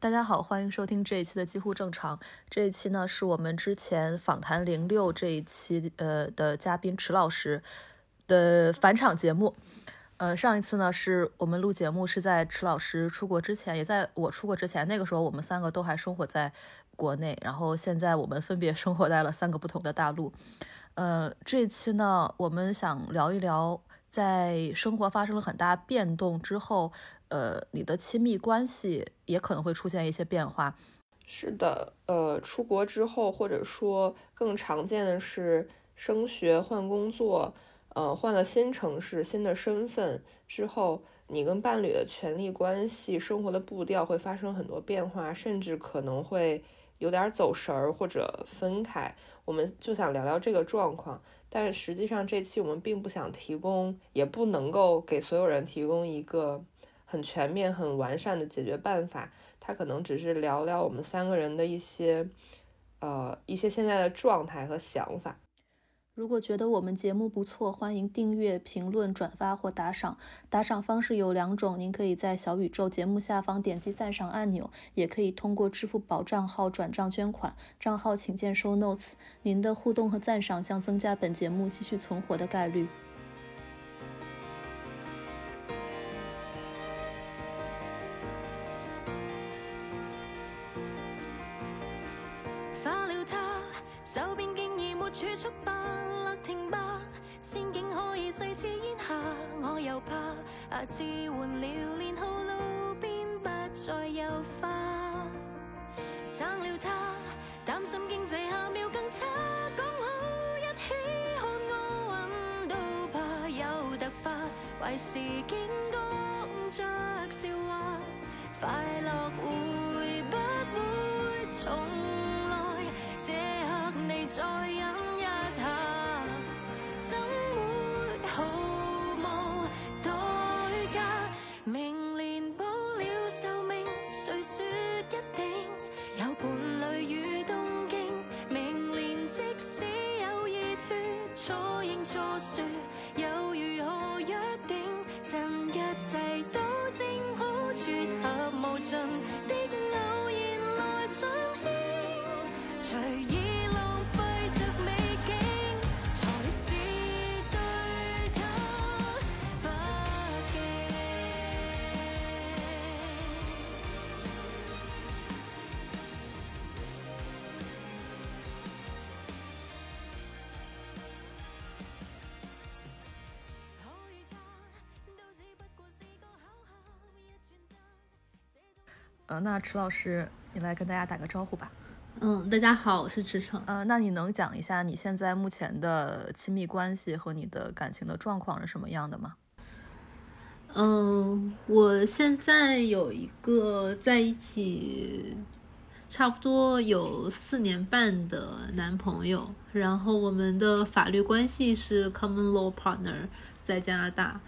大家好，欢迎收听这一期的几乎正常。这一期呢，是我们之前访谈零六这一期呃的嘉宾池老师的返场节目。呃，上一次呢，是我们录节目是在池老师出国之前，也在我出国之前。那个时候我们三个都还生活在国内，然后现在我们分别 生活在了三个不同的大陆。呃，这一期呢，我们想聊一聊在生活发生了很大变动之后。呃，你的亲密关系也可能会出现一些变化。是的，呃，出国之后，或者说更常见的是升学、换工作，呃，换了新城市、新的身份之后，你跟伴侣的权利关系、生活的步调会发生很多变化，甚至可能会有点走神儿或者分开。我们就想聊聊这个状况，但实际上这期我们并不想提供，也不能够给所有人提供一个。很全面、很完善的解决办法，他可能只是聊聊我们三个人的一些，呃，一些现在的状态和想法。如果觉得我们节目不错，欢迎订阅、评论、转发或打赏。打赏方式有两种，您可以在小宇宙节目下方点击赞赏按钮，也可以通过支付宝账号转账捐款，账号请见 show notes。您的互动和赞赏将增加本节目继续存活的概率。储蓄吧，勒停吧，仙境可以碎似烟霞，我又怕下次换了年号，路边不再有花。生了他，担心经济下秒更差，讲好一起看奥运都怕有突发，坏事见讲着笑话，快乐会不会重来？这刻你再 attention. 呃，那池老师，你来跟大家打个招呼吧。嗯，大家好，我是池诚。呃，那你能讲一下你现在目前的亲密关系和你的感情的状况是什么样的吗？嗯，我现在有一个在一起差不多有四年半的男朋友，然后我们的法律关系是 common law partner，在加拿大。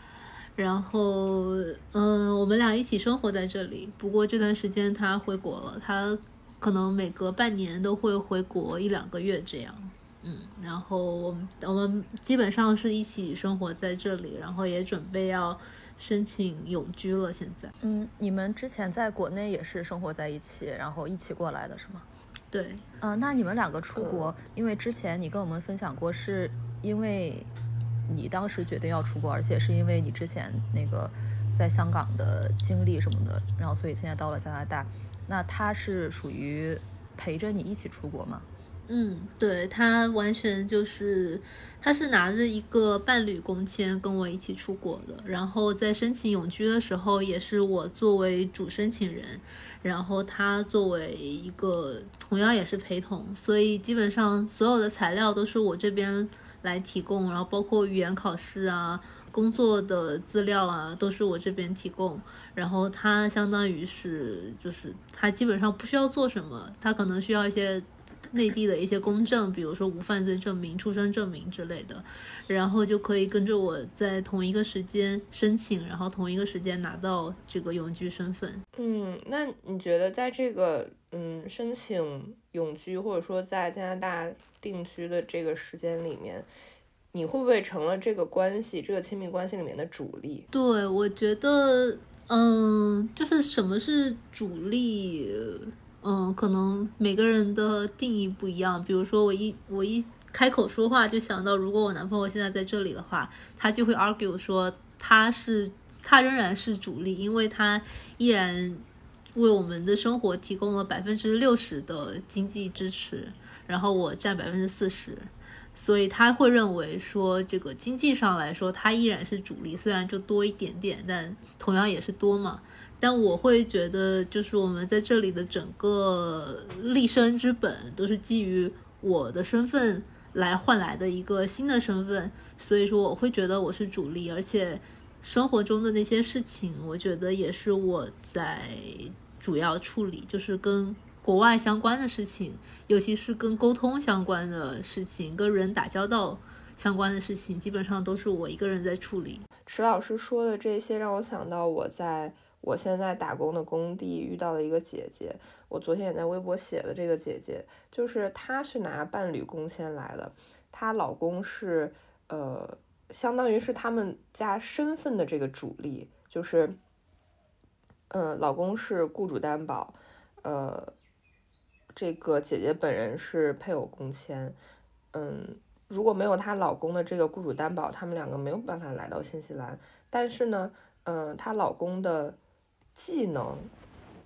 然后，嗯，我们俩一起生活在这里。不过这段时间他回国了，他可能每隔半年都会回国一两个月这样。嗯，然后我们我们基本上是一起生活在这里，然后也准备要申请永居了。现在，嗯，你们之前在国内也是生活在一起，然后一起过来的是吗？对，嗯，那你们两个出国，因为之前你跟我们分享过，是因为。你当时决定要出国，而且是因为你之前那个在香港的经历什么的，然后所以现在到了加拿大。那他是属于陪着你一起出国吗？嗯，对他完全就是，他是拿着一个伴侣工签跟我一起出国的。然后在申请永居的时候，也是我作为主申请人，然后他作为一个同样也是陪同，所以基本上所有的材料都是我这边。来提供，然后包括语言考试啊、工作的资料啊，都是我这边提供。然后他相当于是，就是他基本上不需要做什么，他可能需要一些内地的一些公证，比如说无犯罪证明、出生证明之类的，然后就可以跟着我在同一个时间申请，然后同一个时间拿到这个永居身份。嗯，那你觉得在这个嗯申请永居，或者说在加拿大？定居的这个时间里面，你会不会成了这个关系、这个亲密关系里面的主力？对，我觉得嗯，就是什么是主力？嗯，可能每个人的定义不一样。比如说，我一我一开口说话，就想到如果我男朋友现在在这里的话，他就会 argue 说他是他仍然是主力，因为他依然为我们的生活提供了百分之六十的经济支持，然后我占百分之四十，所以他会认为说这个经济上来说，他依然是主力，虽然就多一点点，但同样也是多嘛。但我会觉得，就是我们在这里的整个立身之本，都是基于我的身份来换来的一个新的身份，所以说我会觉得我是主力，而且生活中的那些事情，我觉得也是我在主要处理，就是跟国外相关的事情，尤其是跟沟通相关的事情，跟人打交道相关的事情，基本上都是我一个人在处理。池老师说的这些，让我想到我在。我现在打工的工地遇到了一个姐姐，我昨天也在微博写的这个姐姐，就是她是拿伴侣工签来的，她老公是呃，相当于是他们家身份的这个主力，就是，呃，老公是雇主担保，呃，这个姐姐本人是配偶工签，嗯，如果没有她老公的这个雇主担保，他们两个没有办法来到新西兰，但是呢，嗯，她老公的。技能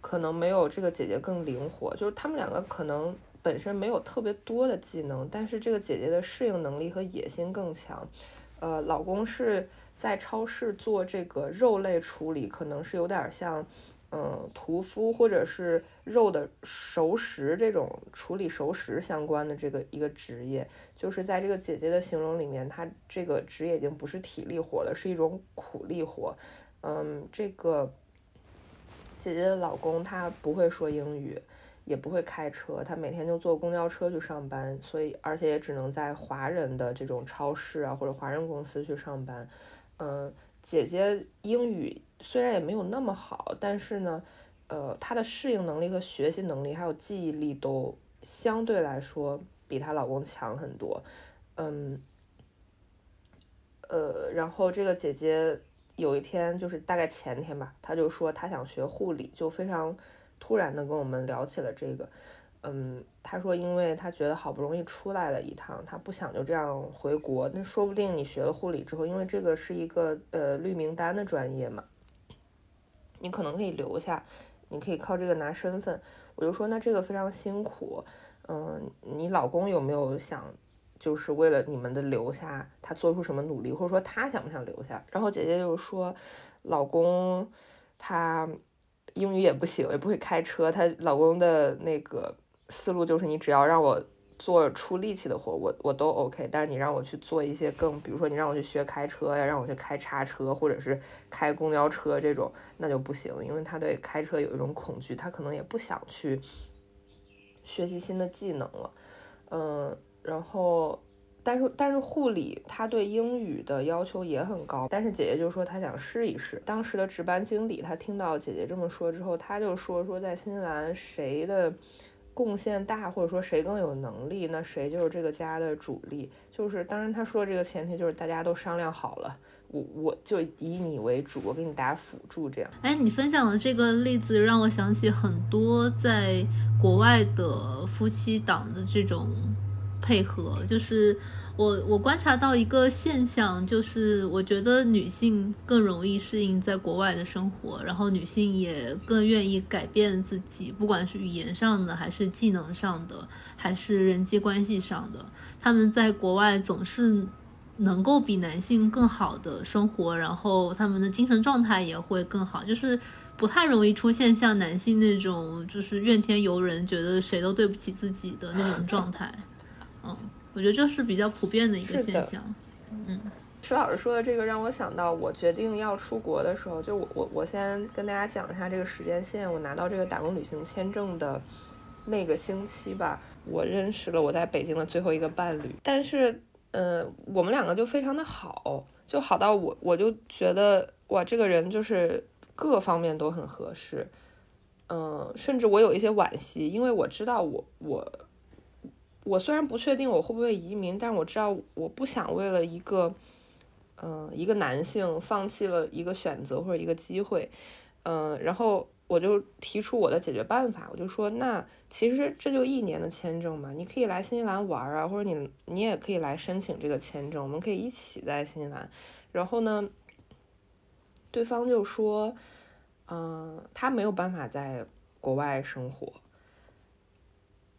可能没有这个姐姐更灵活，就是他们两个可能本身没有特别多的技能，但是这个姐姐的适应能力和野心更强。呃，老公是在超市做这个肉类处理，可能是有点像嗯屠夫或者是肉的熟食这种处理熟食相关的这个一个职业。就是在这个姐姐的形容里面，她这个职业已经不是体力活了，是一种苦力活。嗯，这个。姐姐的老公他不会说英语，也不会开车，他每天就坐公交车去上班，所以而且也只能在华人的这种超市啊或者华人公司去上班。嗯，姐姐英语虽然也没有那么好，但是呢，呃，她的适应能力和学习能力还有记忆力都相对来说比她老公强很多。嗯，呃，然后这个姐姐。有一天，就是大概前天吧，她就说她想学护理，就非常突然的跟我们聊起了这个。嗯，他说，因为他觉得好不容易出来了一趟，他不想就这样回国。那说不定你学了护理之后，因为这个是一个呃绿名单的专业嘛，你可能可以留下，你可以靠这个拿身份。我就说，那这个非常辛苦。嗯，你老公有没有想？就是为了你们的留下，他做出什么努力，或者说他想不想留下？然后姐姐就说，老公他英语也不行，也不会开车。她老公的那个思路就是，你只要让我做出力气的活，我我都 OK。但是你让我去做一些更，比如说你让我去学开车呀，让我去开叉车，或者是开公交车这种，那就不行，因为他对开车有一种恐惧，他可能也不想去学习新的技能了。嗯。然后，但是但是护理他对英语的要求也很高，但是姐姐就说她想试一试。当时的值班经理他听到姐姐这么说之后，他就说说在新西兰谁的贡献大，或者说谁更有能力，那谁就是这个家的主力。就是当然他说这个前提就是大家都商量好了，我我就以你为主，我给你打辅助这样。哎，你分享的这个例子让我想起很多在国外的夫妻档的这种。配合就是我我观察到一个现象，就是我觉得女性更容易适应在国外的生活，然后女性也更愿意改变自己，不管是语言上的，还是技能上的，还是人际关系上的，他们在国外总是能够比男性更好的生活，然后他们的精神状态也会更好，就是不太容易出现像男性那种就是怨天尤人，觉得谁都对不起自己的那种状态。嗯，我觉得这是比较普遍的一个现象。嗯，石老师说的这个让我想到，我决定要出国的时候，就我我我先跟大家讲一下这个时间线。我拿到这个打工旅行签证的那个星期吧，我认识了我在北京的最后一个伴侣。但是，嗯，我们两个就非常的好，就好到我我就觉得哇，这个人就是各方面都很合适。嗯，甚至我有一些惋惜，因为我知道我我。我虽然不确定我会不会移民，但我知道我不想为了一个，嗯，一个男性放弃了一个选择或者一个机会，嗯，然后我就提出我的解决办法，我就说，那其实这就一年的签证嘛，你可以来新西兰玩啊，或者你你也可以来申请这个签证，我们可以一起在新西兰。然后呢，对方就说，嗯，他没有办法在国外生活，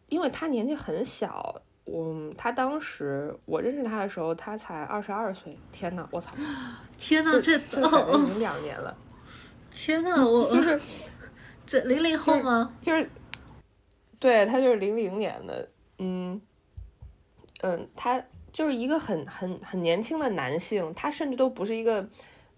因为他年纪很小。我他当时我认识他的时候，他才二十二岁。天呐，我操！天呐，这哦哦，已经两年了。天呐，我就是这零零后吗？就是，对他就是零零年的，嗯嗯，他就是一个很很很年轻的男性，他甚至都不是一个，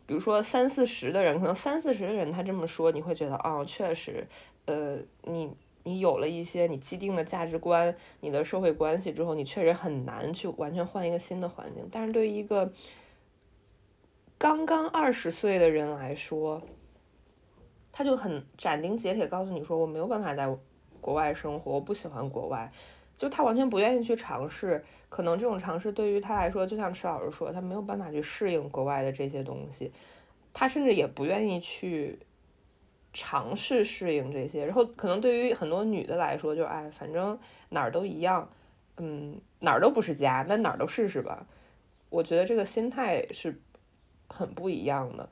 比如说三四十的人，可能三四十的人他这么说，你会觉得哦，确实，呃，你。你有了一些你既定的价值观、你的社会关系之后，你确实很难去完全换一个新的环境。但是对于一个刚刚二十岁的人来说，他就很斩钉截铁告诉你说：“我没有办法在国外生活，我不喜欢国外。”就他完全不愿意去尝试。可能这种尝试对于他来说，就像池老师说，他没有办法去适应国外的这些东西，他甚至也不愿意去。尝试适应这些，然后可能对于很多女的来说，就哎，反正哪儿都一样，嗯，哪儿都不是家，那哪儿都试试吧。我觉得这个心态是很不一样的，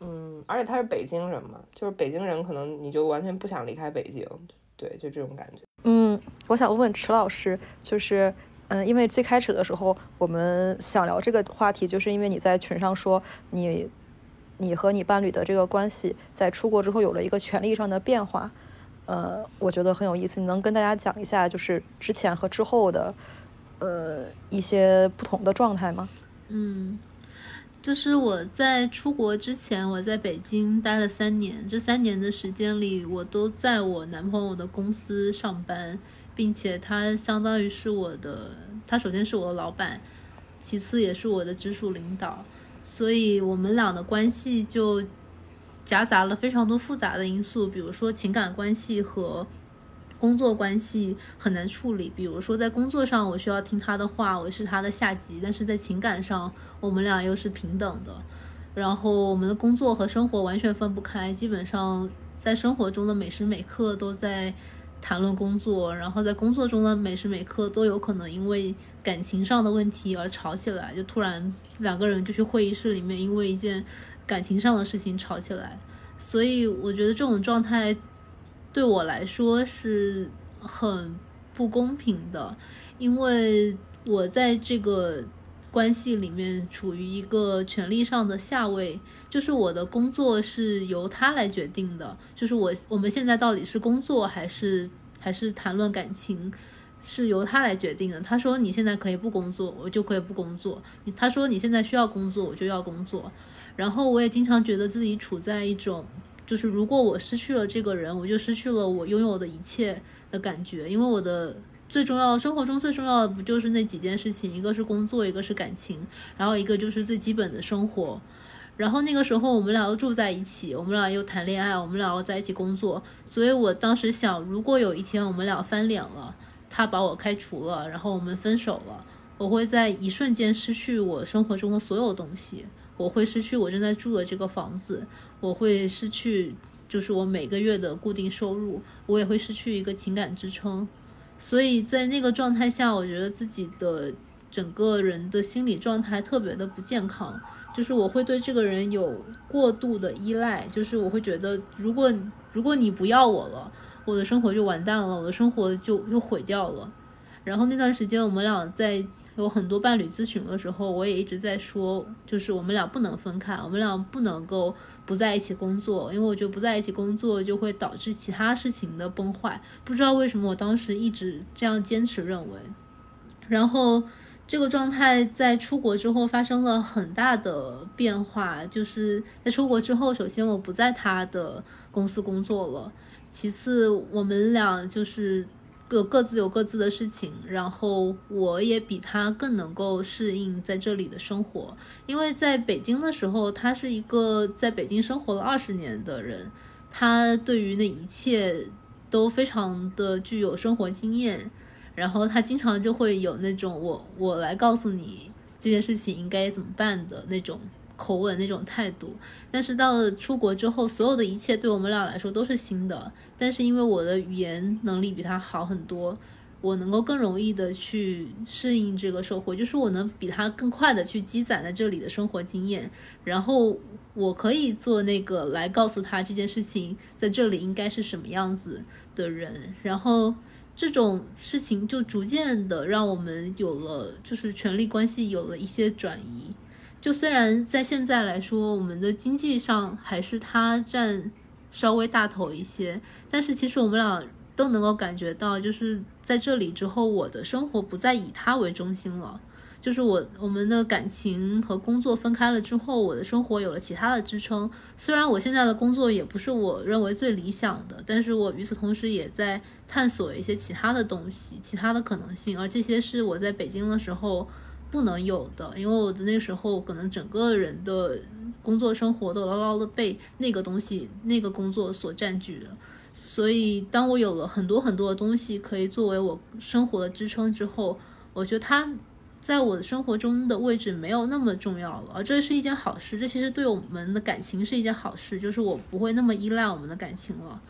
嗯，而且他是北京人嘛，就是北京人，可能你就完全不想离开北京，对，就这种感觉。嗯，我想问问池老师，就是嗯，因为最开始的时候我们想聊这个话题，就是因为你在群上说你。你和你伴侣的这个关系在出国之后有了一个权利上的变化，呃，我觉得很有意思。你能跟大家讲一下，就是之前和之后的，呃，一些不同的状态吗？嗯，就是我在出国之前，我在北京待了三年，这三年的时间里，我都在我男朋友的公司上班，并且他相当于是我的，他首先是我的老板，其次也是我的直属领导。所以，我们俩的关系就夹杂了非常多复杂的因素，比如说情感关系和工作关系很难处理。比如说，在工作上我需要听他的话，我是他的下级；但是在情感上，我们俩又是平等的。然后，我们的工作和生活完全分不开，基本上在生活中的每时每刻都在谈论工作，然后在工作中的每时每刻都有可能因为。感情上的问题而吵起来，就突然两个人就去会议室里面，因为一件感情上的事情吵起来。所以我觉得这种状态对我来说是很不公平的，因为我在这个关系里面处于一个权力上的下位，就是我的工作是由他来决定的，就是我我们现在到底是工作还是还是谈论感情。是由他来决定的。他说：“你现在可以不工作，我就可以不工作。”他说：“你现在需要工作，我就要工作。”然后我也经常觉得自己处在一种，就是如果我失去了这个人，我就失去了我拥有的一切的感觉。因为我的最重要，生活中最重要的不就是那几件事情？一个是工作，一个是感情，然后一个就是最基本的生活。然后那个时候我们俩又住在一起，我们俩又谈恋爱，我们俩又在一起工作。所以我当时想，如果有一天我们俩翻脸了。他把我开除了，然后我们分手了。我会在一瞬间失去我生活中的所有东西，我会失去我正在住的这个房子，我会失去就是我每个月的固定收入，我也会失去一个情感支撑。所以在那个状态下，我觉得自己的整个人的心理状态特别的不健康，就是我会对这个人有过度的依赖，就是我会觉得，如果如果你不要我了。我的生活就完蛋了，我的生活就又毁掉了。然后那段时间，我们俩在有很多伴侣咨询的时候，我也一直在说，就是我们俩不能分开，我们俩不能够不在一起工作，因为我觉得不在一起工作就会导致其他事情的崩坏。不知道为什么，我当时一直这样坚持认为。然后这个状态在出国之后发生了很大的变化，就是在出国之后，首先我不在他的公司工作了。其次，我们俩就是各各自有各自的事情，然后我也比他更能够适应在这里的生活，因为在北京的时候，他是一个在北京生活了二十年的人，他对于那一切都非常的具有生活经验，然后他经常就会有那种我我来告诉你这件事情应该怎么办的那种。口吻那种态度。但是到了出国之后，所有的一切对我们俩来说都是新的。但是因为我的语言能力比他好很多，我能够更容易的去适应这个社会，就是我能比他更快的去积攒在这里的生活经验，然后我可以做那个来告诉他这件事情在这里应该是什么样子的人，然后。这种事情就逐渐的让我们有了，就是权力关系有了一些转移。就虽然在现在来说，我们的经济上还是他占稍微大头一些，但是其实我们俩都能够感觉到，就是在这里之后，我的生活不再以他为中心了。就是我我们的感情和工作分开了之后，我的生活有了其他的支撑。虽然我现在的工作也不是我认为最理想的，但是我与此同时也在探索一些其他的东西、其他的可能性，而这些是我在北京的时候不能有的，因为我的那时候可能整个人的工作生活都牢牢的被那个东西、那个工作所占据了。所以，当我有了很多很多的东西可以作为我生活的支撑之后，我觉得它。在我的生活中的位置没有那么重要了，而这是一件好事。这其实对我们的感情是一件好事，就是我不会那么依赖我们的感情了。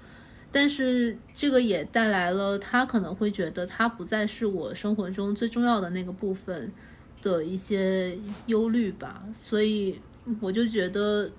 但是这个也带来了他可能会觉得他不再是我生活中最重要的那个部分的一些忧虑吧。所以我就觉得，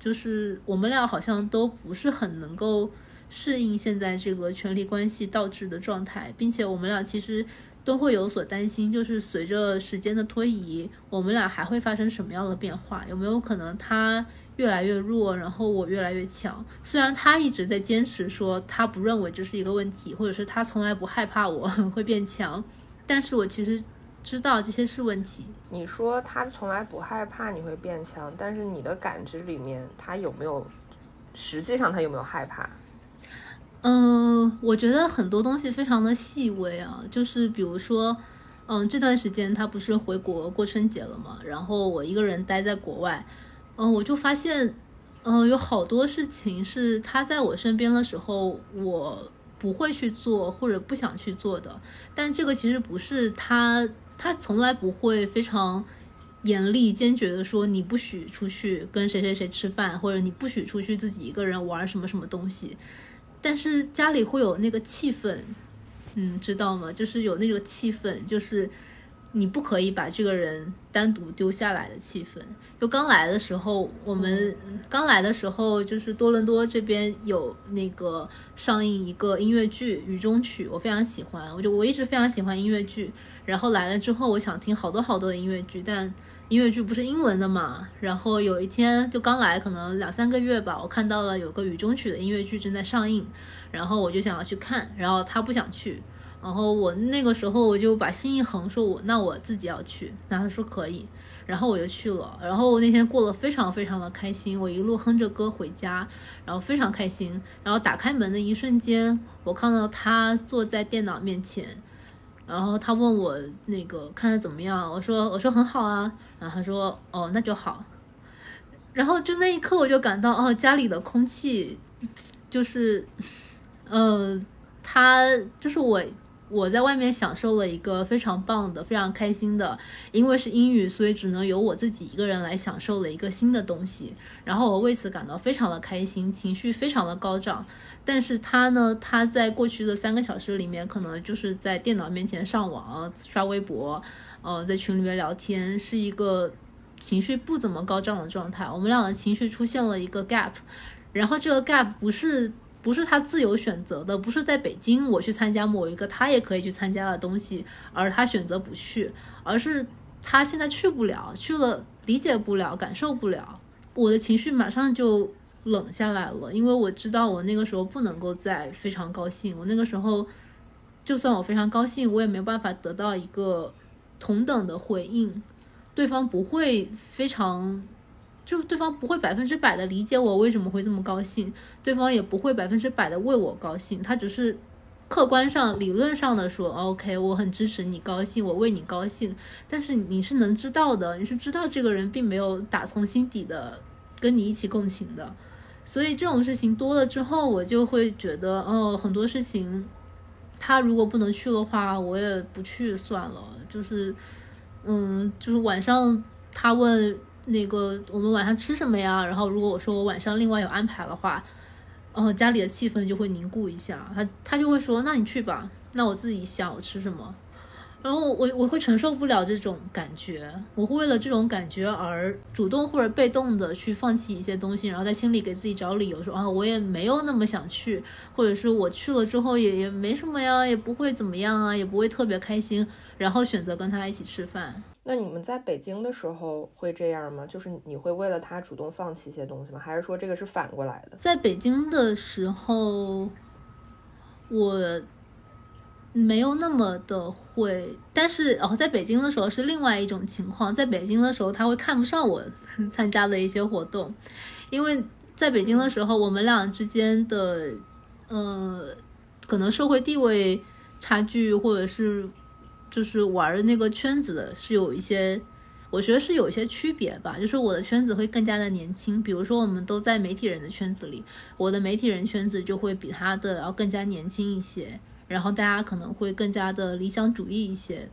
就是我们俩好像都不是很能够适应现在这个权力关系倒置的状态，并且我们俩其实。都会有所担心，就是随着时间的推移，我们俩还会发生什么样的变化？有没有可能他越来越弱，然后我越来越强？虽然他一直在坚持说他不认为这是一个问题，或者是他从来不害怕我 会变强，但是我其实知道这些是问题。你说他从来不害怕你会变强，但是你的感知里面，他有没有实际上他有没有害怕？嗯，我觉得很多东西非常的细微啊，就是比如说，嗯，这段时间他不是回国过春节了嘛，然后我一个人待在国外，嗯，我就发现，嗯，有好多事情是他在我身边的时候，我不会去做或者不想去做的，但这个其实不是他，他从来不会非常严厉坚决的说你不许出去跟谁谁谁吃饭，或者你不许出去自己一个人玩什么什么东西。但是家里会有那个气氛，嗯，知道吗？就是有那个气氛，就是你不可以把这个人单独丢下来的气氛。就刚来的时候，我们刚来的时候，就是多伦多这边有那个上映一个音乐剧《雨中曲》，我非常喜欢，我就我一直非常喜欢音乐剧。然后来了之后，我想听好多好多的音乐剧，但。音乐剧不是英文的嘛？然后有一天就刚来，可能两三个月吧，我看到了有个雨中曲的音乐剧正在上映，然后我就想要去看，然后他不想去，然后我那个时候我就把心一横，说我那我自己要去，然后他说可以，然后我就去了，然后我那天过得非常非常的开心，我一路哼着歌回家，然后非常开心，然后打开门的一瞬间，我看到他坐在电脑面前。然后他问我那个看的怎么样，我说我说很好啊，然后他说哦那就好，然后就那一刻我就感到哦家里的空气就是，呃他就是我。我在外面享受了一个非常棒的、非常开心的，因为是英语，所以只能由我自己一个人来享受了一个新的东西。然后我为此感到非常的开心，情绪非常的高涨。但是他呢，他在过去的三个小时里面，可能就是在电脑面前上网、刷微博，呃，在群里面聊天，是一个情绪不怎么高涨的状态。我们俩的情绪出现了一个 gap，然后这个 gap 不是。不是他自由选择的，不是在北京我去参加某一个他也可以去参加的东西，而他选择不去，而是他现在去不了，去了理解不了，感受不了，我的情绪马上就冷下来了，因为我知道我那个时候不能够再非常高兴，我那个时候就算我非常高兴，我也没有办法得到一个同等的回应，对方不会非常。就对方不会百分之百的理解我为什么会这么高兴，对方也不会百分之百的为我高兴，他只是客观上、理论上的说，OK，我很支持你高兴，我为你高兴。但是你是能知道的，你是知道这个人并没有打从心底的跟你一起共情的。所以这种事情多了之后，我就会觉得，哦，很多事情他如果不能去的话，我也不去算了。就是，嗯，就是晚上他问。那个我们晚上吃什么呀？然后如果我说我晚上另外有安排的话，呃，家里的气氛就会凝固一下。他他就会说，那你去吧，那我自己想我吃什么。然后我我会承受不了这种感觉，我会为了这种感觉而主动或者被动的去放弃一些东西，然后在心里给自己找理由说啊，我也没有那么想去，或者是我去了之后也也没什么呀，也不会怎么样啊，也不会特别开心，然后选择跟他一起吃饭。那你们在北京的时候会这样吗？就是你会为了他主动放弃一些东西吗？还是说这个是反过来的？在北京的时候，我。没有那么的会，但是哦，在北京的时候是另外一种情况。在北京的时候，他会看不上我参加的一些活动，因为在北京的时候，我们俩之间的，呃，可能社会地位差距，或者是就是玩的那个圈子的是有一些，我觉得是有一些区别吧。就是我的圈子会更加的年轻，比如说我们都在媒体人的圈子里，我的媒体人圈子就会比他的要更加年轻一些。然后大家可能会更加的理想主义一些，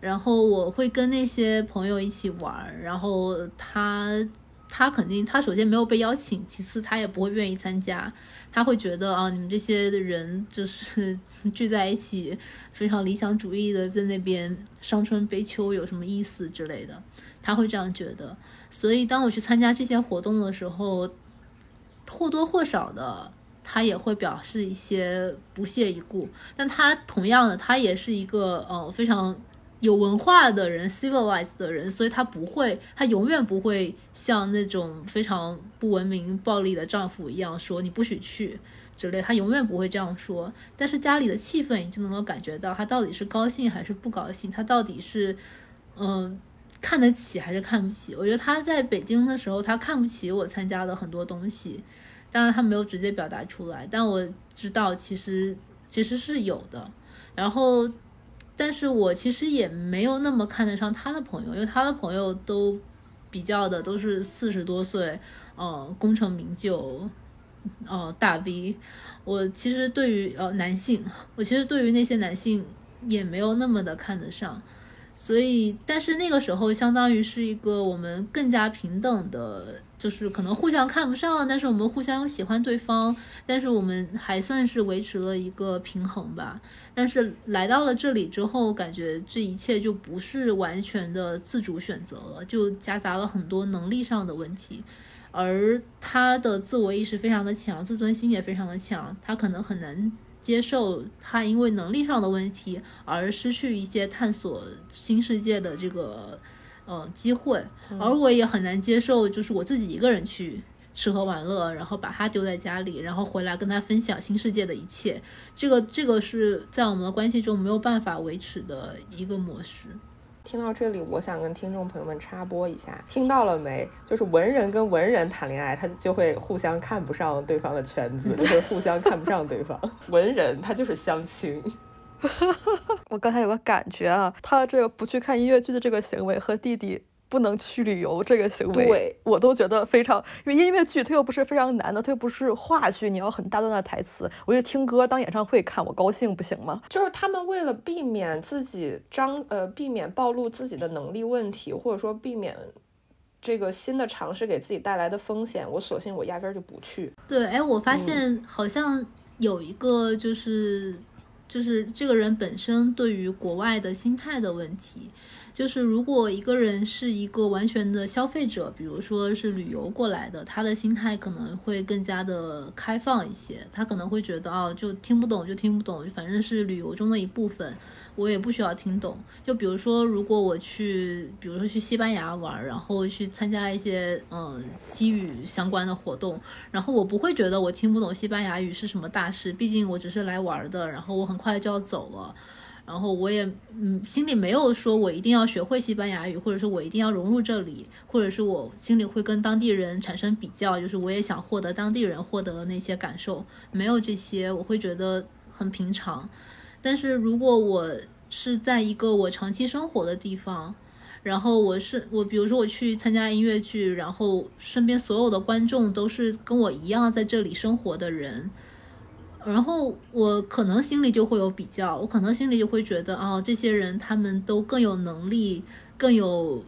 然后我会跟那些朋友一起玩，然后他他肯定他首先没有被邀请，其次他也不会愿意参加，他会觉得啊你们这些人就是 聚在一起非常理想主义的在那边伤春悲秋有什么意思之类的，他会这样觉得，所以当我去参加这些活动的时候，或多或少的。他也会表示一些不屑一顾，但他同样的，他也是一个呃非常有文化的人，civilized 的人，所以他不会，他永远不会像那种非常不文明、暴力的丈夫一样说你不许去之类，他永远不会这样说。但是家里的气氛已经能够感觉到他到底是高兴还是不高兴，他到底是嗯看得起还是看不起。我觉得他在北京的时候，他看不起我参加的很多东西。当然，他没有直接表达出来，但我知道其实其实是有的。然后，但是我其实也没有那么看得上他的朋友，因为他的朋友都比较的都是四十多岁，呃，功成名就，呃，大 V。我其实对于呃男性，我其实对于那些男性也没有那么的看得上。所以，但是那个时候相当于是一个我们更加平等的。就是可能互相看不上，但是我们互相喜欢对方，但是我们还算是维持了一个平衡吧。但是来到了这里之后，感觉这一切就不是完全的自主选择了，就夹杂了很多能力上的问题。而他的自我意识非常的强，自尊心也非常的强，他可能很难接受他因为能力上的问题而失去一些探索新世界的这个。呃，机会，而我也很难接受，就是我自己一个人去吃喝玩乐，然后把他丢在家里，然后回来跟他分享新世界的一切。这个，这个是在我们的关系中没有办法维持的一个模式。听到这里，我想跟听众朋友们插播一下，听到了没？就是文人跟文人谈恋爱，他就会互相看不上对方的圈子，就会互相看不上对方。文人他就是相亲。我刚才有个感觉啊，他这个不去看音乐剧的这个行为和弟弟不能去旅游这个行为，对我都觉得非常，因为音乐剧它又不是非常难的，它又不是话剧，你要很大段的台词，我就听歌当演唱会看，我高兴不行吗？就是他们为了避免自己张呃避免暴露自己的能力问题，或者说避免这个新的尝试给自己带来的风险，我索性我压根儿就不去。对，哎，我发现好像有一个就是。就是这个人本身对于国外的心态的问题，就是如果一个人是一个完全的消费者，比如说是旅游过来的，他的心态可能会更加的开放一些，他可能会觉得哦，就听不懂就听不懂，反正是旅游中的一部分。我也不需要听懂。就比如说，如果我去，比如说去西班牙玩，然后去参加一些嗯西语相关的活动，然后我不会觉得我听不懂西班牙语是什么大事，毕竟我只是来玩的，然后我很快就要走了，然后我也嗯心里没有说我一定要学会西班牙语，或者说我一定要融入这里，或者是我心里会跟当地人产生比较，就是我也想获得当地人获得的那些感受，没有这些，我会觉得很平常。但是如果我是在一个我长期生活的地方，然后我是我，比如说我去参加音乐剧，然后身边所有的观众都是跟我一样在这里生活的人，然后我可能心里就会有比较，我可能心里就会觉得，哦，这些人他们都更有能力，更有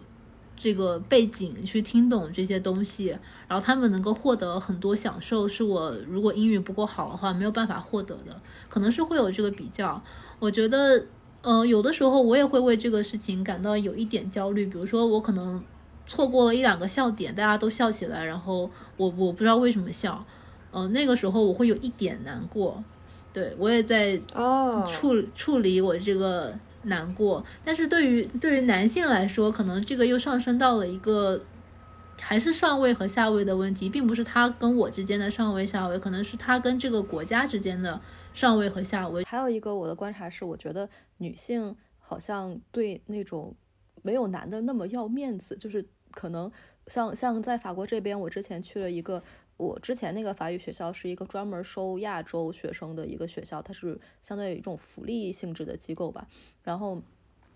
这个背景去听懂这些东西，然后他们能够获得很多享受，是我如果英语不够好的话没有办法获得的，可能是会有这个比较。我觉得，呃，有的时候我也会为这个事情感到有一点焦虑，比如说我可能错过了一两个笑点，大家都笑起来，然后我我不知道为什么笑，呃，那个时候我会有一点难过。对我也在处处理我这个。难过，但是对于对于男性来说，可能这个又上升到了一个还是上位和下位的问题，并不是他跟我之间的上位下位，可能是他跟这个国家之间的上位和下位。还有一个我的观察是，我觉得女性好像对那种没有男的那么要面子，就是可能像像在法国这边，我之前去了一个。我之前那个法语学校是一个专门收亚洲学生的一个学校，它是相对于一种福利性质的机构吧。然后，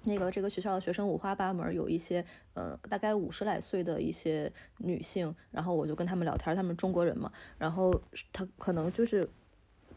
那个这个学校的学生五花八门，有一些呃大概五十来岁的一些女性，然后我就跟他们聊天，他们中国人嘛，然后她可能就是。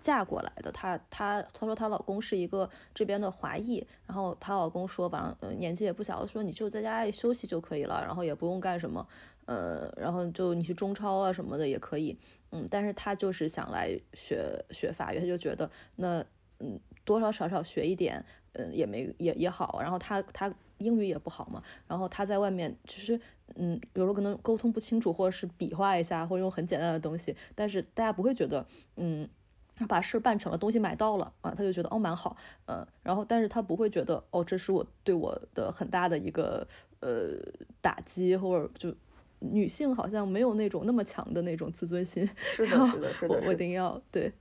嫁过来的，她她她说她老公是一个这边的华裔，然后她老公说反正年纪也不小，说你就在家里休息就可以了，然后也不用干什么，呃，然后就你去中超啊什么的也可以，嗯，但是他就是想来学学法语，她就觉得那嗯多多少少学一点，嗯也没也也好，然后他他英语也不好嘛，然后他在外面其实嗯有时候可能沟通不清楚，或者是比划一下，或者用很简单的东西，但是大家不会觉得嗯。他把事办成了，东西买到了啊，他就觉得哦蛮好，嗯，然后但是他不会觉得哦，这是我对我的很大的一个呃打击，或者就女性好像没有那种那么强的那种自尊心，是的，是的，是的，我一定要对，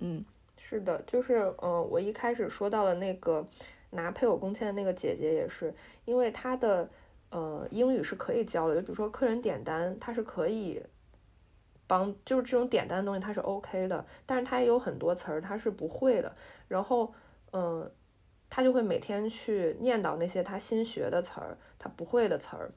嗯，是的，就是嗯，我一开始说到的那个拿配偶工签的那个姐姐也是，因为她的呃英语是可以教的，就比如说客人点单，她是可以。帮就是这种点单的东西，它是 OK 的，但是它也有很多词儿，它是不会的。然后，嗯，他就会每天去念叨那些他新学的词儿，他不会的词儿，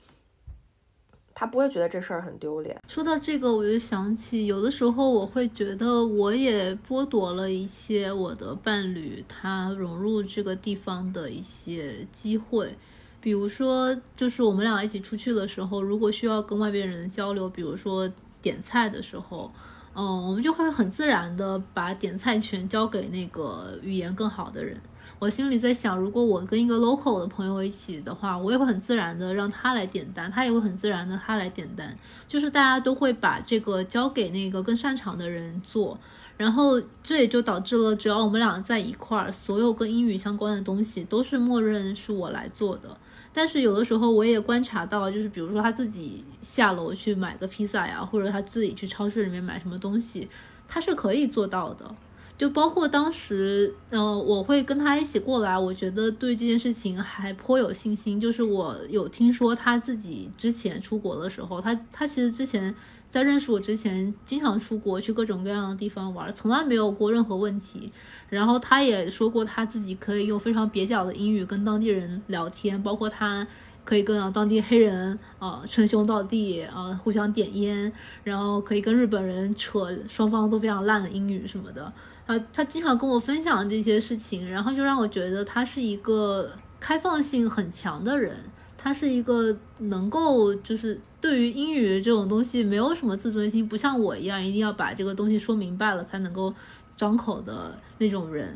他不会觉得这事儿很丢脸。说到这个，我就想起有的时候我会觉得我也剥夺了一些我的伴侣他融入这个地方的一些机会，比如说，就是我们俩一起出去的时候，如果需要跟外边人交流，比如说。点菜的时候，嗯，我们就会很自然的把点菜权交给那个语言更好的人。我心里在想，如果我跟一个 local 的朋友一起的话，我也会很自然的让他来点单，他也会很自然的他来点单，就是大家都会把这个交给那个更擅长的人做。然后这也就导致了，只要我们俩在一块儿，所有跟英语相关的东西都是默认是我来做的。但是有的时候我也观察到，就是比如说他自己下楼去买个披萨呀，或者他自己去超市里面买什么东西，他是可以做到的。就包括当时，嗯，我会跟他一起过来，我觉得对这件事情还颇有信心。就是我有听说他自己之前出国的时候，他他其实之前在认识我之前，经常出国去各种各样的地方玩，从来没有过任何问题。然后他也说过，他自己可以用非常蹩脚的英语跟当地人聊天，包括他可以跟当地黑人啊称兄道弟啊，互相点烟，然后可以跟日本人扯双方都非常烂的英语什么的啊。他经常跟我分享这些事情，然后就让我觉得他是一个开放性很强的人，他是一个能够就是对于英语这种东西没有什么自尊心，不像我一样一定要把这个东西说明白了才能够。张口的那种人，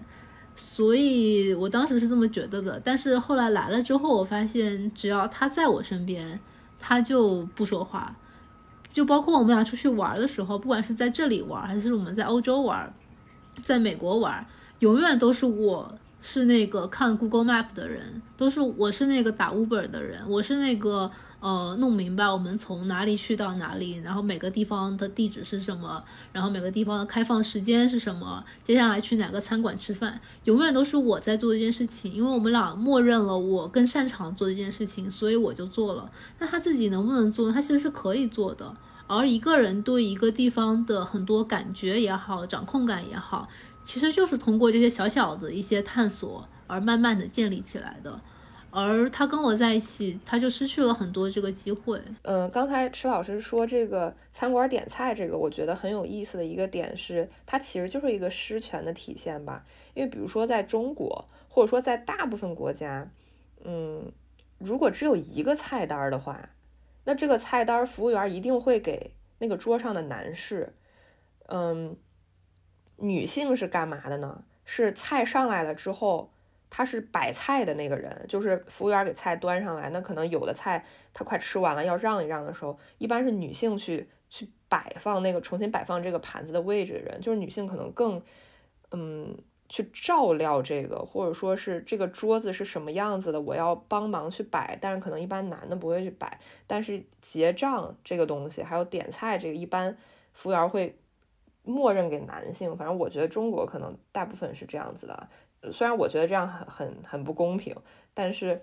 所以我当时是这么觉得的。但是后来来了之后，我发现只要他在我身边，他就不说话。就包括我们俩出去玩的时候，不管是在这里玩，还是我们在欧洲玩，在美国玩，永远都是我是那个看 Google Map 的人，都是我是那个打 Uber 的人，我是那个。呃，弄明白我们从哪里去到哪里，然后每个地方的地址是什么，然后每个地方的开放时间是什么，接下来去哪个餐馆吃饭，永远都是我在做这件事情，因为我们俩默认了我更擅长做这件事情，所以我就做了。那他自己能不能做？他其实是可以做的。而一个人对一个地方的很多感觉也好，掌控感也好，其实就是通过这些小小的一些探索而慢慢的建立起来的。而他跟我在一起，他就失去了很多这个机会。嗯，刚才池老师说这个餐馆点菜，这个我觉得很有意思的一个点是，它其实就是一个失权的体现吧。因为比如说在中国，或者说在大部分国家，嗯，如果只有一个菜单的话，那这个菜单服务员一定会给那个桌上的男士，嗯，女性是干嘛的呢？是菜上来了之后，他是摆菜的那个人，就是服务员给菜端上来，那可能有的菜他快吃完了要让一让的时候，一般是女性去去摆放那个重新摆放这个盘子的位置的人，就是女性可能更，嗯。去照料这个，或者说是这个桌子是什么样子的，我要帮忙去摆。但是可能一般男的不会去摆。但是结账这个东西，还有点菜这个，一般服务员会默认给男性。反正我觉得中国可能大部分是这样子的。虽然我觉得这样很很很不公平，但是，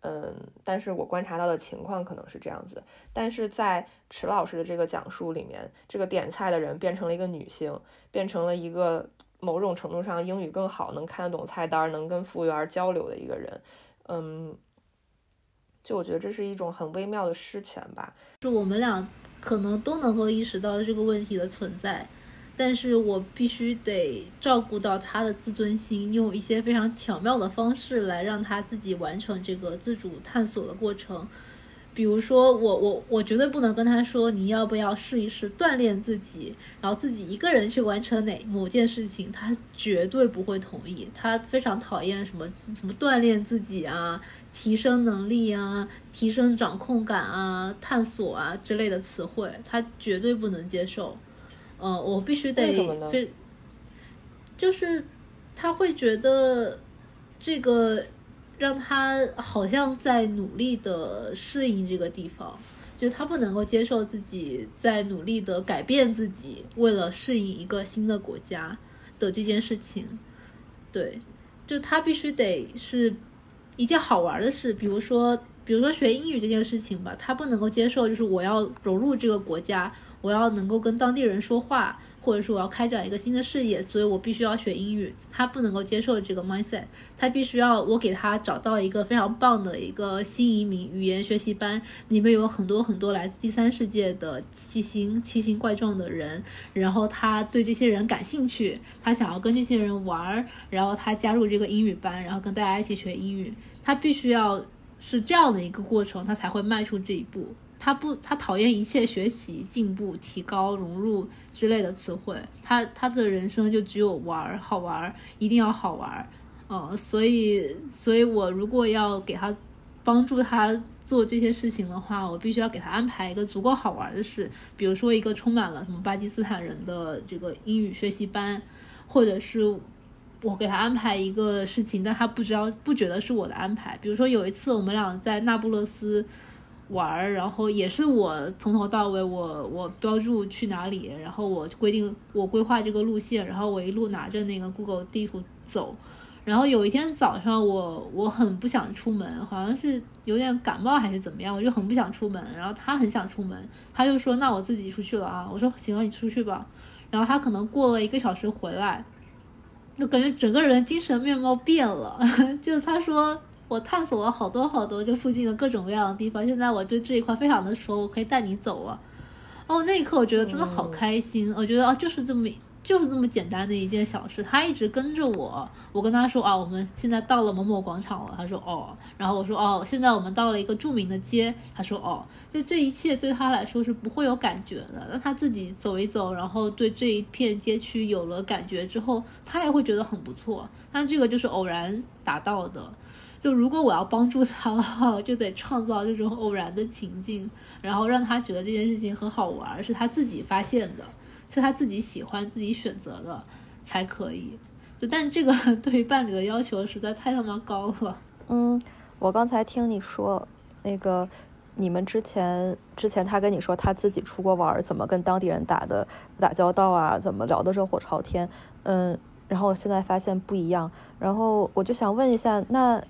嗯，但是我观察到的情况可能是这样子。但是在池老师的这个讲述里面，这个点菜的人变成了一个女性，变成了一个。某种程度上，英语更好，能看得懂菜单，能跟服务员交流的一个人，嗯，就我觉得这是一种很微妙的失权吧。就我们俩可能都能够意识到这个问题的存在，但是我必须得照顾到他的自尊心，用一些非常巧妙的方式来让他自己完成这个自主探索的过程。比如说，我我我绝对不能跟他说你要不要试一试锻炼自己，然后自己一个人去完成哪某件事情，他绝对不会同意。他非常讨厌什么什么锻炼自己啊、提升能力啊、提升掌控感啊、探索啊之类的词汇，他绝对不能接受。嗯，我必须得非，就是他会觉得这个。让他好像在努力的适应这个地方，就他不能够接受自己在努力的改变自己，为了适应一个新的国家的这件事情。对，就他必须得是一件好玩的事，比如说，比如说学英语这件事情吧，他不能够接受，就是我要融入这个国家，我要能够跟当地人说话。或者说我要开展一个新的事业，所以我必须要学英语。他不能够接受这个 mindset，他必须要我给他找到一个非常棒的一个新移民语言学习班，里面有很多很多来自第三世界的奇形奇形怪状的人，然后他对这些人感兴趣，他想要跟这些人玩儿，然后他加入这个英语班，然后跟大家一起学英语。他必须要是这样的一个过程，他才会迈出这一步。他不，他讨厌一切学习、进步、提高、融入之类的词汇。他他的人生就只有玩儿，好玩儿，一定要好玩儿。嗯，所以，所以我如果要给他帮助他做这些事情的话，我必须要给他安排一个足够好玩的事，比如说一个充满了什么巴基斯坦人的这个英语学习班，或者是我给他安排一个事情，但他不知道不觉得是我的安排。比如说有一次我们俩在那不勒斯。玩儿，然后也是我从头到尾，我我标注去哪里，然后我规定我规划这个路线，然后我一路拿着那个 Google 地图走。然后有一天早上，我我很不想出门，好像是有点感冒还是怎么样，我就很不想出门。然后他很想出门，他就说：“那我自己出去了啊。”我说：“行了，你出去吧。”然后他可能过了一个小时回来，就感觉整个人精神面貌变了，就是他说。我探索了好多好多这附近的各种各样的地方，现在我对这一块非常的熟，我可以带你走了。哦，那一刻我觉得真的好开心，我觉得啊，就是这么就是这么简单的一件小事。他一直跟着我，我跟他说啊，我们现在到了某某广场了，他说哦，然后我说哦，现在我们到了一个著名的街，他说哦，就这一切对他来说是不会有感觉的。那他自己走一走，然后对这一片街区有了感觉之后，他也会觉得很不错。但这个就是偶然达到的。就如果我要帮助他的话，就得创造这种偶然的情境，然后让他觉得这件事情很好玩，是他自己发现的，是他自己喜欢、自己选择的才可以。就但这个 对于伴侣的要求实在太他妈高了。嗯，我刚才听你说那个，你们之前之前他跟你说他自己出国玩，怎么跟当地人打的打交道啊，怎么聊得热火朝天，嗯，然后现在发现不一样，然后我就想问一下，那。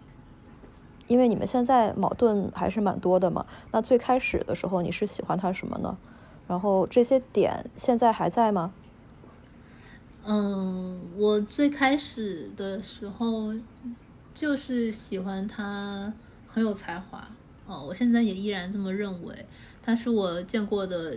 因为你们现在矛盾还是蛮多的嘛，那最开始的时候你是喜欢他什么呢？然后这些点现在还在吗？嗯，我最开始的时候就是喜欢他很有才华哦，我现在也依然这么认为，他是我见过的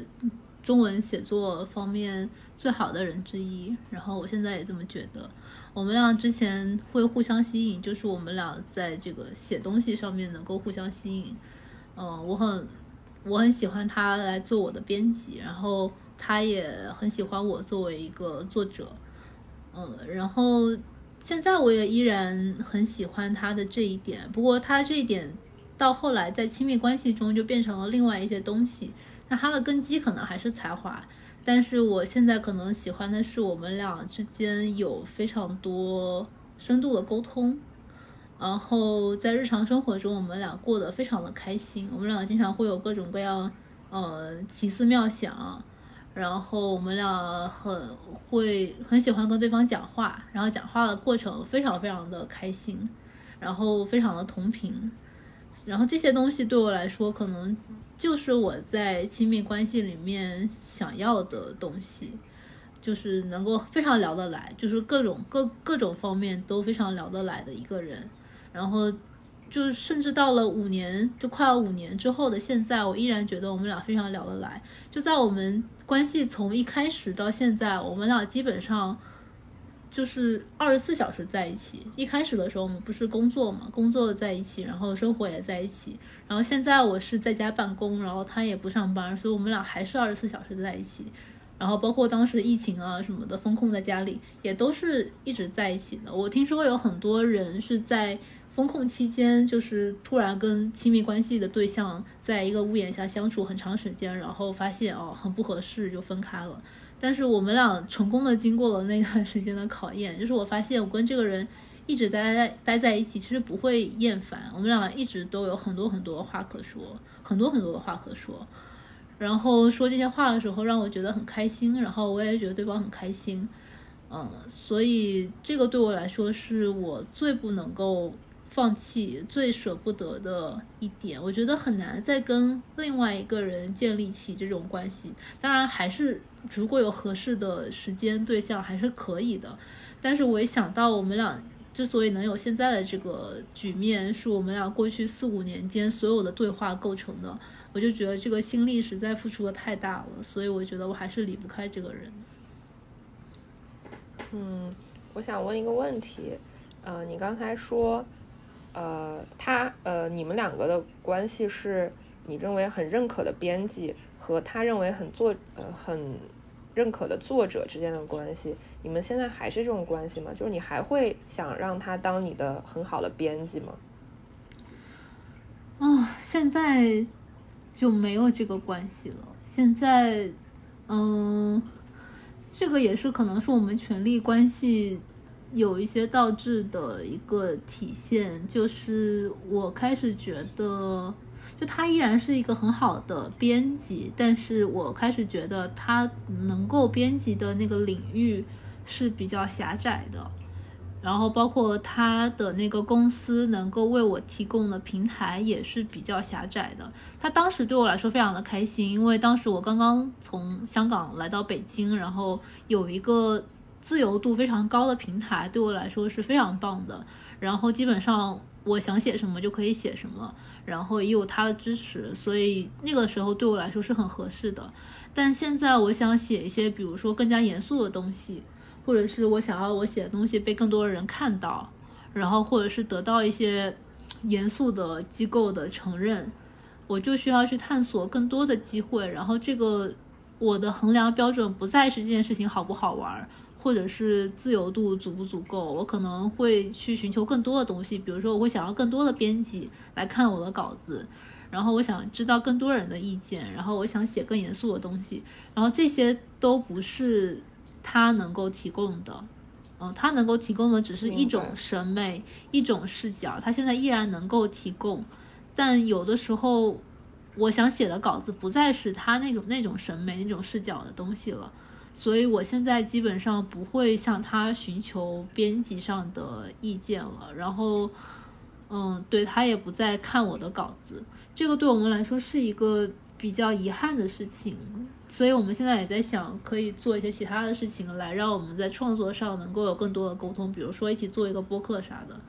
中文写作方面最好的人之一，然后我现在也这么觉得。我们俩之前会互相吸引，就是我们俩在这个写东西上面能够互相吸引。嗯，我很我很喜欢他来做我的编辑，然后他也很喜欢我作为一个作者，嗯，然后现在我也依然很喜欢他的这一点，不过他这一点到后来在亲密关系中就变成了另外一些东西，那他的根基可能还是才华。但是我现在可能喜欢的是我们俩之间有非常多深度的沟通，然后在日常生活中我们俩过得非常的开心。我们俩经常会有各种各样呃奇思妙想，然后我们俩很会很喜欢跟对方讲话，然后讲话的过程非常非常的开心，然后非常的同频，然后这些东西对我来说可能。就是我在亲密关系里面想要的东西，就是能够非常聊得来，就是各种各各种方面都非常聊得来的一个人。然后，就甚至到了五年，就快要五年之后的现在，我依然觉得我们俩非常聊得来。就在我们关系从一开始到现在，我们俩基本上。就是二十四小时在一起。一开始的时候，我们不是工作嘛，工作在一起，然后生活也在一起。然后现在我是在家办公，然后他也不上班，所以我们俩还是二十四小时在一起。然后包括当时疫情啊什么的，封控在家里，也都是一直在一起的。我听说有很多人是在封控期间，就是突然跟亲密关系的对象在一个屋檐下相处很长时间，然后发现哦很不合适就分开了。但是我们俩成功的经过了那段时间的考验，就是我发现我跟这个人一直待在待在一起，其实不会厌烦。我们俩一直都有很多很多话可说，很多很多的话可说。然后说这些话的时候，让我觉得很开心，然后我也觉得对方很开心。嗯，所以这个对我来说是我最不能够。放弃最舍不得的一点，我觉得很难再跟另外一个人建立起这种关系。当然，还是如果有合适的时间对象，还是可以的。但是，我一想到我们俩之所以能有现在的这个局面，是我们俩过去四五年间所有的对话构成的，我就觉得这个心力实在付出的太大了。所以，我觉得我还是离不开这个人。嗯，我想问一个问题，呃，你刚才说。呃，他呃，你们两个的关系是你认为很认可的编辑和他认为很作呃很认可的作者之间的关系，你们现在还是这种关系吗？就是你还会想让他当你的很好的编辑吗？啊，现在就没有这个关系了。现在，嗯，这个也是可能是我们权力关系。有一些倒置的一个体现，就是我开始觉得，就他依然是一个很好的编辑，但是我开始觉得他能够编辑的那个领域是比较狭窄的，然后包括他的那个公司能够为我提供的平台也是比较狭窄的。他当时对我来说非常的开心，因为当时我刚刚从香港来到北京，然后有一个。自由度非常高的平台对我来说是非常棒的，然后基本上我想写什么就可以写什么，然后也有他的支持，所以那个时候对我来说是很合适的。但现在我想写一些，比如说更加严肃的东西，或者是我想要我写的东西被更多的人看到，然后或者是得到一些严肃的机构的承认，我就需要去探索更多的机会。然后这个我的衡量标准不再是这件事情好不好玩。或者是自由度足不足够，我可能会去寻求更多的东西，比如说我会想要更多的编辑来看我的稿子，然后我想知道更多人的意见，然后我想写更严肃的东西，然后这些都不是他能够提供的，嗯，他能够提供的只是一种审美、一种视角，他现在依然能够提供，但有的时候我想写的稿子不再是他那种那种审美、那种视角的东西了。所以，我现在基本上不会向他寻求编辑上的意见了。然后，嗯，对他也不再看我的稿子。这个对我们来说是一个比较遗憾的事情。所以，我们现在也在想，可以做一些其他的事情来让我们在创作上能够有更多的沟通，比如说一起做一个播客啥的。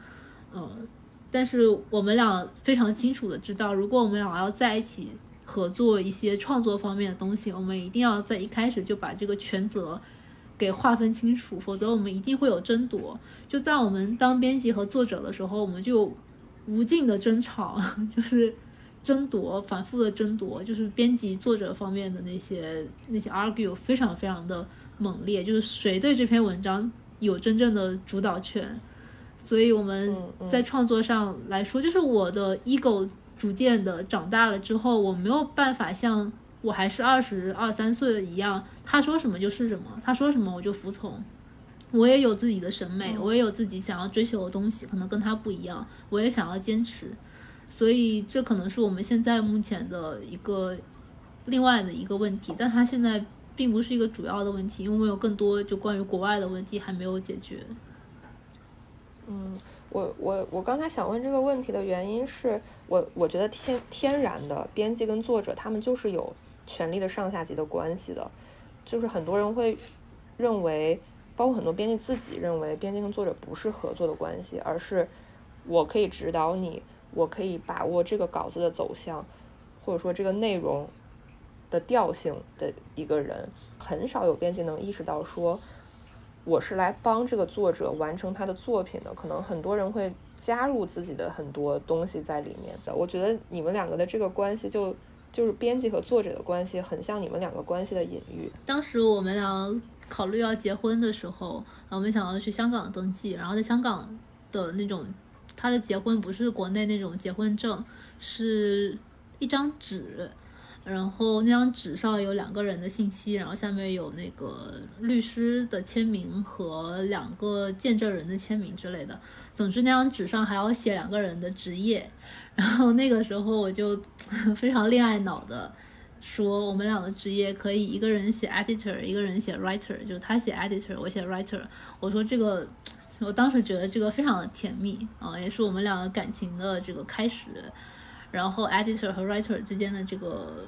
嗯，但是我们俩非常清楚的知道，如果我们俩要在一起。合作一些创作方面的东西，我们一定要在一开始就把这个权责给划分清楚，否则我们一定会有争夺。就在我们当编辑和作者的时候，我们就无尽的争吵，就是争夺，反复的争夺，就是编辑作者方面的那些 那些 argue 非常非常的猛烈，就是谁对这篇文章有真正的主导权。所以我们在创作上来说，就是我的 ego 逐渐的长大了之后，我没有办法像我还是二十二三岁的一样，他说什么就是什么，他说什么我就服从。我也有自己的审美，我也有自己想要追求的东西，可能跟他不一样，我也想要坚持。所以这可能是我们现在目前的一个另外的一个问题，但他现在并不是一个主要的问题，因为我们有更多就关于国外的问题还没有解决。嗯，我我我刚才想问这个问题的原因是我我觉得天天然的编辑跟作者他们就是有权力的上下级的关系的，就是很多人会认为，包括很多编辑自己认为，编辑跟作者不是合作的关系，而是我可以指导你，我可以把握这个稿子的走向，或者说这个内容的调性的一个人，很少有编辑能意识到说。我是来帮这个作者完成他的作品的，可能很多人会加入自己的很多东西在里面的。我觉得你们两个的这个关系就就是编辑和作者的关系，很像你们两个关系的隐喻。当时我们俩考虑要结婚的时候，我们想要去香港登记，然后在香港的那种，他的结婚不是国内那种结婚证，是一张纸。然后那张纸上有两个人的信息，然后下面有那个律师的签名和两个见证人的签名之类的。总之那张纸上还要写两个人的职业。然后那个时候我就 非常恋爱脑的说，我们俩的职业可以一个人写 editor，一个人写 writer，就是他写 editor，我写 writer。我说这个，我当时觉得这个非常的甜蜜啊，也是我们两个感情的这个开始。然后 editor 和 writer 之间的这个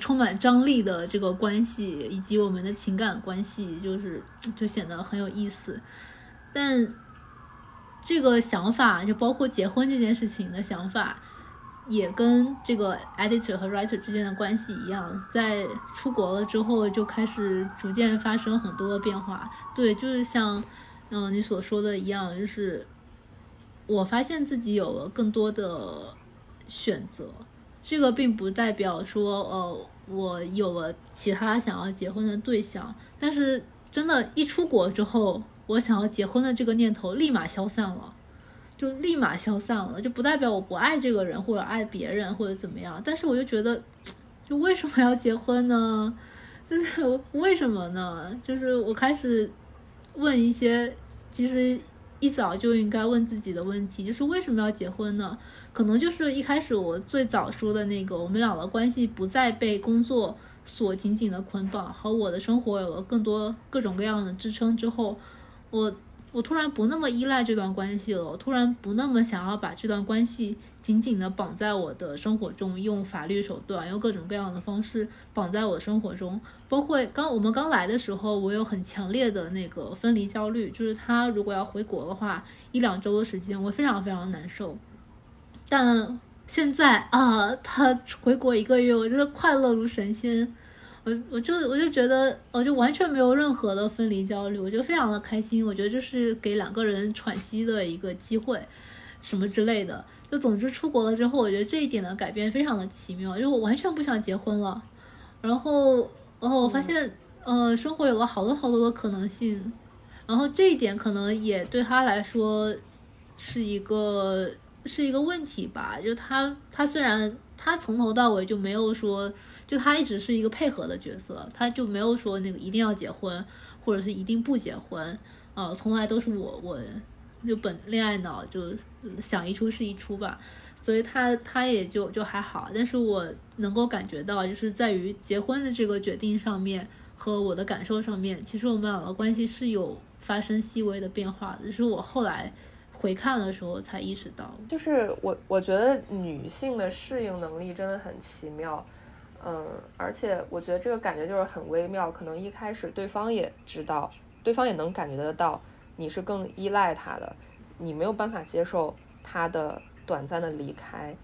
充满张力的这个关系，以及我们的情感关系，就是就显得很有意思。但这个想法，就包括结婚这件事情的想法，也跟这个 editor 和 writer 之间的关系一样，在出国了之后就开始逐渐发生很多的变化。对，就是像嗯你所说的一样，就是我发现自己有了更多的。选择，这个并不代表说，呃，我有了其他想要结婚的对象，但是真的，一出国之后，我想要结婚的这个念头立马消散了，就立马消散了，就不代表我不爱这个人或者爱别人或者怎么样，但是我就觉得，就为什么要结婚呢？就是 为什么呢？就是我开始问一些其实一早就应该问自己的问题，就是为什么要结婚呢？可能就是一开始我最早说的那个，我们俩的关系不再被工作所紧紧的捆绑，和我的生活有了更多各种各样的支撑之后，我我突然不那么依赖这段关系了，我突然不那么想要把这段关系紧紧的绑在我的生活中，用法律手段，用各种各样的方式绑在我的生活中。包括刚我们刚来的时候，我有很强烈的那个分离焦虑，就是他如果要回国的话，一两周的时间，我非常非常难受。但现在啊，他回国一个月，我真的快乐如神仙。我我就我就觉得，我就完全没有任何的分离焦虑，我觉得非常的开心。我觉得这是给两个人喘息的一个机会，什么之类的。就总之出国了之后，我觉得这一点的改变非常的奇妙，就我完全不想结婚了。然后，然后我发现，呃，生活有了好多好多的可能性。然后这一点可能也对他来说是一个。是一个问题吧，就他，他虽然他从头到尾就没有说，就他一直是一个配合的角色，他就没有说那个一定要结婚，或者是一定不结婚，呃，从来都是我，我就本恋爱脑，就想一出是一出吧，所以他他也就就还好，但是我能够感觉到，就是在于结婚的这个决定上面和我的感受上面，其实我们两个关系是有发生细微的变化，就是我后来。回看的时候才意识到，就是我我觉得女性的适应能力真的很奇妙，嗯，而且我觉得这个感觉就是很微妙，可能一开始对方也知道，对方也能感觉得到你是更依赖他的，你没有办法接受他的短暂的离开，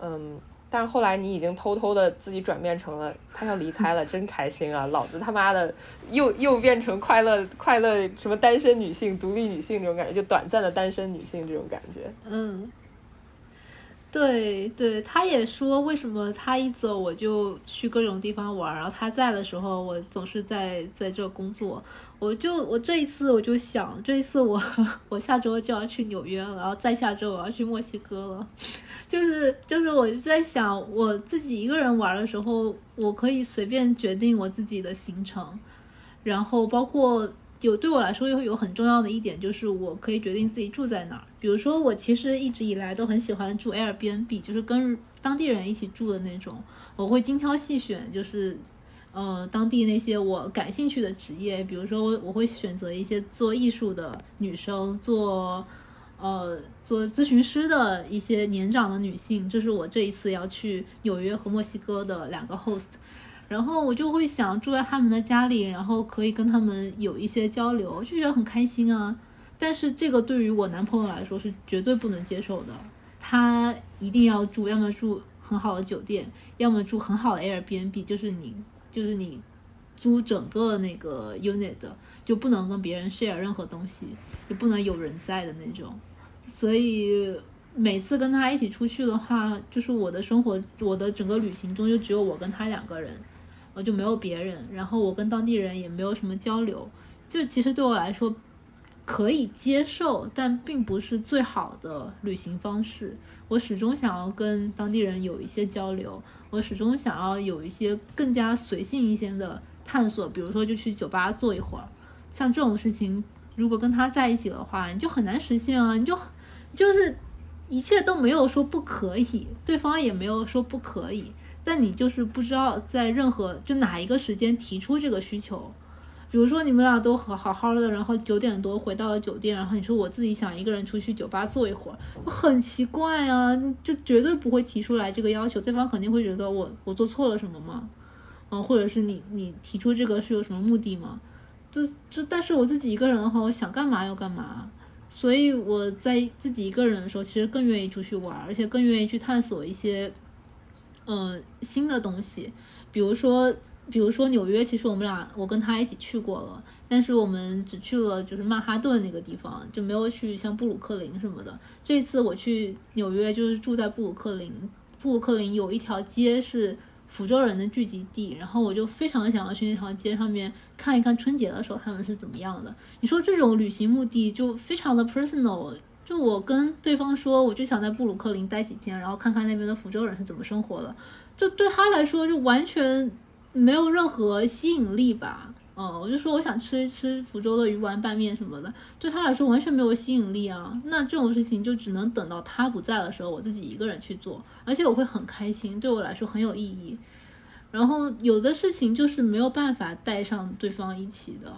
嗯。但是后来你已经偷偷的自己转变成了他要离开了，真开心啊！老子他妈的又又变成快乐快乐什么单身女性、独立女性这种感觉，就短暂的单身女性这种感觉。嗯，对对，他也说为什么他一走我就去各种地方玩，然后他在的时候我总是在在这工作。我就我这一次我就想，这一次我 我下周就要去纽约了，然后再下周我要去墨西哥了。就是就是我就在想，我自己一个人玩的时候，我可以随便决定我自己的行程，然后包括。有对我来说有有很重要的一点，就是我可以决定自己住在哪儿。比如说，我其实一直以来都很喜欢住 Airbnb，就是跟当地人一起住的那种。我会精挑细选，就是呃当地那些我感兴趣的职业。比如说，我我会选择一些做艺术的女生，做呃做咨询师的一些年长的女性。这是我这一次要去纽约和墨西哥的两个 host。然后我就会想住在他们的家里，然后可以跟他们有一些交流，就觉得很开心啊。但是这个对于我男朋友来说是绝对不能接受的，他一定要住，要么住很好的酒店，要么住很好的 Airbnb，就是你就是你租整个那个 unit 的，就不能跟别人 share 任何东西，就不能有人在的那种。所以每次跟他一起出去的话，就是我的生活，我的整个旅行中就只有我跟他两个人。我就没有别人，然后我跟当地人也没有什么交流，就其实对我来说可以接受，但并不是最好的旅行方式。我始终想要跟当地人有一些交流，我始终想要有一些更加随性一些的探索，比如说就去酒吧坐一会儿。像这种事情，如果跟他在一起的话，你就很难实现啊，你就就是一切都没有说不可以，对方也没有说不可以。但你就是不知道在任何就哪一个时间提出这个需求，比如说你们俩都好好好的，然后九点多回到了酒店，然后你说我自己想一个人出去酒吧坐一会儿，很奇怪啊，就绝对不会提出来这个要求，对方肯定会觉得我我做错了什么吗？嗯，或者是你你提出这个是有什么目的吗？就就但是我自己一个人的话，我想干嘛要干嘛，所以我在自己一个人的时候，其实更愿意出去玩，而且更愿意去探索一些。呃，新的东西，比如说，比如说纽约，其实我们俩我跟他一起去过了，但是我们只去了就是曼哈顿那个地方，就没有去像布鲁克林什么的。这次我去纽约就是住在布鲁克林，布鲁克林有一条街是福州人的聚集地，然后我就非常想要去那条街上面看一看春节的时候他们是怎么样的。你说这种旅行目的就非常的 personal。就我跟对方说，我就想在布鲁克林待几天，然后看看那边的福州人是怎么生活的。就对他来说，就完全没有任何吸引力吧。嗯，我就说我想吃一吃福州的鱼丸拌面什么的，对他来说完全没有吸引力啊。那这种事情就只能等到他不在的时候，我自己一个人去做，而且我会很开心，对我来说很有意义。然后有的事情就是没有办法带上对方一起的。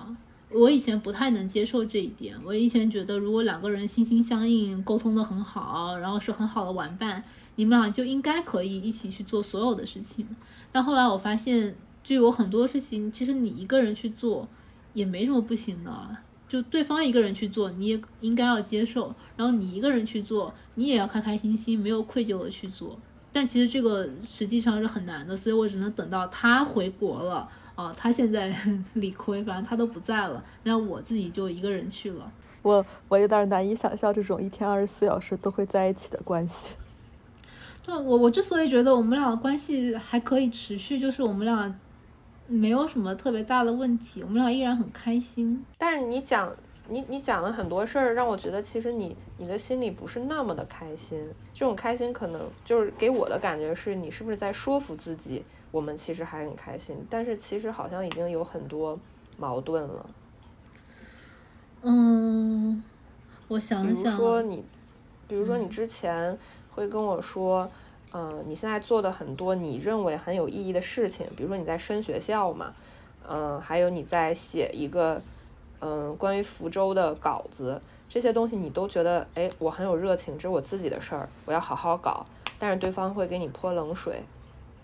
我以前不太能接受这一点。我以前觉得，如果两个人心心相印，沟通的很好，然后是很好的玩伴，你们俩就应该可以一起去做所有的事情。但后来我发现，就有很多事情，其实你一个人去做也没什么不行的。就对方一个人去做，你也应该要接受。然后你一个人去做，你也要开开心心，没有愧疚的去做。但其实这个实际上是很难的，所以我只能等到他回国了。啊，他现在 理亏，反正他都不在了，然后我自己就一个人去了。我我有点难以想象这种一天二十四小时都会在一起的关系。对，我我之所以觉得我们俩关系还可以持续，就是我们俩没有什么特别大的问题，我们俩依然很开心。但是你讲你你讲了很多事儿，让我觉得其实你你的心里不是那么的开心。这种开心可能就是给我的感觉是你是不是在说服自己？我们其实还很开心，但是其实好像已经有很多矛盾了。嗯，我想想，比如说你，比如说你之前会跟我说，嗯，你现在做的很多你认为很有意义的事情，比如说你在升学校嘛，嗯，还有你在写一个嗯关于福州的稿子，这些东西你都觉得，哎，我很有热情，这是我自己的事儿，我要好好搞，但是对方会给你泼冷水。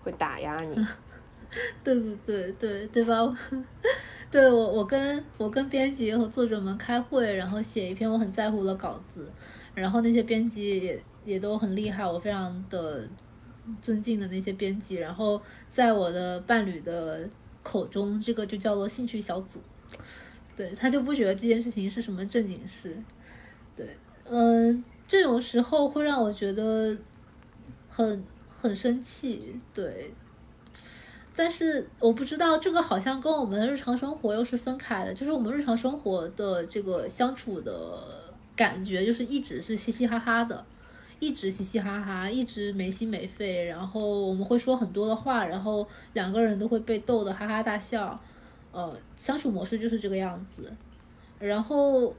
会打压你，对对对对对吧？对我我跟我跟编辑和作者们开会，然后写一篇我很在乎的稿子，然后那些编辑也也都很厉害，我非常的尊敬的那些编辑。然后在我的伴侣的口中，这个就叫做兴趣小组，对他就不觉得这件事情是什么正经事。对，嗯，这种时候会让我觉得。很很生气，对。但是我不知道这个好像跟我们的日常生活又是分开的，就是我们日常生活的这个相处的感觉，就是一直是嘻嘻哈哈的，一直嘻嘻哈哈，一直没心没肺，然后我们会说很多的话，然后两个人都会被逗得哈哈大笑，呃，相处模式就是这个样子，然后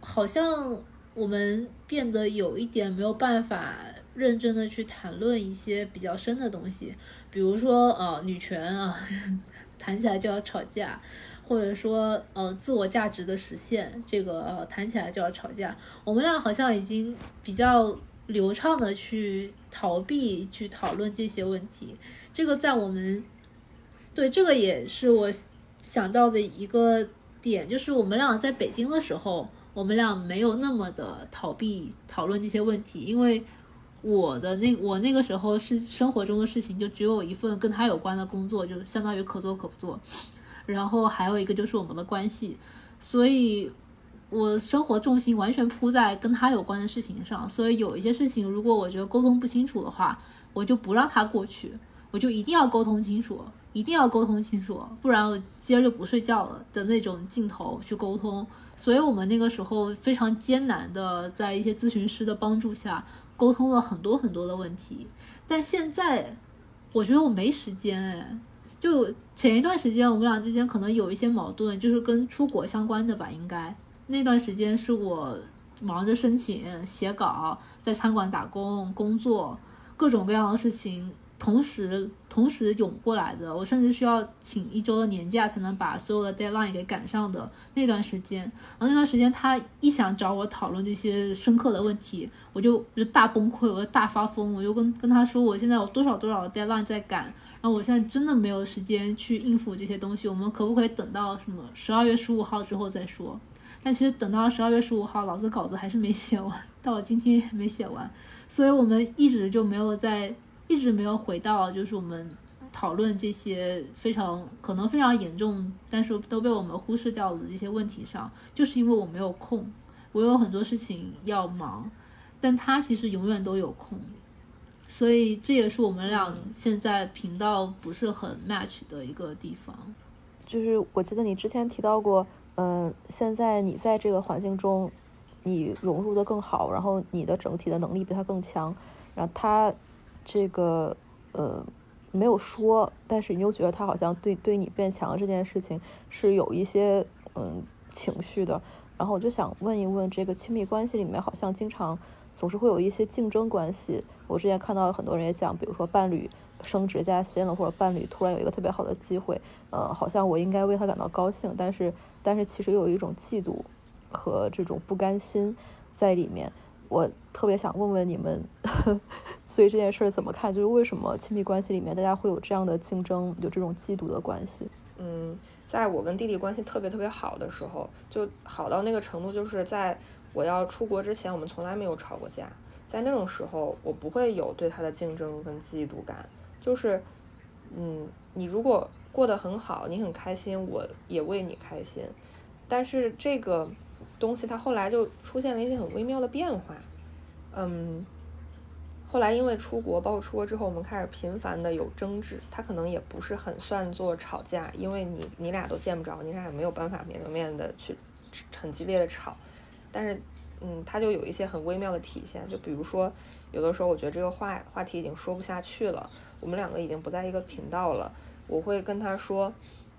好像我们变得有一点没有办法认真的去谈论一些比较深的东西。比如说，呃，女权啊，谈起来就要吵架，或者说，呃，自我价值的实现，这个呃，谈起来就要吵架。我们俩好像已经比较流畅的去逃避去讨论这些问题。这个在我们，对，这个也是我想到的一个点，就是我们俩在北京的时候，我们俩没有那么的逃避讨论这些问题，因为。我的那我那个时候是生活中的事情，就只有一份跟他有关的工作，就相当于可做可不做。然后还有一个就是我们的关系，所以我生活重心完全扑在跟他有关的事情上。所以有一些事情，如果我觉得沟通不清楚的话，我就不让他过去，我就一定要沟通清楚，一定要沟通清楚，不然我今儿就不睡觉了的那种劲头去沟通。所以我们那个时候非常艰难的，在一些咨询师的帮助下。沟通了很多很多的问题，但现在我觉得我没时间哎。就前一段时间，我们俩之间可能有一些矛盾，就是跟出国相关的吧。应该那段时间是我忙着申请、写稿、在餐馆打工、工作，各种各样的事情。同时，同时涌过来的，我甚至需要请一周的年假才能把所有的 deadline 给赶上的那段时间。然后那段时间，他一想找我讨论这些深刻的问题，我就就大崩溃，我就大发疯，我就跟跟他说，我现在有多少多少的 deadline 在赶，然后我现在真的没有时间去应付这些东西，我们可不可以等到什么十二月十五号之后再说？但其实等到十二月十五号，老子稿子还是没写完，到了今天也没写完，所以我们一直就没有在。一直没有回到，就是我们讨论这些非常可能非常严重，但是都被我们忽视掉的这些问题上，就是因为我没有空，我有很多事情要忙，但他其实永远都有空，所以这也是我们俩现在频道不是很 match 的一个地方。就是我记得你之前提到过，嗯，现在你在这个环境中，你融入的更好，然后你的整体的能力比他更强，然后他。这个呃没有说，但是你又觉得他好像对对你变强这件事情是有一些嗯情绪的，然后我就想问一问，这个亲密关系里面好像经常总是会有一些竞争关系。我之前看到很多人也讲，比如说伴侣升职加薪了，或者伴侣突然有一个特别好的机会，呃，好像我应该为他感到高兴，但是但是其实有一种嫉妒和这种不甘心在里面。我特别想问问你们，所以这件事怎么看？就是为什么亲密关系里面大家会有这样的竞争，有这种嫉妒的关系？嗯，在我跟弟弟关系特别特别好的时候，就好到那个程度，就是在我要出国之前，我们从来没有吵过架。在那种时候，我不会有对他的竞争跟嫉妒感。就是，嗯，你如果过得很好，你很开心，我也为你开心。但是这个。东西，它后来就出现了一些很微妙的变化，嗯，后来因为出国，包括出国之后，我们开始频繁的有争执，它可能也不是很算作吵架，因为你你俩都见不着，你俩也没有办法面对面的去很激烈的吵，但是，嗯，它就有一些很微妙的体现，就比如说，有的时候我觉得这个话话题已经说不下去了，我们两个已经不在一个频道了，我会跟他说，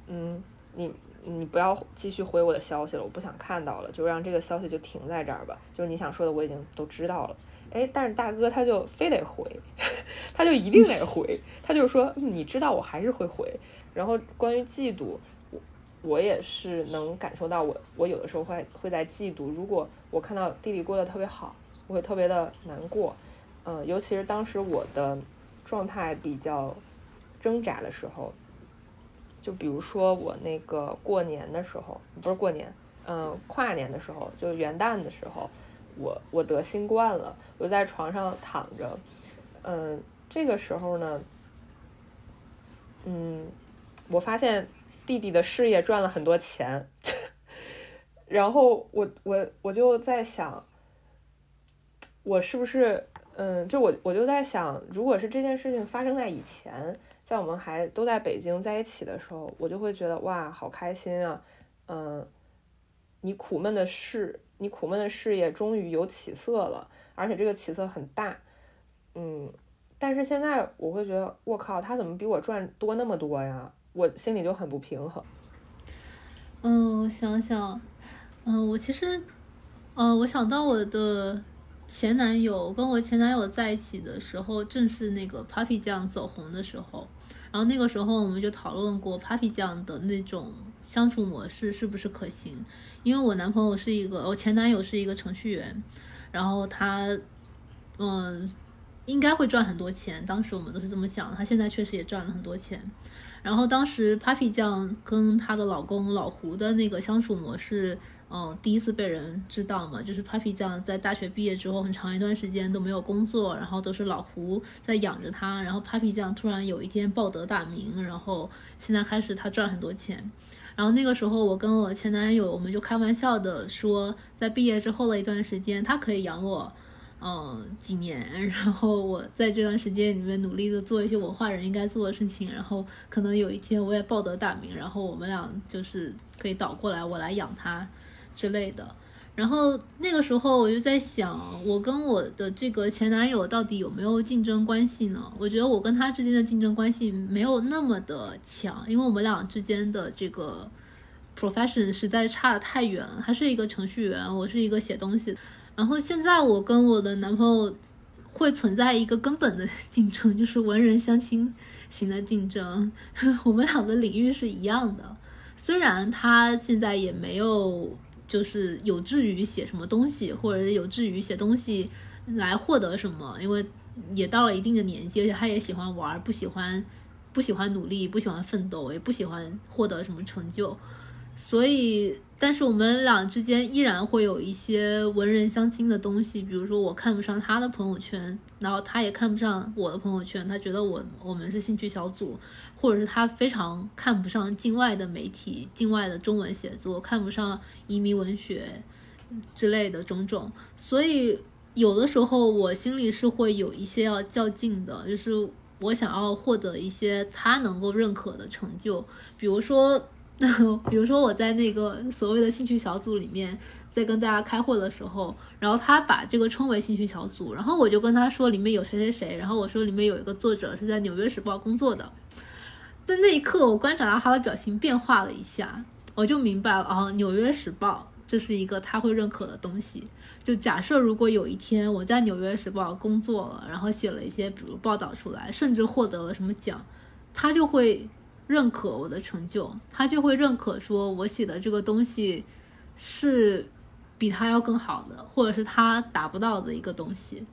嗯，你。你不要继续回我的消息了，我不想看到了，就让这个消息就停在这儿吧。就是你想说的，我已经都知道了。哎，但是大哥他就非得回，他就一定得回，他就说你知道我还是会回。然后关于嫉妒，我也是能感受到，我我有的时候会会在嫉妒。如果我看到弟弟过得特别好，我会特别的难过。嗯，尤其是当时我的状态比较挣扎的时候。就比如说我那个过年的时候，不是过年，嗯，跨年的时候，就是元旦的时候，我我得新冠了，我在床上躺着，嗯，这个时候呢，嗯，我发现弟弟的事业赚了很多钱，然后我我我就在想，我是不是嗯，就我我就在想，如果是这件事情发生在以前，在我们还都在北京在一起的时候，我就会觉得哇，好开心啊，嗯，你苦闷的事，你苦闷的事业终于有起色了，而且这个起色很大，嗯，但是现在我会觉得，我靠，他怎么比我赚多那么多呀？我心里就很不平衡。嗯，我想想，嗯，我其实，嗯，我想到我的。前男友跟我前男友在一起的时候，正是那个 Papi 酱走红的时候。然后那个时候我们就讨论过 Papi 酱的那种相处模式是不是可行。因为我男朋友是一个，我前男友是一个程序员，然后他，嗯，应该会赚很多钱。当时我们都是这么想，他现在确实也赚了很多钱。然后当时 Papi 酱跟她的老公老胡的那个相处模式。嗯，第一次被人知道嘛，就是 Papi 酱在大学毕业之后很长一段时间都没有工作，然后都是老胡在养着他，然后 Papi 酱突然有一天报得大名，然后现在开始他赚很多钱，然后那个时候我跟我前男友我们就开玩笑的说，在毕业之后的一段时间他可以养我，嗯几年，然后我在这段时间里面努力的做一些文化人应该做的事情，然后可能有一天我也报得大名，然后我们俩就是可以倒过来我来养他。之类的，然后那个时候我就在想，我跟我的这个前男友到底有没有竞争关系呢？我觉得我跟他之间的竞争关系没有那么的强，因为我们俩之间的这个 profession 实在差的太远了。他是一个程序员，我是一个写东西。然后现在我跟我的男朋友会存在一个根本的竞争，就是文人相亲型的竞争。我们俩的领域是一样的，虽然他现在也没有。就是有志于写什么东西，或者有志于写东西来获得什么，因为也到了一定的年纪，而且他也喜欢玩，不喜欢不喜欢努力，不喜欢奋斗，也不喜欢获得什么成就。所以，但是我们俩之间依然会有一些文人相亲的东西，比如说我看不上他的朋友圈，然后他也看不上我的朋友圈，他觉得我我们是兴趣小组。或者是他非常看不上境外的媒体、境外的中文写作，看不上移民文学之类的种种，所以有的时候我心里是会有一些要较劲的，就是我想要获得一些他能够认可的成就，比如说，比如说我在那个所谓的兴趣小组里面，在跟大家开会的时候，然后他把这个称为兴趣小组，然后我就跟他说里面有谁谁谁，然后我说里面有一个作者是在《纽约时报》工作的。在那一刻，我观察到他的表情变化了一下，我就明白了啊，《纽约时报》这是一个他会认可的东西。就假设如果有一天我在《纽约时报》工作了，然后写了一些比如报道出来，甚至获得了什么奖，他就会认可我的成就，他就会认可说我写的这个东西是比他要更好的，或者是他达不到的一个东西。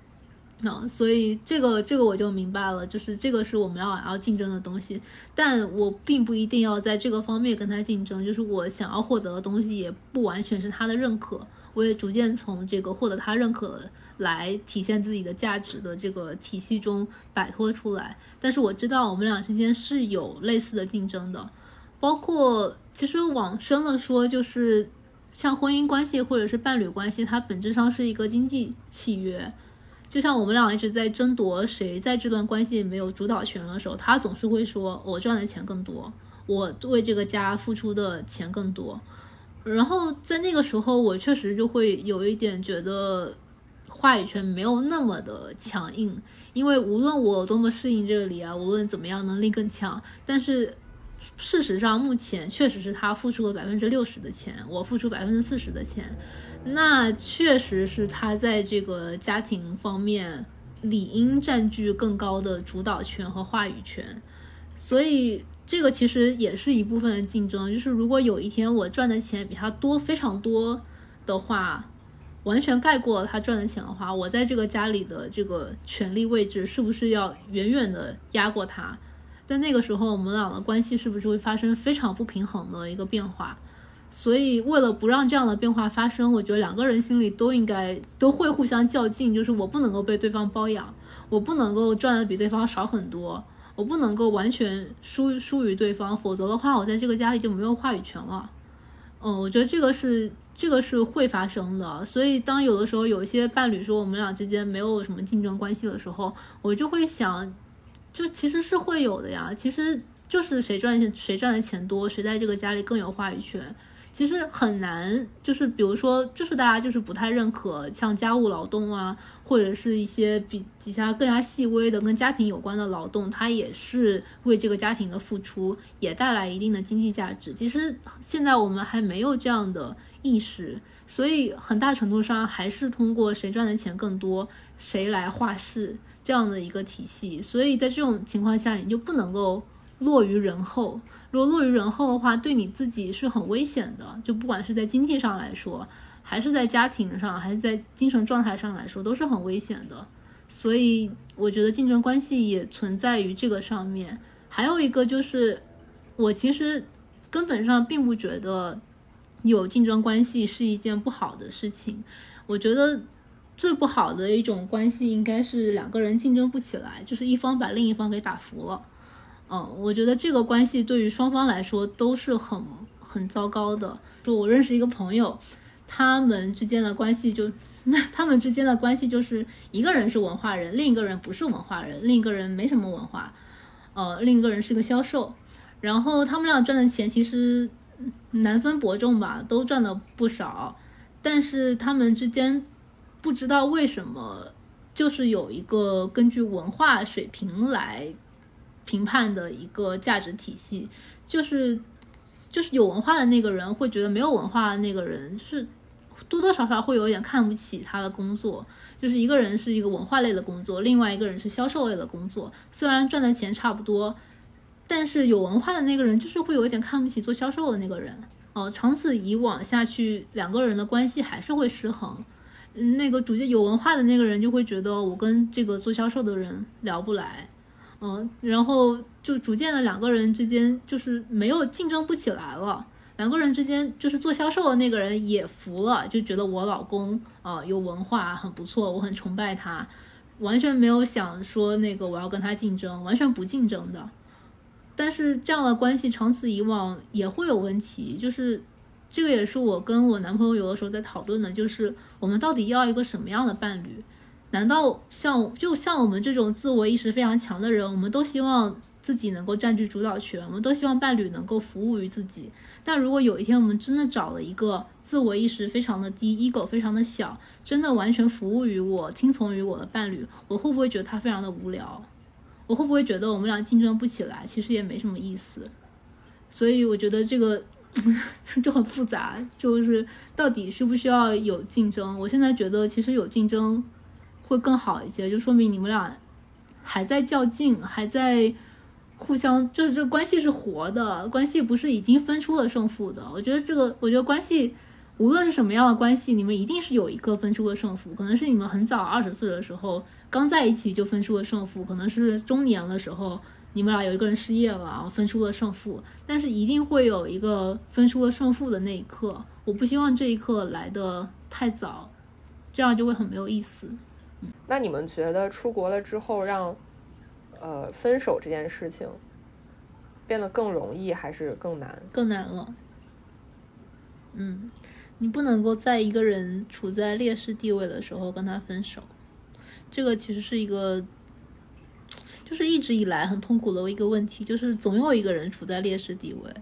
那所以这个这个我就明白了，就是这个是我们要要竞争的东西，但我并不一定要在这个方面跟他竞争，就是我想要获得的东西也不完全是他的认可，我也逐渐从这个获得他认可来体现自己的价值的这个体系中摆脱出来。但是我知道我们俩之间是有类似的竞争的，包括其实往深了说，就是像婚姻关系或者是伴侣关系，它本质上是一个经济契约。就像我们俩一直在争夺谁在这段关系没有主导权的时候，他总是会说：“我赚的钱更多，我为这个家付出的钱更多。”然后在那个时候，我确实就会有一点觉得话语权没有那么的强硬，因为无论我多么适应这里啊，无论怎么样能力更强，但是事实上目前确实是他付出了百分之六十的钱，我付出百分之四十的钱。那确实是他在这个家庭方面理应占据更高的主导权和话语权，所以这个其实也是一部分的竞争。就是如果有一天我赚的钱比他多非常多的话，完全盖过了他赚的钱的话，我在这个家里的这个权力位置是不是要远远的压过他？在那个时候，我们俩的关系是不是会发生非常不平衡的一个变化？所以，为了不让这样的变化发生，我觉得两个人心里都应该都会互相较劲，就是我不能够被对方包养，我不能够赚的比对方少很多，我不能够完全输输于对方，否则的话，我在这个家里就没有话语权了。嗯，我觉得这个是这个是会发生的。所以当有的时候有一些伴侣说我们俩之间没有什么竞争关系的时候，我就会想，就其实是会有的呀。其实就是谁赚钱谁赚的钱多，谁在这个家里更有话语权。其实很难，就是比如说，就是大家就是不太认可像家务劳动啊，或者是一些比底下更加细微的跟家庭有关的劳动，它也是为这个家庭的付出，也带来一定的经济价值。其实现在我们还没有这样的意识，所以很大程度上还是通过谁赚的钱更多，谁来话事这样的一个体系。所以在这种情况下，你就不能够落于人后。如果落于人后的话，对你自己是很危险的。就不管是在经济上来说，还是在家庭上，还是在精神状态上来说，都是很危险的。所以我觉得竞争关系也存在于这个上面。还有一个就是，我其实根本上并不觉得有竞争关系是一件不好的事情。我觉得最不好的一种关系应该是两个人竞争不起来，就是一方把另一方给打服了。嗯，我觉得这个关系对于双方来说都是很很糟糕的。就我认识一个朋友，他们之间的关系就，他们之间的关系就是一个人是文化人，另一个人不是文化人，另一个人没什么文化，呃，另一个人是个销售。然后他们俩赚的钱其实难分伯仲吧，都赚了不少。但是他们之间不知道为什么，就是有一个根据文化水平来。评判的一个价值体系，就是就是有文化的那个人会觉得没有文化的那个人就是多多少少会有点看不起他的工作。就是一个人是一个文化类的工作，另外一个人是销售类的工作，虽然赚的钱差不多，但是有文化的那个人就是会有一点看不起做销售的那个人。哦，长此以往下去，两个人的关系还是会失衡。那个逐渐有文化的那个人就会觉得我跟这个做销售的人聊不来。嗯，然后就逐渐的两个人之间就是没有竞争不起来了，两个人之间就是做销售的那个人也服了，就觉得我老公啊有文化很不错，我很崇拜他，完全没有想说那个我要跟他竞争，完全不竞争的。但是这样的关系长此以往也会有问题，就是这个也是我跟我男朋友有的时候在讨论的，就是我们到底要一个什么样的伴侣。难道像就像我们这种自我意识非常强的人，我们都希望自己能够占据主导权，我们都希望伴侣能够服务于自己。但如果有一天我们真的找了一个自我意识非常的低、ego 非常的小，真的完全服务于我、听从于我的伴侣，我会不会觉得他非常的无聊？我会不会觉得我们俩竞争不起来？其实也没什么意思。所以我觉得这个 就很复杂，就是到底需不需要有竞争？我现在觉得其实有竞争。会更好一些，就说明你们俩还在较劲，还在互相，就是这关系是活的，关系不是已经分出了胜负的。我觉得这个，我觉得关系无论是什么样的关系，你们一定是有一个分出了胜负，可能是你们很早二十岁的时候刚在一起就分出了胜负，可能是中年的时候你们俩有一个人失业了分出了胜负，但是一定会有一个分出了胜负的那一刻。我不希望这一刻来的太早，这样就会很没有意思。嗯那你们觉得出国了之后，让呃分手这件事情变得更容易还是更难？更难了。嗯，你不能够在一个人处在劣势地位的时候跟他分手，这个其实是一个，就是一直以来很痛苦的一个问题，就是总有一个人处在劣势地位。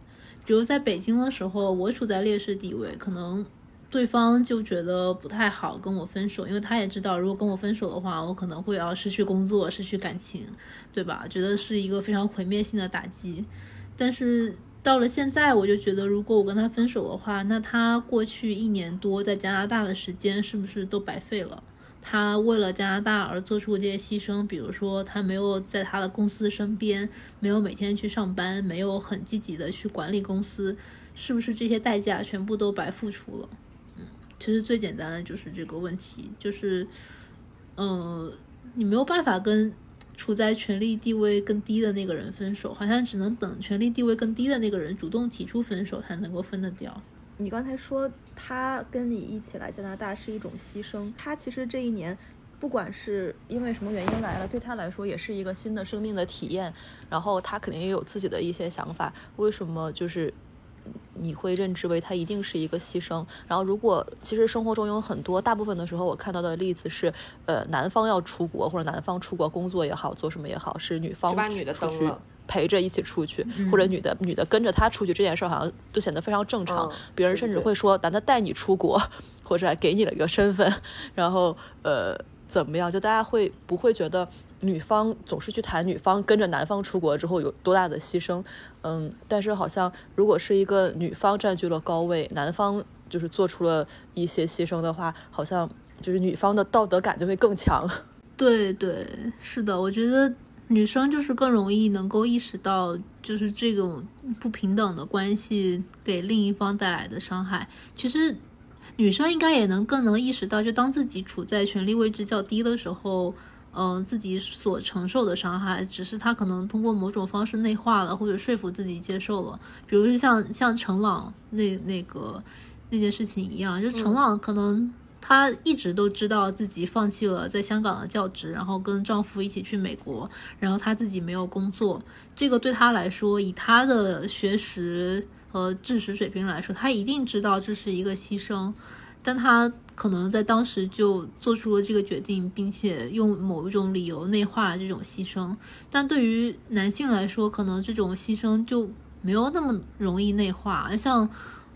比如在北京的时候，我处在劣势地位，可能。对方就觉得不太好跟我分手，因为他也知道，如果跟我分手的话，我可能会要失去工作、失去感情，对吧？觉得是一个非常毁灭性的打击。但是到了现在，我就觉得，如果我跟他分手的话，那他过去一年多在加拿大的时间是不是都白费了？他为了加拿大而做出这些牺牲，比如说他没有在他的公司身边，没有每天去上班，没有很积极的去管理公司，是不是这些代价全部都白付出了？其实最简单的就是这个问题，就是，呃，你没有办法跟处在权力地位更低的那个人分手，好像只能等权力地位更低的那个人主动提出分手才能够分得掉。你刚才说他跟你一起来加拿大是一种牺牲，他其实这一年不管是因为什么原因来了，对他来说也是一个新的生命的体验，然后他肯定也有自己的一些想法，为什么就是？你会认知为它一定是一个牺牲。然后如果其实生活中有很多大部分的时候，我看到的例子是，呃，男方要出国或者男方出国工作也好，做什么也好，是女方把女的出去。陪着一起出去，或者女的女的跟着他出去，这件事儿好像就显得非常正常。嗯别人甚至会说，男的带你出国，或者还给你了一个身份，然后呃怎么样？就大家会不会觉得女方总是去谈女方跟着男方出国之后有多大的牺牲？嗯，但是好像如果是一个女方占据了高位，男方就是做出了一些牺牲的话，好像就是女方的道德感就会更强。对对，是的，我觉得女生就是更容易能够意识到，就是这种不平等的关系给另一方带来的伤害。其实，女生应该也能更能意识到，就当自己处在权力位置较低的时候，嗯、自己所承受的伤害，只是他可能通过某种方式内化了，或者说服自己接受了。比如是像像陈朗那那个那件事情一样，就陈朗可能。她一直都知道自己放弃了在香港的教职，然后跟丈夫一起去美国，然后她自己没有工作。这个对她来说，以她的学识和知识水平来说，她一定知道这是一个牺牲，但她可能在当时就做出了这个决定，并且用某一种理由内化这种牺牲。但对于男性来说，可能这种牺牲就没有那么容易内化，像。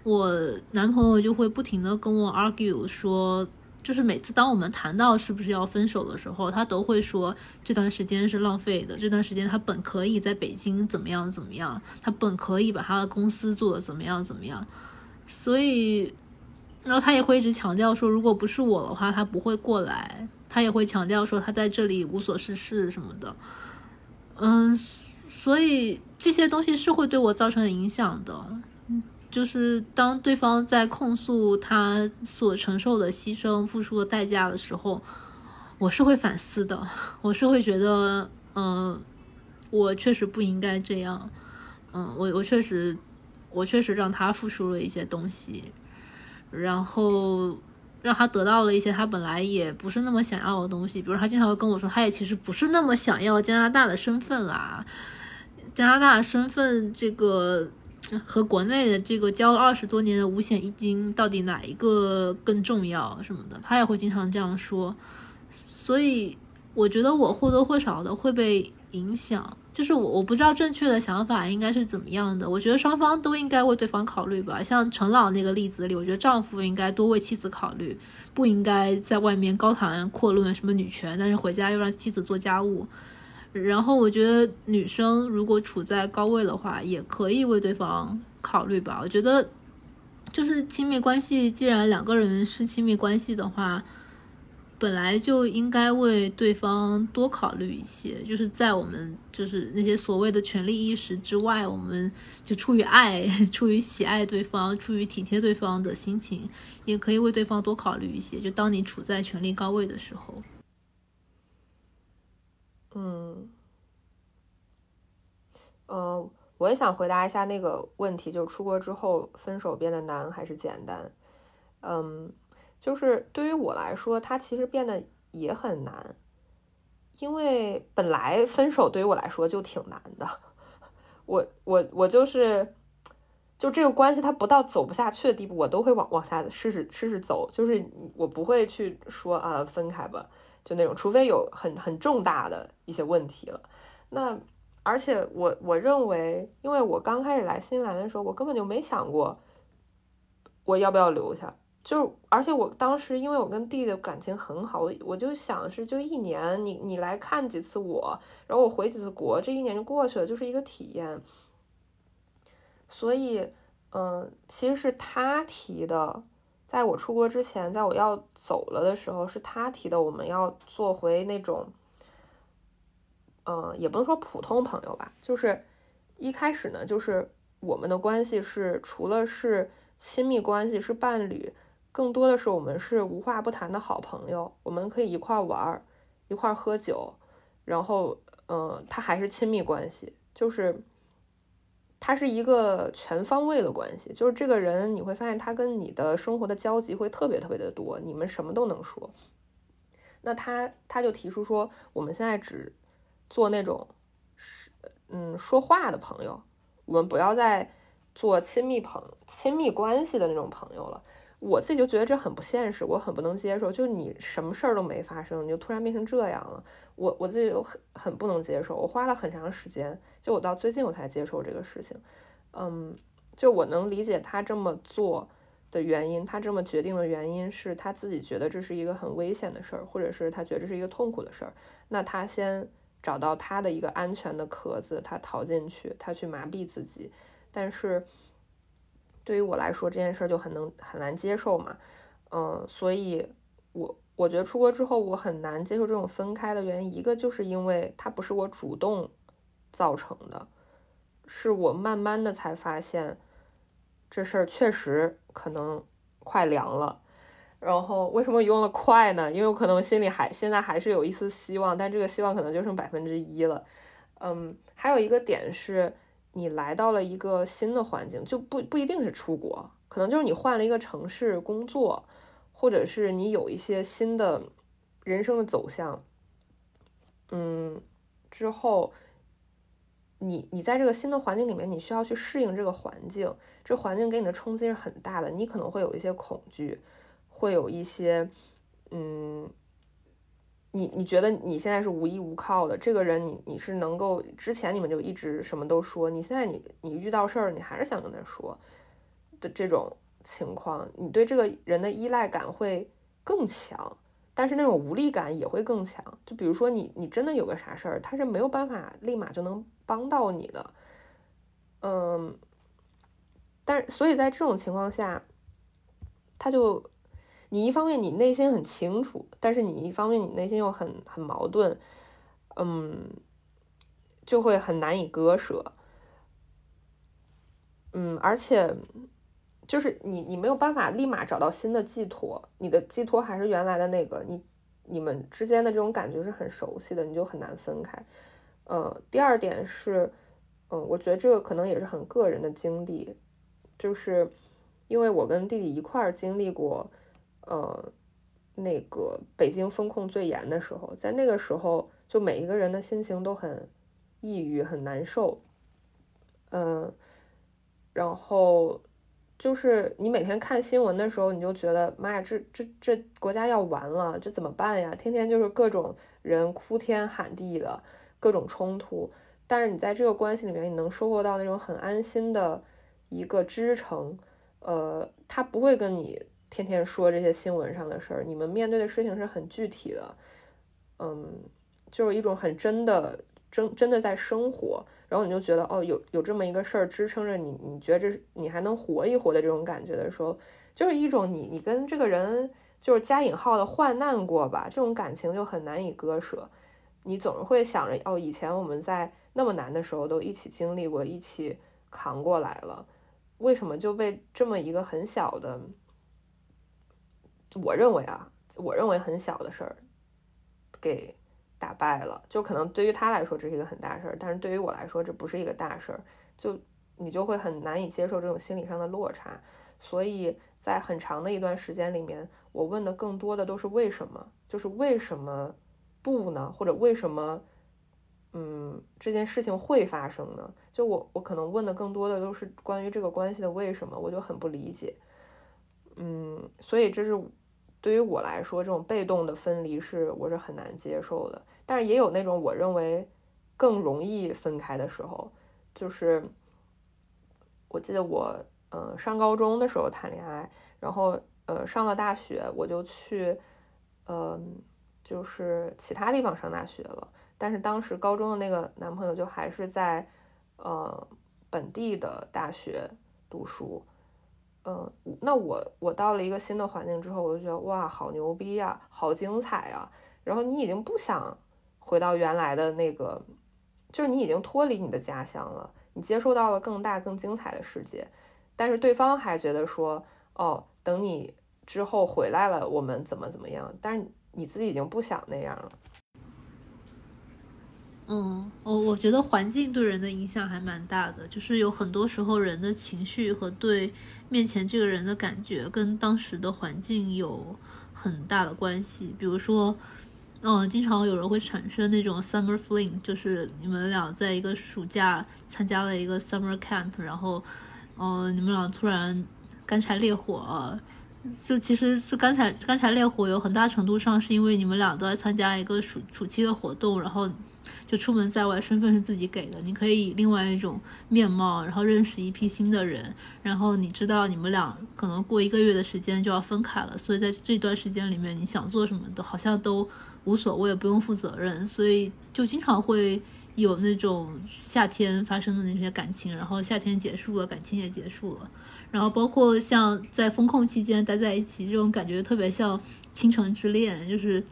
我男朋友就会不停的跟我 argue 说，就是每次当我们谈到是不是要分手的时候，他都会说这段时间是浪费的，这段时间他本可以在北京怎么样怎么样，他本可以把他的公司做的怎么样怎么样，所以，然后他也会一直强调说，如果不是我的话，他不会过来，他也会强调说他在这里无所事事什么的，嗯，所以这些东西是会对我造成影响的。就是当对方在控诉他所承受的牺牲、付出的代价的时候，我是会反思的，我是会觉得，嗯、我确实不应该这样，嗯，我我确实，我确实让他付出了一些东西，然后让他得到了一些他本来也不是那么想要的东西，比如他经常会跟我说，他也其实不是那么想要加拿大的身份啦，加拿大身份这个。和国内的这个交了二十多年的五险一金，到底哪一个更重要什么的，他也会经常这样说。所以我觉得我或多或少的会被影响，就是我我不知道正确的想法应该是怎么样的。我觉得双方都应该为对方考虑吧。像陈老那个例子里，我觉得丈夫应该多为妻子考虑，不应该在外面高谈阔论什么女权，但是回家又让妻子做家务。然后我觉得女生如果处在高位的话，也可以为对方考虑吧。我觉得就是亲密关系，既然两个人是亲密关系的话，本来就应该为对方多考虑一些。就是在我们就是那些所谓的权利意识之外，我们就出于爱、出于喜爱对方、出于体贴对方的心情，也可以为对方多考虑一些。就当你处在权力高位的时候。嗯，呃，我也想回答一下那个问题，就出国之后分手变得难还是简单？嗯，就是对于我来说，它其实变得也很难，因为本来分手对于我来说就挺难的，我我我就是，就这个关系它不到走不下去的地步，我都会往往下试试试试走，就是我不会去说啊分开吧。就那种，除非有很很重大的一些问题了。那而且我我认为，因为我刚开始来新西兰的时候，我根本就没想过我要不要留下。就而且我当时因为我跟弟弟的感情很好，我我就想是就一年，你你来看几次我，然后我回几次国，这一年就过去了，就是一个体验。所以，嗯，其实是他提的。在我出国之前，在我要走了的时候，是他提的，我们要做回那种，嗯，也不能说普通朋友吧，就是一开始呢，就是我们的关系是除了是亲密关系，是伴侣，更多的是我们是无话不谈的好朋友，我们可以一块玩儿，一块喝酒，然后，嗯，他还是亲密关系，就是。他是一个全方位的关系，就是这个人你会发现他跟你的生活的交集会特别特别的多，你们什么都能说。那他他就提出说，我们现在只做那种是，嗯，说话的朋友，我们不要再做亲密朋亲密关系的那种朋友了。我自己就觉得这很不现实，我很不能接受。就你什么事儿都没发生，你就突然变成这样了，我我自己就很很不能接受。我花了很长时间，就我到最近我才接受这个事情。嗯，就我能理解他这么做的原因，他这么决定的原因是他自己觉得这是一个很危险的事儿，或者是他觉得这是一个痛苦的事儿。那他先找到他的一个安全的壳子，他逃进去，他去麻痹自己。但是对于我来说，这件事儿就很能很难接受嘛。嗯，所以我我觉得出国之后我很难接受这种分开的原因，一个就是因为它不是我主动造成的。是我慢慢的才发现，这事儿确实可能快凉了。然后为什么用了快呢？因为我可能心里还现在还是有一丝希望，但这个希望可能就剩百分之一了。嗯，还有一个点是，你来到了一个新的环境，就不不一定是出国，可能就是你换了一个城市工作，或者是你有一些新的人生的走向。嗯，之后。你你在这个新的环境里面，你需要去适应这个环境，这环境给你的冲击是很大的，你可能会有一些恐惧，会有一些，嗯，你你觉得你现在是无依无靠的，这个人你你是能够，之前你们就一直什么都说，你现在你你遇到事儿，你还是想跟他说的这种情况，你对这个人的依赖感会更强。但是那种无力感也会更强，就比如说你你真的有个啥事儿，他是没有办法立马就能帮到你的，嗯，但所以在这种情况下，他就你一方面你内心很清楚，但是你一方面你内心又很很矛盾，嗯，就会很难以割舍，嗯，而且。就是你，你没有办法立马找到新的寄托，你的寄托还是原来的那个，你你们之间的这种感觉是很熟悉的，你就很难分开。呃，第二点是，嗯，我觉得这个可能也是很个人的经历，就是因为我跟弟弟一块儿经历过，呃，那个北京封控最严的时候，在那个时候，就每一个人的心情都很抑郁、很难受，嗯，然后。就是你每天看新闻的时候，你就觉得妈呀，这这这国家要完了，这怎么办呀？天天就是各种人哭天喊地的各种冲突，但是你在这个关系里面，你能收获到那种很安心的一个支撑。呃，他不会跟你天天说这些新闻上的事儿，你们面对的事情是很具体的，嗯，就是一种很真的真真的在生活。然后你就觉得哦，有有这么一个事儿支撑着你，你觉得你还能活一活的这种感觉的时候，就是一种你你跟这个人就是加引号的患难过吧，这种感情就很难以割舍。你总是会想着哦，以前我们在那么难的时候都一起经历过，一起扛过来了，为什么就被这么一个很小的，我认为啊，我认为很小的事儿给。打败了，就可能对于他来说这是一个很大事儿，但是对于我来说这不是一个大事儿，就你就会很难以接受这种心理上的落差。所以在很长的一段时间里面，我问的更多的都是为什么，就是为什么不呢？或者为什么，嗯，这件事情会发生呢？就我我可能问的更多的都是关于这个关系的为什么，我就很不理解。嗯，所以这是。对于我来说，这种被动的分离是我是很难接受的。但是也有那种我认为更容易分开的时候，就是我记得我呃上高中的时候谈恋爱，然后呃上了大学我就去呃就是其他地方上大学了。但是当时高中的那个男朋友就还是在呃本地的大学读书。嗯，那我我到了一个新的环境之后，我就觉得哇，好牛逼呀，好精彩呀。然后你已经不想回到原来的那个，就是你已经脱离你的家乡了，你接受到了更大更精彩的世界。但是对方还觉得说，哦，等你之后回来了，我们怎么怎么样？但是你自己已经不想那样了。嗯，我我觉得环境对人的影响还蛮大的，就是有很多时候人的情绪和对面前这个人的感觉跟当时的环境有很大的关系。比如说，嗯，经常有人会产生那种 summer fling，就是你们俩在一个暑假参加了一个 summer camp，然后嗯，你们俩突然干柴烈火，就其实就干柴干柴烈火有很大程度上是因为你们俩都在参加一个暑暑期的活动，然后就出门在外，身份是自己给的，你可以以另外一种面貌，然后认识一批新的人，然后你知道你们俩可能过一个月的时间就要分开了，所以在这段时间里面，你想做什么都好像都无所谓，不用负责任，所以就经常会。有那种夏天发生的那些感情，然后夏天结束了，感情也结束了，然后包括像在风控期间待在一起，这种感觉特别像倾城之恋，就是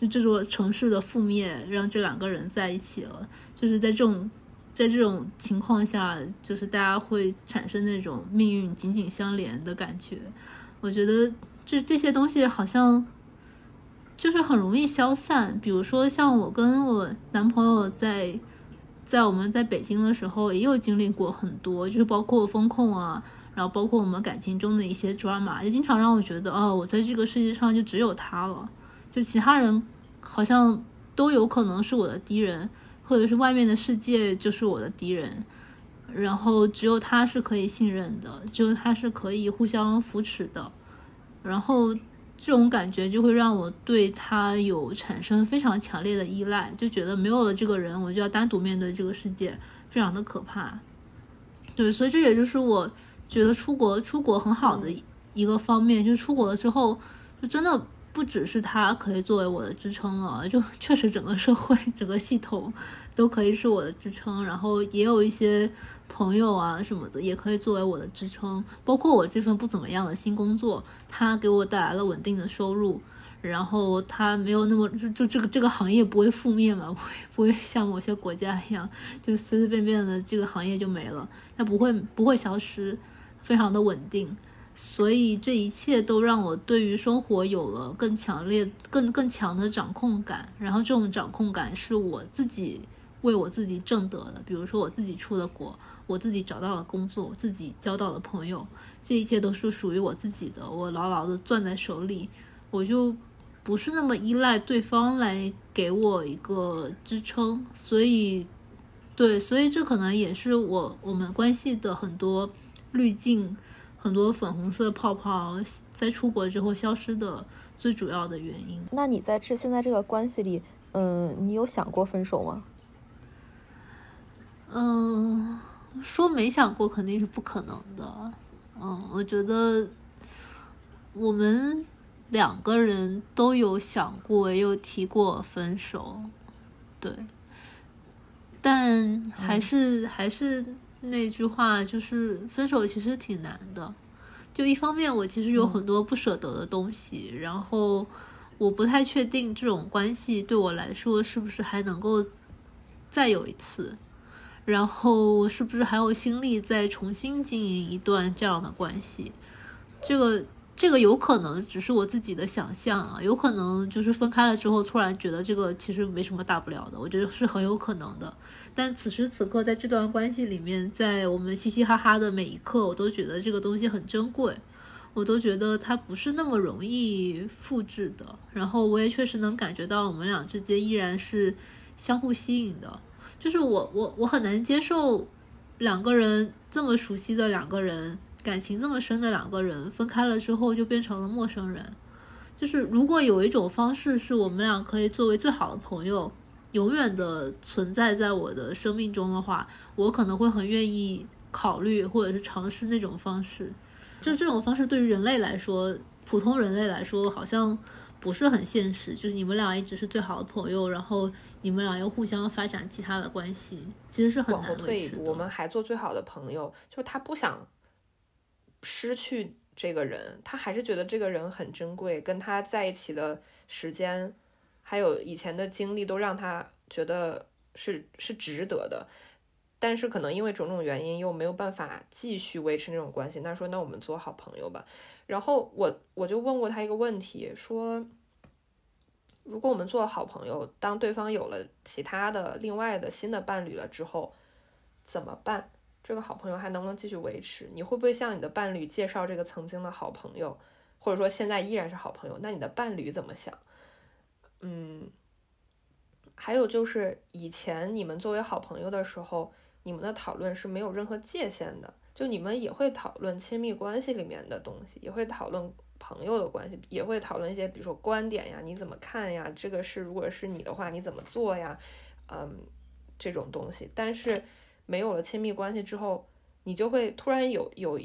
就这座城市的覆灭让这两个人在一起了，就是在这种在这种情况下，就是大家会产生那种命运紧紧相连的感觉。我觉得这这些东西好像。就是很容易消散，比如说像我跟我男朋友在，在我们在北京的时候，也有经历过很多，就是包括风控啊，然后包括我们感情中的一些 drama，就经常让我觉得，哦，我在这个世界上就只有他了，就其他人好像都有可能是我的敌人，或者是外面的世界就是我的敌人，然后只有他是可以信任的，只有他是可以互相扶持的，然后。这种感觉就会让我对他有产生非常强烈的依赖，就觉得没有了这个人，我就要单独面对这个世界，非常的可怕。对，所以这也就是我觉得出国出国很好的一个方面，就是出国了之后，就真的不只是他可以作为我的支撑了，就 确实整个社会整个系统都可以是我的支撑，然后也有一些。朋友啊什么的也可以作为我的支撑，包括我这份不怎么样的新工作，它给我带来了稳定的收入，然后它没有那么就这个这个行业不会覆灭嘛，不会不会像某些国家一样，就随随便便的这个行业就没了，它不会不会消失，非常的稳定，所以这一切都让我对于生活有了更强烈、更更强的掌控感，然后这种掌控感是我自己为我自己挣得的，比如说我自己出了国。我自己找到了工作，我自己交到了朋友，这一切都是属于我自己的，我牢牢的攥在手里，我就不是那么依赖对方来给我一个支撑，所以，对，所以这可能也是我我们关系的很多滤镜，很多粉红色泡泡在出国之后消失的最主要的原因。那你在这现在这个关系里，嗯，你有想过分手吗？嗯。说没想过肯定是不可能的，嗯，我觉得我们两个人都有想过，也有提过分手，对，但还是还是那句话，就是分手其实挺难的。就一方面，我其实有很多不舍得的东西，然后我不太确定这种关系对我来说是不是还能够再有一次。然后是不是还有心力再重新经营一段这样的关系？这个这个有可能只是我自己的想象啊，有可能就是分开了之后突然觉得这个其实没什么大不了的，我觉得是很有可能的。但此时此刻在这段关系里面，在我们嘻嘻哈哈的每一刻，我都觉得这个东西很珍贵，我都觉得它不是那么容易复制的。然后我也确实能感觉到我们俩之间依然是相互吸引的。就是我我我很难接受两个人这么熟悉的两个人感情这么深的两个人分开了之后就变成了陌生人。就是如果有一种方式是我们俩可以作为最好的朋友，永远的存在在我的生命中的话，我可能会很愿意考虑或者是尝试那种方式。就这种方式对于人类来说，普通人类来说好像不是很现实。就是你们俩一直是最好的朋友，然后。你们俩又互相发展其他的关系，其实是很难维持的。我们还做最好的朋友，就是他不想失去这个人，他还是觉得这个人很珍贵，跟他在一起的时间，还有以前的经历，都让他觉得是是值得的。但是可能因为种种原因，又没有办法继续维持那种关系。那说，那我们做好朋友吧。然后我我就问过他一个问题，说。如果我们做好朋友，当对方有了其他的、另外的新的伴侣了之后，怎么办？这个好朋友还能不能继续维持？你会不会向你的伴侣介绍这个曾经的好朋友，或者说现在依然是好朋友？那你的伴侣怎么想？嗯，还有就是以前你们作为好朋友的时候，你们的讨论是没有任何界限的，就你们也会讨论亲密关系里面的东西，也会讨论朋友的关系，也会讨论一些，比如说观点呀，你怎么看呀？这个是如果是你的话，你怎么做呀？嗯，这种东西。但是没有了亲密关系之后，你就会突然有有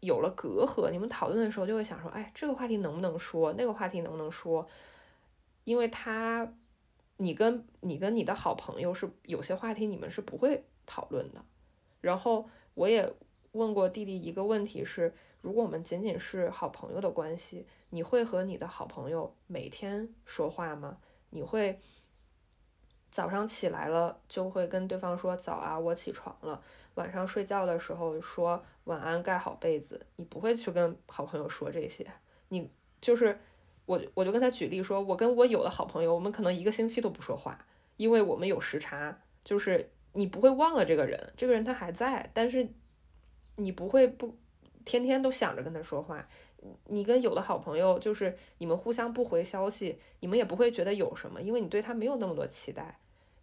有了隔阂。你们讨论的时候就会想说，哎，这个话题能不能说？那个话题能不能说？因为他，你跟你跟你的好朋友是有些话题你们是不会讨论的。然后我也。问过弟弟一个问题是：如果我们仅仅是好朋友的关系，你会和你的好朋友每天说话吗？你会早上起来了就会跟对方说早啊，我起床了。晚上睡觉的时候说晚安，盖好被子。你不会去跟好朋友说这些。你就是我，我就跟他举例说，我跟我有的好朋友，我们可能一个星期都不说话，因为我们有时差。就是你不会忘了这个人，这个人他还在，但是。你不会不天天都想着跟他说话，你跟有的好朋友就是你们互相不回消息，你们也不会觉得有什么，因为你对他没有那么多期待。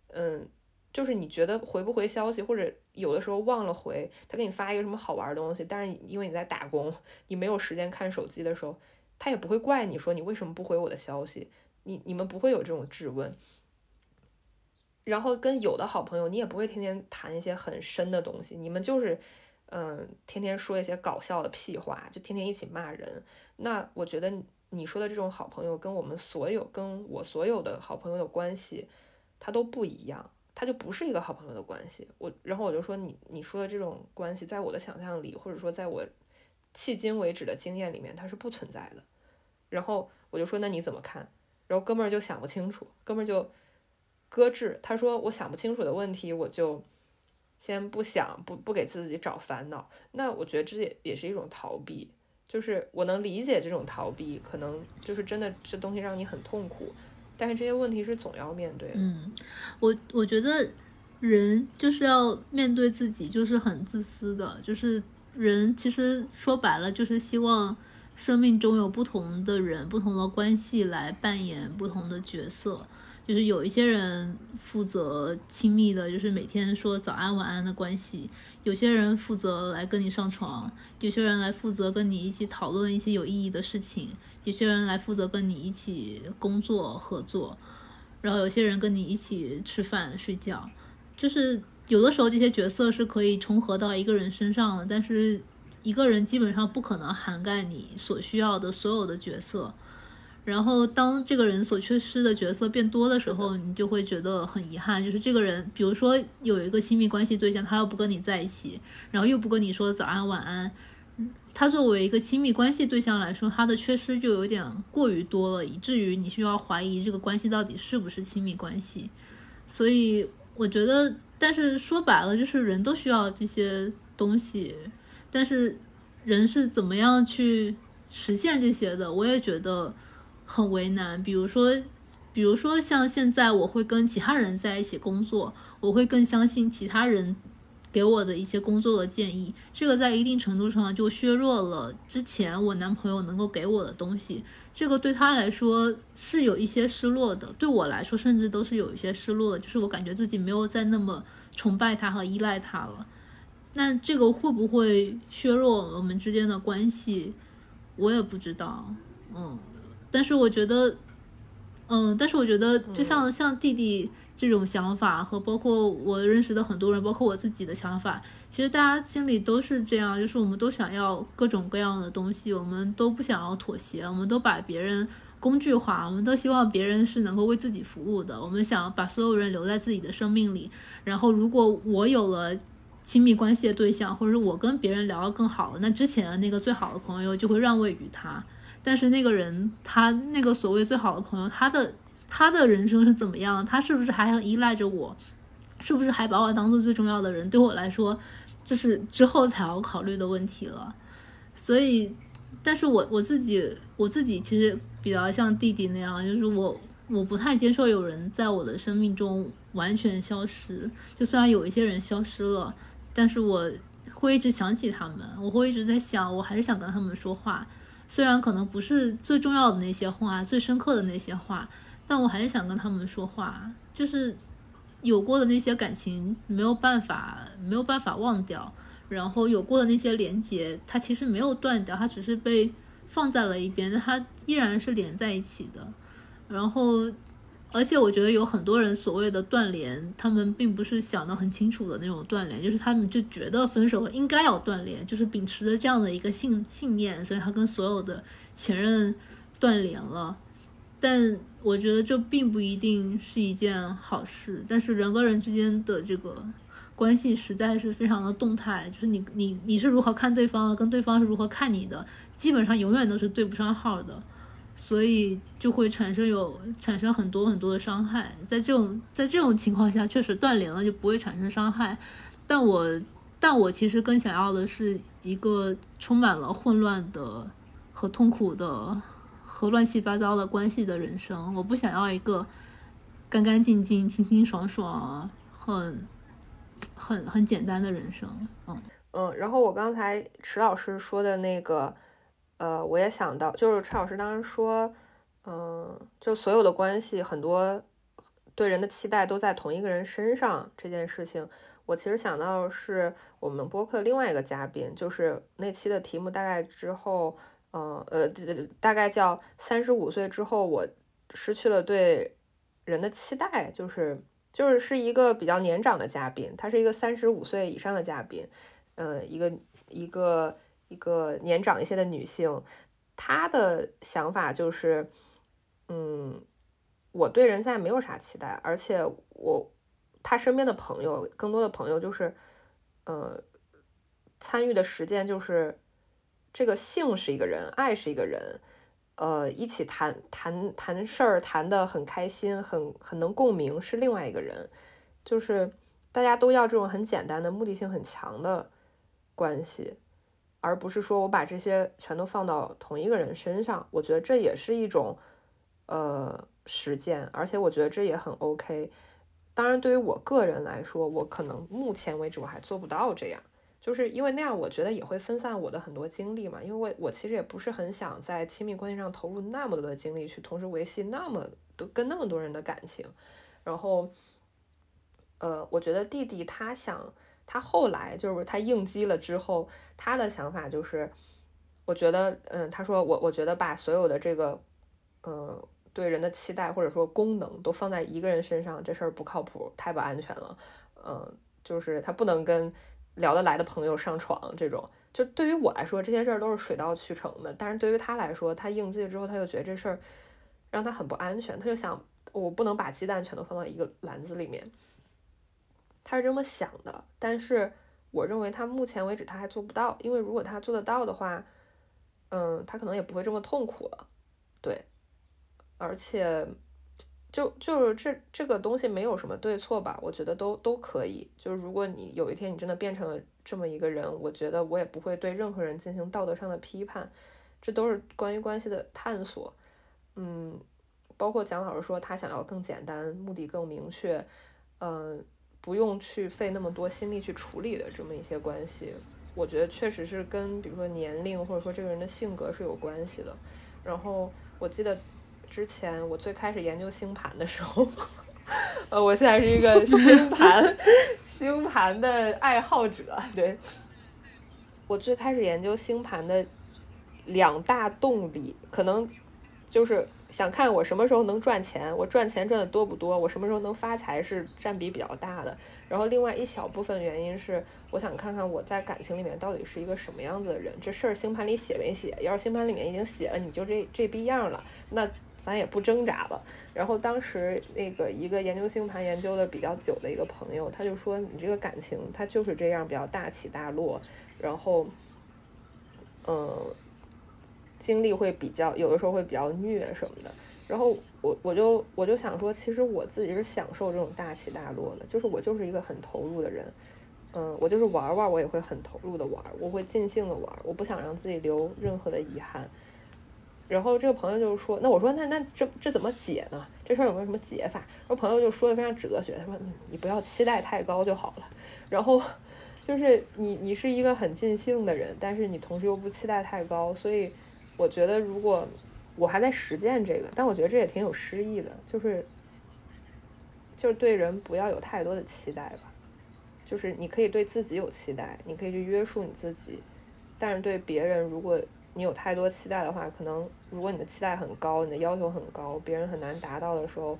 嗯，就是你觉得回不回消息，或者有的时候忘了回，他给你发一个什么好玩的东西，但是因为你在打工，你没有时间看手机的时候，他也不会怪你说你为什么不回我的消息，你你们不会有这种质问。然后跟有的好朋友，你也不会天天谈一些很深的东西，你们就是。嗯，天天说一些搞笑的屁话，就天天一起骂人。那我觉得你说的这种好朋友，跟我们所有跟我所有的好朋友的关系，他都不一样，他就不是一个好朋友的关系。我然后我就说你你说的这种关系，在我的想象里，或者说在我迄今为止的经验里面，它是不存在的。然后我就说那你怎么看？然后哥们儿就想不清楚，哥们儿就搁置。他说我想不清楚的问题，我就。先不想，不不给自己找烦恼，那我觉得这也也是一种逃避，就是我能理解这种逃避，可能就是真的这东西让你很痛苦，但是这些问题是总要面对的。嗯，我我觉得人就是要面对自己，就是很自私的，就是人其实说白了就是希望生命中有不同的人、不同的关系来扮演不同的角色。就是有一些人负责亲密的，就是每天说早安晚安的关系；有些人负责来跟你上床；有些人来负责跟你一起讨论一些有意义的事情；有些人来负责跟你一起工作合作；然后有些人跟你一起吃饭睡觉。就是有的时候这些角色是可以重合到一个人身上的，但是一个人基本上不可能涵盖你所需要的所有的角色。然后，当这个人所缺失的角色变多的时候，你就会觉得很遗憾。就是这个人，比如说有一个亲密关系对象，他又不跟你在一起，然后又不跟你说早安晚安，他作为一个亲密关系对象来说，他的缺失就有点过于多了，以至于你需要怀疑这个关系到底是不是亲密关系。所以，我觉得，但是说白了，就是人都需要这些东西，但是人是怎么样去实现这些的？我也觉得。很为难，比如说，比如说像现在，我会跟其他人在一起工作，我会更相信其他人给我的一些工作的建议。这个在一定程度上就削弱了之前我男朋友能够给我的东西。这个对他来说是有一些失落的，对我来说甚至都是有一些失落的。就是我感觉自己没有再那么崇拜他和依赖他了。那这个会不会削弱我们之间的关系？我也不知道。嗯。但是我觉得，嗯，但是我觉得，就像像弟弟这种想法，和包括我认识的很多人，包括我自己的想法，其实大家心里都是这样，就是我们都想要各种各样的东西，我们都不想要妥协，我们都把别人工具化，我们都希望别人是能够为自己服务的，我们想把所有人留在自己的生命里，然后如果我有了亲密关系的对象，或者是我跟别人聊得更好了，那之前的那个最好的朋友就会让位于他。但是那个人，他那个所谓最好的朋友，他的他的人生是怎么样？他是不是还很依赖着我？是不是还把我当做最重要的人？对我来说，就是之后才要考虑的问题了。所以，但是我我自己我自己其实比较像弟弟那样，就是我我不太接受有人在我的生命中完全消失。就虽然有一些人消失了，但是我会一直想起他们，我会一直在想，我还是想跟他们说话。虽然可能不是最重要的那些话，最深刻的那些话，但我还是想跟他们说话。就是有过的那些感情没有办法，没有办法忘掉。然后有过的那些连接，它其实没有断掉，它只是被放在了一边，它依然是连在一起的。然后，而且我觉得有很多人所谓的断联，他们并不是想得很清楚的那种断联，就是他们就觉得分手了应该要断联，就是秉持着这样的一个信信念，所以他跟所有的前任断联了。但我觉得这并不一定是一件好事。但是人跟人之间的这个关系实在是非常的动态，就是你你你是如何看对方的，跟对方是如何看你的，基本上永远都是对不上号的，所以就会产生有产生很多很多的伤害。在这种在这种情况下，确实断联了就不会产生伤害。但我但我其实更想要的是一个充满了混乱的和痛苦的。和乱七八糟的关系的人生，我不想要一个干干净净、清清爽爽、很很很简单的人生。嗯嗯，然后我刚才池老师说的那个，呃，我也想到，就是池老师当时说，嗯，就所有的关系，很多对人的期待都在同一个人身上这件事情，我其实想到是我们播客另外一个嘉宾，就是那期的题目大概之后。嗯呃，大概叫三十五岁之后，我失去了对人的期待，就是就是是一个比较年长的嘉宾，他是一个三十五岁以上的嘉宾，嗯，一个一个一个年长一些的女性，她的想法就是，嗯，我对人现在没有啥期待，而且我她身边的朋友，更多的朋友就是，呃，参与的实践就是。这个性是一个人，爱是一个人，呃，一起谈谈谈事儿，谈的很开心，很很能共鸣，是另外一个人，就是大家都要这种很简单的、目的性很强的关系，而不是说我把这些全都放到同一个人身上。我觉得这也是一种呃实践，而且我觉得这也很 OK。当然，对于我个人来说，我可能目前为止我还做不到这样。就是因为那样，我觉得也会分散我的很多精力嘛。因为我我其实也不是很想在亲密关系上投入那么多的精力，去同时维系那么多跟那么多人的感情。然后，呃，我觉得弟弟他想，他后来就是他应激了之后，他的想法就是，我觉得，嗯，他说我我觉得把所有的这个，呃，对人的期待或者说功能都放在一个人身上，这事儿不靠谱，太不安全了。嗯，就是他不能跟。聊得来的朋友上床，这种就对于我来说，这些事儿都是水到渠成的。但是对于他来说，他应激了之后，他就觉得这事儿让他很不安全，他就想，我不能把鸡蛋全都放到一个篮子里面。他是这么想的，但是我认为他目前为止他还做不到，因为如果他做得到的话，嗯，他可能也不会这么痛苦了。对，而且。就就是这这个东西没有什么对错吧，我觉得都都可以。就是如果你有一天你真的变成了这么一个人，我觉得我也不会对任何人进行道德上的批判，这都是关于关系的探索。嗯，包括蒋老师说他想要更简单，目的更明确，嗯，不用去费那么多心力去处理的这么一些关系，我觉得确实是跟比如说年龄或者说这个人的性格是有关系的。然后我记得。之前我最开始研究星盘的时候，呃，我现在是一个 星盘星盘的爱好者。对，我最开始研究星盘的两大动力，可能就是想看我什么时候能赚钱，我赚钱赚的多不多，我什么时候能发财是占比比较大的。然后另外一小部分原因是，我想看看我在感情里面到底是一个什么样子的人。这事儿星盘里写没写？要是星盘里面已经写了，你就这这逼样了，那。咱也不挣扎了。然后当时那个一个研究星盘研究的比较久的一个朋友，他就说你这个感情它就是这样，比较大起大落，然后，嗯，经历会比较有的时候会比较虐什么的。然后我我就我就想说，其实我自己是享受这种大起大落的，就是我就是一个很投入的人，嗯，我就是玩玩我也会很投入的玩，我会尽兴的玩，我不想让自己留任何的遗憾。然后这个朋友就是说，那我说那那这这怎么解呢？这事儿有没有什么解法？然后朋友就说的非常哲学，他说你不要期待太高就好了。然后就是你你是一个很尽兴的人，但是你同时又不期待太高，所以我觉得如果我还在实践这个，但我觉得这也挺有诗意的，就是就是对人不要有太多的期待吧。就是你可以对自己有期待，你可以去约束你自己，但是对别人，如果你有太多期待的话，可能如果你的期待很高，你的要求很高，别人很难达到的时候，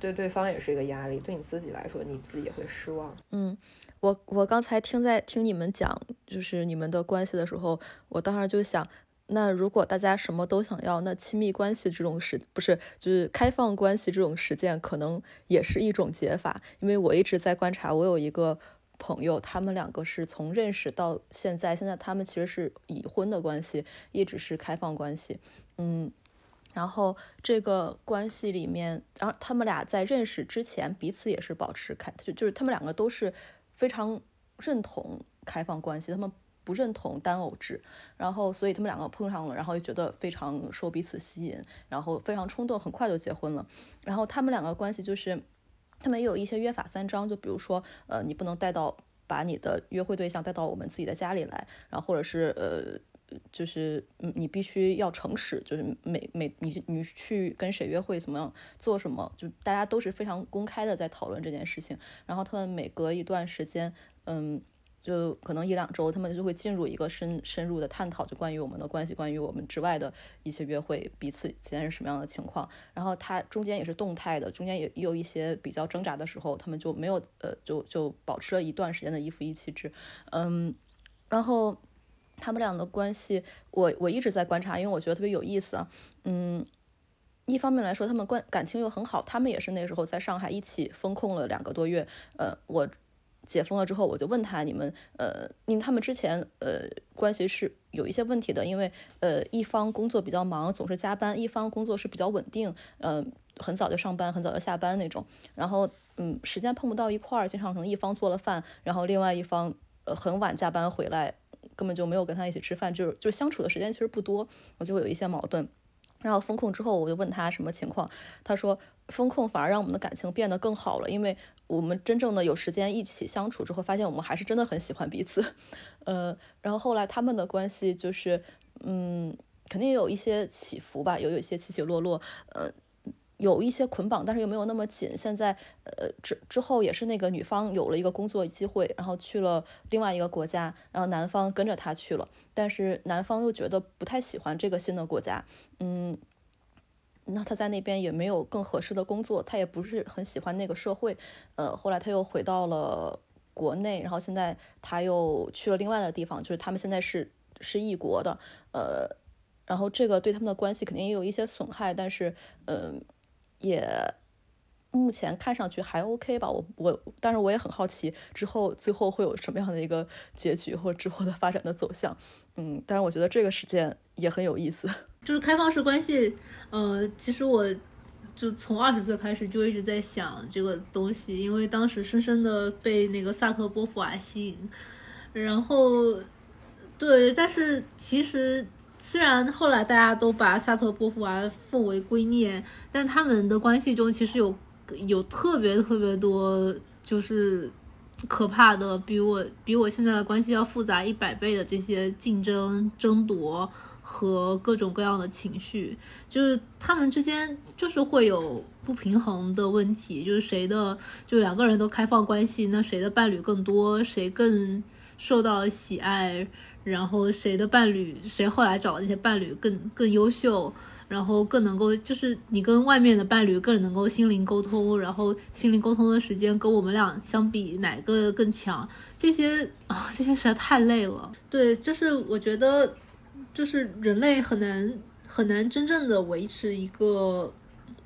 对对方也是一个压力，对你自己来说，你自己也会失望。嗯，我我刚才听在听你们讲，就是你们的关系的时候，我当时就想，那如果大家什么都想要，那亲密关系这种实不是就是开放关系这种实践，可能也是一种解法。因为我一直在观察，我有一个朋友，他们两个是从认识到现在，现在他们其实是已婚的关系，一直是开放关系，嗯。然后这个关系里面，然后他们俩在认识之前，彼此也是保持开，就就是他们两个都是非常认同开放关系，他们不认同单偶制。然后所以他们两个碰上了，然后就觉得非常受彼此吸引，然后非常冲动，很快就结婚了。然后他们两个关系就是，他们也有一些约法三章，就比如说，呃，你不能带到把你的约会对象带到我们自己的家里来，然后或者是呃。就是嗯，你必须要诚实，就是每每你你去跟谁约会，怎么样做什么，就大家都是非常公开的在讨论这件事情。然后他们每隔一段时间，嗯，就可能一两周，他们就会进入一个深深入的探讨，就关于我们的关系，关于我们之外的一些约会，彼此现在是什么样的情况。然后他中间也是动态的，中间也也有一些比较挣扎的时候，他们就没有呃，就就保持了一段时间的一夫一妻制，嗯，然后。他们俩的关系，我我一直在观察，因为我觉得特别有意思啊。嗯，一方面来说，他们关感情又很好，他们也是那时候在上海一起封控了两个多月。呃，我解封了之后，我就问他，你们呃，因为他们之前呃关系是有一些问题的，因为呃一方工作比较忙，总是加班，一方工作是比较稳定，嗯，很早就上班，很早就下班那种。然后嗯，时间碰不到一块儿，经常可能一方做了饭，然后另外一方呃很晚加班回来。根本就没有跟他一起吃饭，就是就相处的时间其实不多，我就会有一些矛盾。然后封控之后，我就问他什么情况，他说封控反而让我们的感情变得更好了，因为我们真正的有时间一起相处之后，发现我们还是真的很喜欢彼此。呃，然后后来他们的关系就是，嗯，肯定有一些起伏吧，有有一些起起落落，呃。有一些捆绑，但是又没有那么紧。现在，呃，之之后也是那个女方有了一个工作机会，然后去了另外一个国家，然后男方跟着她去了，但是男方又觉得不太喜欢这个新的国家，嗯，那他在那边也没有更合适的工作，他也不是很喜欢那个社会，呃，后来他又回到了国内，然后现在他又去了另外的地方，就是他们现在是是异国的，呃，然后这个对他们的关系肯定也有一些损害，但是，嗯。也目前看上去还 OK 吧，我我，但是我也很好奇之后最后会有什么样的一个结局或之后的发展的走向，嗯，但是我觉得这个事件也很有意思，就是开放式关系，呃，其实我就从二十岁开始就一直在想这个东西，因为当时深深的被那个萨特波伏娃吸引，然后对，但是其实。虽然后来大家都把萨特波伏娃奉为圭臬，但他们的关系中其实有有特别特别多就是可怕的，比我比我现在的关系要复杂一百倍的这些竞争、争夺和各种各样的情绪，就是他们之间就是会有不平衡的问题，就是谁的就两个人都开放关系，那谁的伴侣更多，谁更受到喜爱。然后谁的伴侣，谁后来找的那些伴侣更更优秀，然后更能够就是你跟外面的伴侣更能够心灵沟通，然后心灵沟通的时间跟我们俩相比哪个更强？这些啊，这些实在太累了。对，就是我觉得，就是人类很难很难真正的维持一个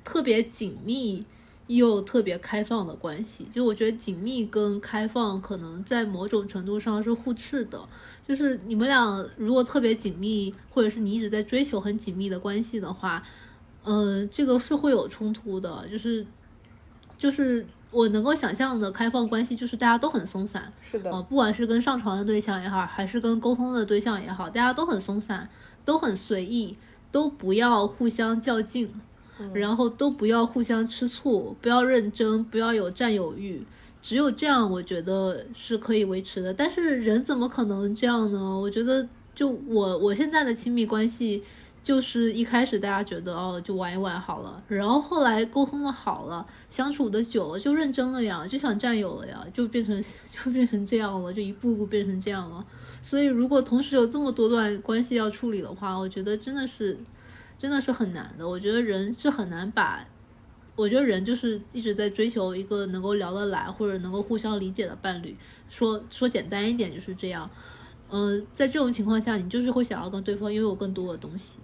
特别紧密又特别开放的关系。就我觉得紧密跟开放可能在某种程度上是互斥的。就是你们俩如果特别紧密，或者是你一直在追求很紧密的关系的话，呃，这个是会有冲突的。就是，就是我能够想象的开放关系，就是大家都很松散。是的。呃，不管是跟上床的对象也好，还是跟沟通的对象也好，大家都很松散，都很随意，都不要互相较劲，然后都不要互相吃醋，不要认真，不要有占有欲。只有这样，我觉得是可以维持的。但是人怎么可能这样呢？我觉得，就我我现在的亲密关系，就是一开始大家觉得哦，就玩一玩好了，然后后来沟通的好了，相处的久了就认真了呀，就想占有了呀，就变成 就变成这样了，就一步步变成这样了。所以如果同时有这么多段关系要处理的话，我觉得真的是真的是很难的。我觉得人是很难把，我觉得人就是一直在追求一个能够聊得来或者能够互相理解的伴侣。说说简单一点就是这样。嗯，在这种情况下，你就是会想要跟对方拥有更多的东西。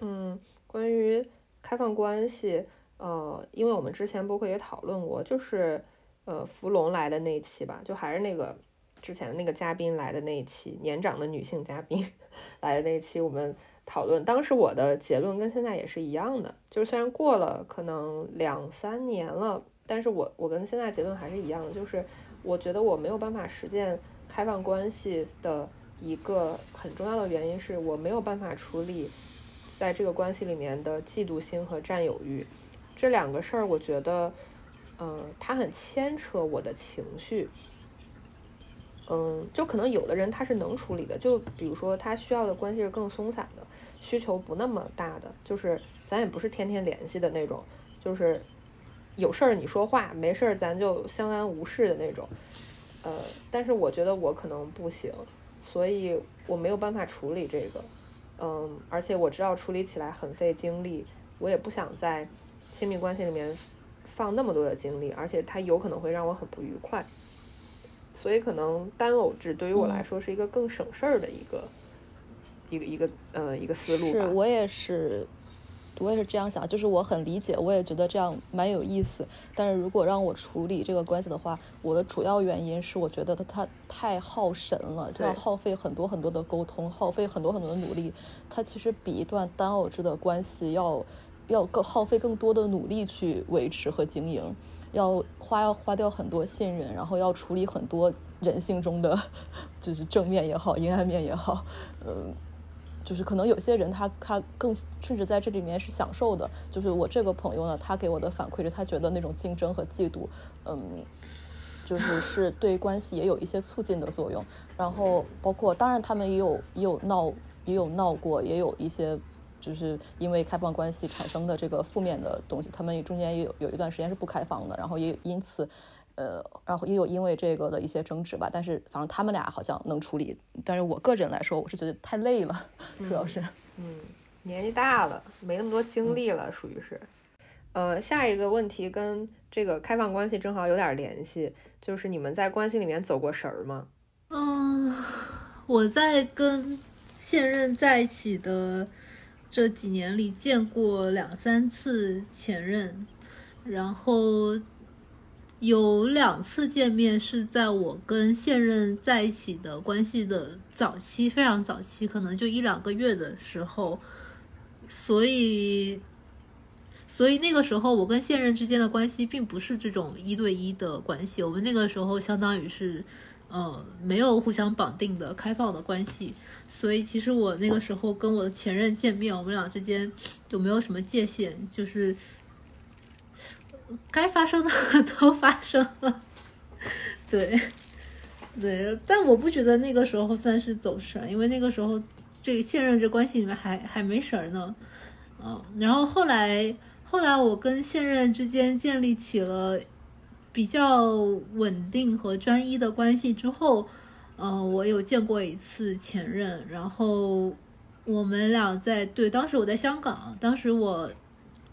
嗯，关于开放关系，呃，因为我们之前播客也讨论过，就是呃，福龙来的那一期吧，就还是那个之前的那个嘉宾来的那一期，年长的女性嘉宾 来的那一期，我们讨论，当时我的结论跟现在也是一样的，就是虽然过了可能两三年了，但是我我跟现在结论还是一样的，就是我觉得我没有办法实践开放关系的一个很重要的原因是我没有办法处理。在这个关系里面的嫉妒心和占有欲，这两个事儿，我觉得，嗯，它很牵扯我的情绪。嗯，就可能有的人他是能处理的，就比如说他需要的关系是更松散的，需求不那么大的，就是咱也不是天天联系的那种，就是有事儿你说话，没事儿咱就相安无事的那种。呃，但是我觉得我可能不行，所以我没有办法处理这个。嗯，而且我知道处理起来很费精力，我也不想在亲密关系里面放那么多的精力，而且它有可能会让我很不愉快，所以可能单偶制对于我来说是一个更省事儿的一个一个一个呃一个思路吧。是我也是。我也是这样想，就是我很理解，我也觉得这样蛮有意思。但是如果让我处理这个关系的话，我的主要原因是我觉得他他太耗神了，就要耗费很多很多的沟通，耗费很多很多的努力。他其实比一段单偶制的关系要要更耗费更多的努力去维持和经营，要花要花掉很多信任，然后要处理很多人性中的 就是正面也好，阴暗面也好，嗯。就是可能有些人他他更甚至在这里面是享受的。就是我这个朋友呢，他给我的反馈是，他觉得那种竞争和嫉妒，嗯，就是是对关系也有一些促进的作用。然后包括当然他们也有也有闹也有闹过，也有一些就是因为开放关系产生的这个负面的东西。他们中间也有有一段时间是不开放的，然后也因此。呃，然后也有因为这个的一些争执吧，但是反正他们俩好像能处理，但是我个人来说，我是觉得太累了，主要是，嗯，年纪大了，没那么多精力了，属于是。呃，下一个问题跟这个开放关系正好有点联系，就是你们在关系里面走过神儿吗？嗯，我在跟现任在一起的这几年里见过两三次前任，然后。有两次见面是在我跟现任在一起的关系的早期，非常早期，可能就一两个月的时候，所以，所以那个时候我跟现任之间的关系并不是这种一对一的关系，我们那个时候相当于是，呃，没有互相绑定的开放的关系，所以其实我那个时候跟我的前任见面，我们俩之间有没有什么界限，就是。该发生的都发生了，对，对，但我不觉得那个时候算是走神，因为那个时候这现任这关系里面还还没神呢，嗯，然后后来后来我跟现任之间建立起了比较稳定和专一的关系之后，嗯，我有见过一次前任，然后我们俩在对，当时我在香港，当时我。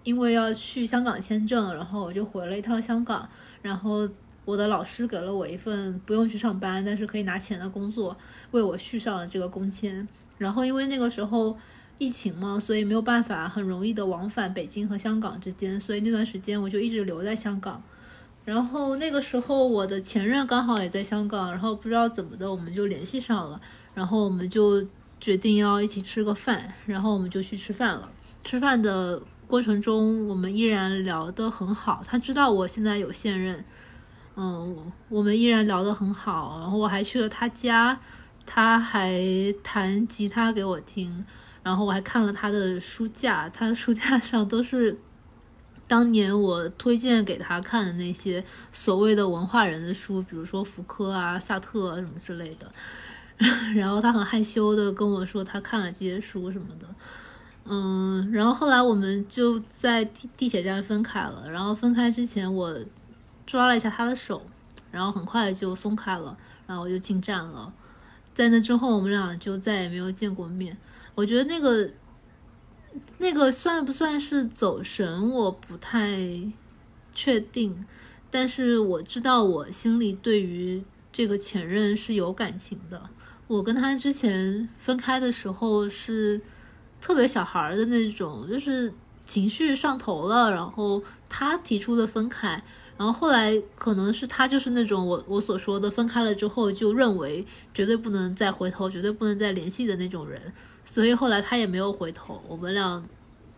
因为要去香港签证，然后我就回了一趟香港。然后我的老师给了我一份不用去上班，但是可以拿钱的工作，为我续上了这个工签。然后因为那个时候疫情嘛，所以没有办法很容易的往返北京和香港之间，所以那段时间我就一直留在香港。然后那个时候我的前任刚好也在香港，然后不知道怎么的我们就联系上了，然后我们就决定要一起吃个饭，然后我们就去吃饭了。吃饭的。过程中，我们依然聊得很好。他知道我现在有现任，嗯，我们依然聊得很好。然后我还去了他家，他还弹吉他给我听。然后我还看了他的书架，他的书架上都是当年我推荐给他看的那些所谓的文化人的书，比如说福柯啊、萨特啊什么之类的。然后他很害羞的跟我说他看了这些书什么的。嗯，然后后来我们就在地地铁站分开了。然后分开之前，我抓了一下他的手，然后很快就松开了，然后我就进站了。在那之后，我们俩就再也没有见过面。我觉得那个那个算不算是走神，我不太确定。但是我知道，我心里对于这个前任是有感情的。我跟他之前分开的时候是特别小孩儿的那种，就是情绪上头了，然后他提出的分开，然后后来可能是他就是那种我我所说的分开了之后就认为绝对不能再回头，绝对不能再联系的那种人，所以后来他也没有回头，我们俩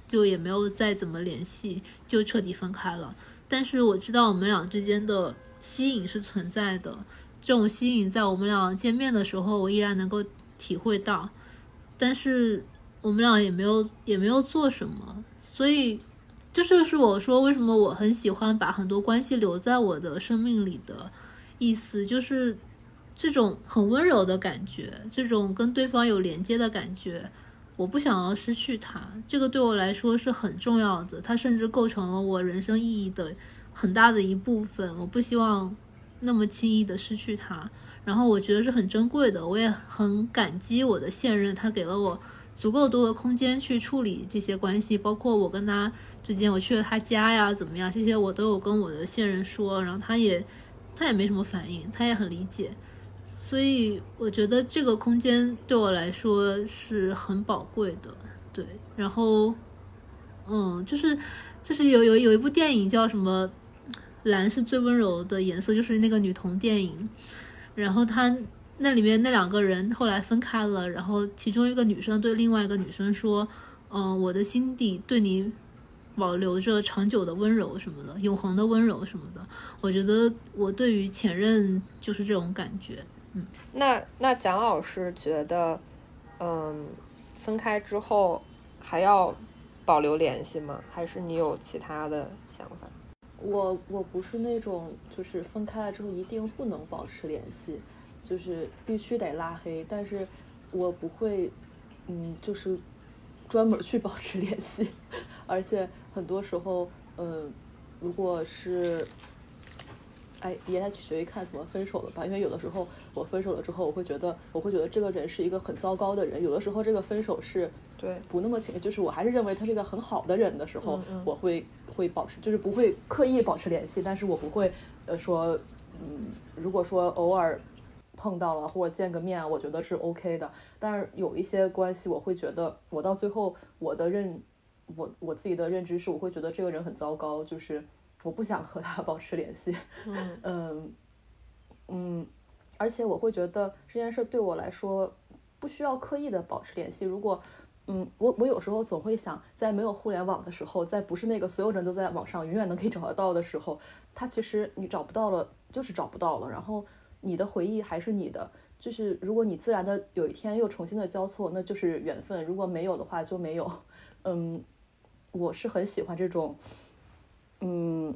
就也没有再怎么联系，就彻底分开了。但是我知道我们俩之间的吸引是存在的，这种吸引在我们俩见面的时候，我依然能够体会到。但是我们俩也没有也没有做什么，所以这就是我说为什么我很喜欢把很多关系留在我的生命里的意思，就是这种很温柔的感觉，这种跟对方有连接的感觉。我不想要失去他，这个对我来说是很重要的。他甚至构成了我人生意义的很大的一部分。我不希望那么轻易的失去他，然后我觉得是很珍贵的。我也很感激我的现任，他给了我足够多的空间去处理这些关系，包括我跟他之间，我去了他家呀，怎么样，这些我都有跟我的现任说，然后他也他也没什么反应，他也很理解。所以我觉得这个空间对我来说是很宝贵的，对。然后，嗯，就是就是有有有一部电影叫什么“蓝是最温柔的颜色”，就是那个女童电影。然后他那里面那两个人后来分开了，然后其中一个女生对另外一个女生说：“嗯，我的心底对你保留着长久的温柔什么的，永恒的温柔什么的。”我觉得我对于前任就是这种感觉。嗯那那蒋老师觉得，嗯，分开之后还要保留联系吗？还是你有其他的想法？我我不是那种就是分开了之后一定不能保持联系，就是必须得拉黑。但是我不会，嗯，就是专门去保持联系。而且很多时候，嗯，如果是。哎，也得取决于看怎么分手了吧。因为有的时候我分手了之后，我会觉得我会觉得这个人是一个很糟糕的人。有的时候这个分手是对不那么情，就是我还是认为他是一个很好的人的时候，我会会保持，就是不会刻意保持联系。但是我不会呃说，嗯，如果说偶尔碰到了或者见个面，我觉得是 OK 的。但是有一些关系，我会觉得我到最后我的认我我自己的认知是，我会觉得这个人很糟糕，就是。我不想和他 保持联系，嗯嗯嗯，而且我会觉得这件事对我来说不需要刻意的保持联系。如果，嗯，我我有时候总会想，在没有互联网的时候，在不是那个所有人都在网上永远能可以找得到的时候，他其实你找不到了就是找不到了，然后你的回忆还是你的，就是如果你自然的有一天又重新的交错，那就是缘分；如果没有的话就没有。嗯，我是很喜欢这种。嗯，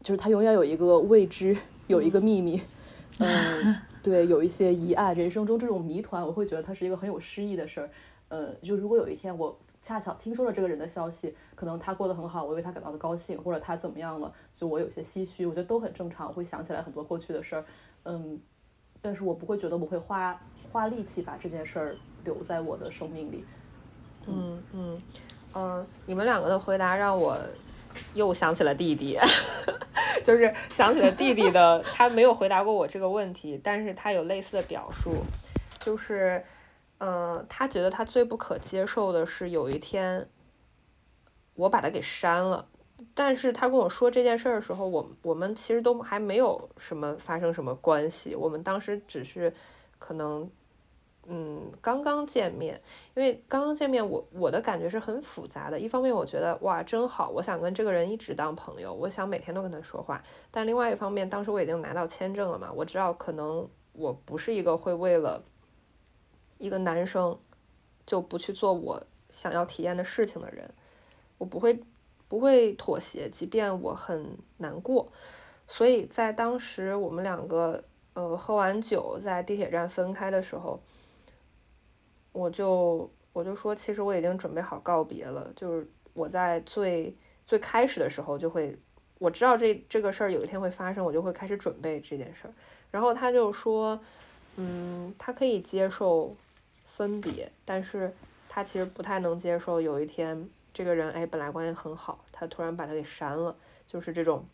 就是他永远有一个未知，有一个秘密，嗯，对，有一些疑案，人生中这种谜团，我会觉得它是一个很有诗意的事儿。呃，就如果有一天我恰巧听说了这个人的消息，可能他过得很好，我为他感到的高兴，或者他怎么样了，就我有些唏嘘，我觉得都很正常，会想起来很多过去的事儿。嗯，但是我不会觉得我会花花力气把这件事儿留在我的生命里。嗯嗯嗯，你们两个的回答让我。又想起了弟弟，就是想起了弟弟的，他没有回答过我这个问题，但是他有类似的表述，就是，嗯，他觉得他最不可接受的是有一天我把他给删了，但是他跟我说这件事儿的时候，我我们其实都还没有什么发生什么关系，我们当时只是可能。嗯，刚刚见面，因为刚刚见面，我我的感觉是很复杂的。一方面，我觉得哇，真好，我想跟这个人一直当朋友，我想每天都跟他说话。但另外一方面，当时我已经拿到签证了嘛，我知道可能我不是一个会为了一个男生就不去做我想要体验的事情的人，我不会不会妥协，即便我很难过。所以在当时我们两个呃喝完酒在地铁站分开的时候。我就我就说，其实我已经准备好告别了，就是我在最最开始的时候就会，我知道这这个事儿有一天会发生，我就会开始准备这件事儿。然后他就说，嗯，他可以接受分别，但是他其实不太能接受有一天这个人，哎，本来关系很好，他突然把他给删了，就是这种，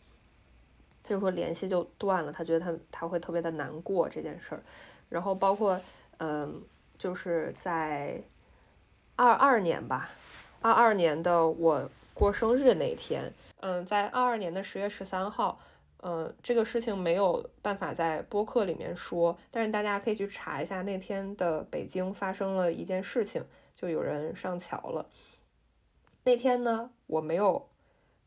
他就说联系就断了，他觉得他他会特别的难过这件事儿。然后包括，嗯，就是在二二年吧，二二年的我过生日那天，嗯，在二二年的十月十三号，嗯，这个事情没有办法在播客里面说，但是大家可以去查一下那天的北京发生了一件事情，就有人上桥了。那天呢，我没有，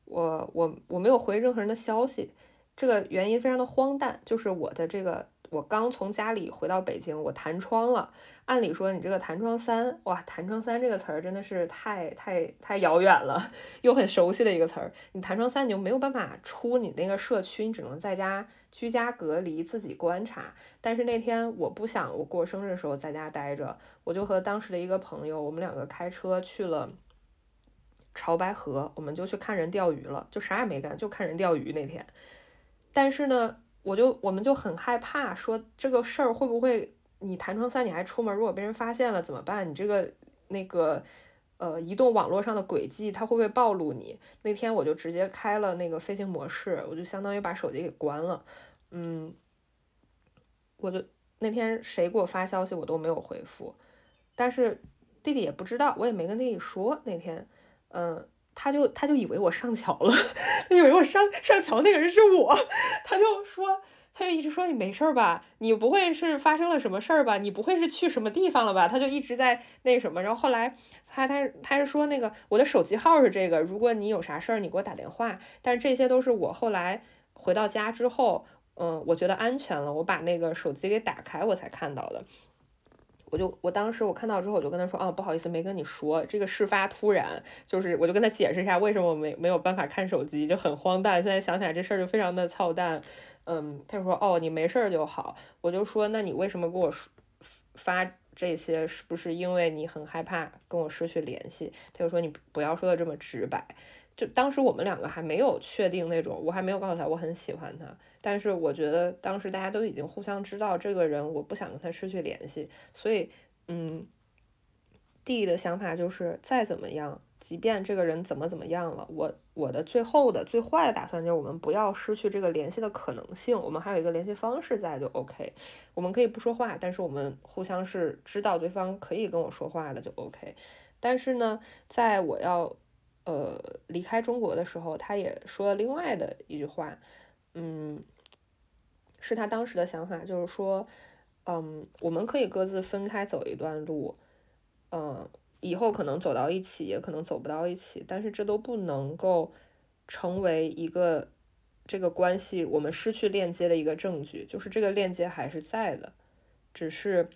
我我我没有回任何人的消息，这个原因非常的荒诞，就是我的这个。我刚从家里回到北京，我弹窗了。按理说，你这个弹窗三，哇，弹窗三这个词儿真的是太太太遥远了，又很熟悉的一个词儿。你弹窗三，你就没有办法出你那个社区，你只能在家居家隔离，自己观察。但是那天我不想我过生日的时候在家待着，我就和当时的一个朋友，我们两个开车去了潮白河，我们就去看人钓鱼了，就啥也没干，就看人钓鱼那天。但是呢。我就我们就很害怕，说这个事儿会不会你弹窗三你还出门，如果被人发现了怎么办？你这个那个呃移动网络上的轨迹，它会不会暴露你？那天我就直接开了那个飞行模式，我就相当于把手机给关了。嗯，我就那天谁给我发消息我都没有回复，但是弟弟也不知道，我也没跟弟弟说那天，嗯。他就他就以为我上桥了，他以为我上上桥那个人是我，他就说，他就一直说你没事儿吧，你不会是发生了什么事儿吧，你不会是去什么地方了吧？他就一直在那什么，然后后来他他他是说那个我的手机号是这个，如果你有啥事儿你给我打电话，但是这些都是我后来回到家之后，嗯，我觉得安全了，我把那个手机给打开我才看到的。我就我当时我看到之后，我就跟他说啊，不好意思，没跟你说，这个事发突然，就是我就跟他解释一下为什么我没没有办法看手机，就很荒诞。现在想起来这事儿就非常的操蛋。嗯，他就说哦，你没事儿就好。我就说那你为什么给我发这些？是不是因为你很害怕跟我失去联系？他就说你不要说的这么直白。就当时我们两个还没有确定那种，我还没有告诉他我很喜欢他。但是我觉得当时大家都已经互相知道这个人，我不想跟他失去联系，所以，嗯，弟弟的想法就是再怎么样，即便这个人怎么怎么样了，我我的最后的最坏的打算就是我们不要失去这个联系的可能性，我们还有一个联系方式在就 OK，我们可以不说话，但是我们互相是知道对方可以跟我说话的就 OK。但是呢，在我要呃离开中国的时候，他也说了另外的一句话，嗯。是他当时的想法，就是说，嗯，我们可以各自分开走一段路，嗯，以后可能走到一起，也可能走不到一起，但是这都不能够成为一个这个关系我们失去链接的一个证据，就是这个链接还是在的，只是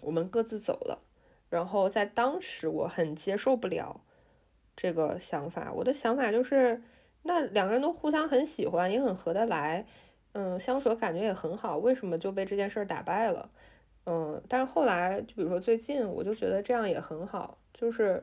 我们各自走了。然后在当时我很接受不了这个想法，我的想法就是，那两个人都互相很喜欢，也很合得来。嗯，相处的感觉也很好，为什么就被这件事儿打败了？嗯，但是后来，就比如说最近，我就觉得这样也很好，就是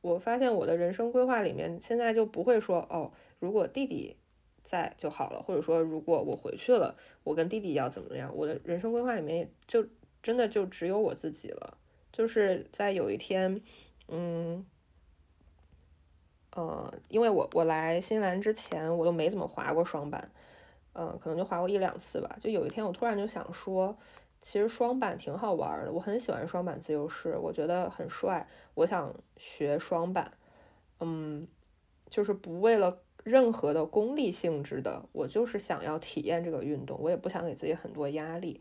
我发现我的人生规划里面，现在就不会说哦，如果弟弟在就好了，或者说如果我回去了，我跟弟弟要怎么样？我的人生规划里面就真的就只有我自己了，就是在有一天，嗯，呃，因为我我来新西兰之前，我都没怎么滑过双板。嗯，可能就滑过一两次吧。就有一天，我突然就想说，其实双板挺好玩的，我很喜欢双板自由式，我觉得很帅。我想学双板，嗯，就是不为了任何的功利性质的，我就是想要体验这个运动，我也不想给自己很多压力，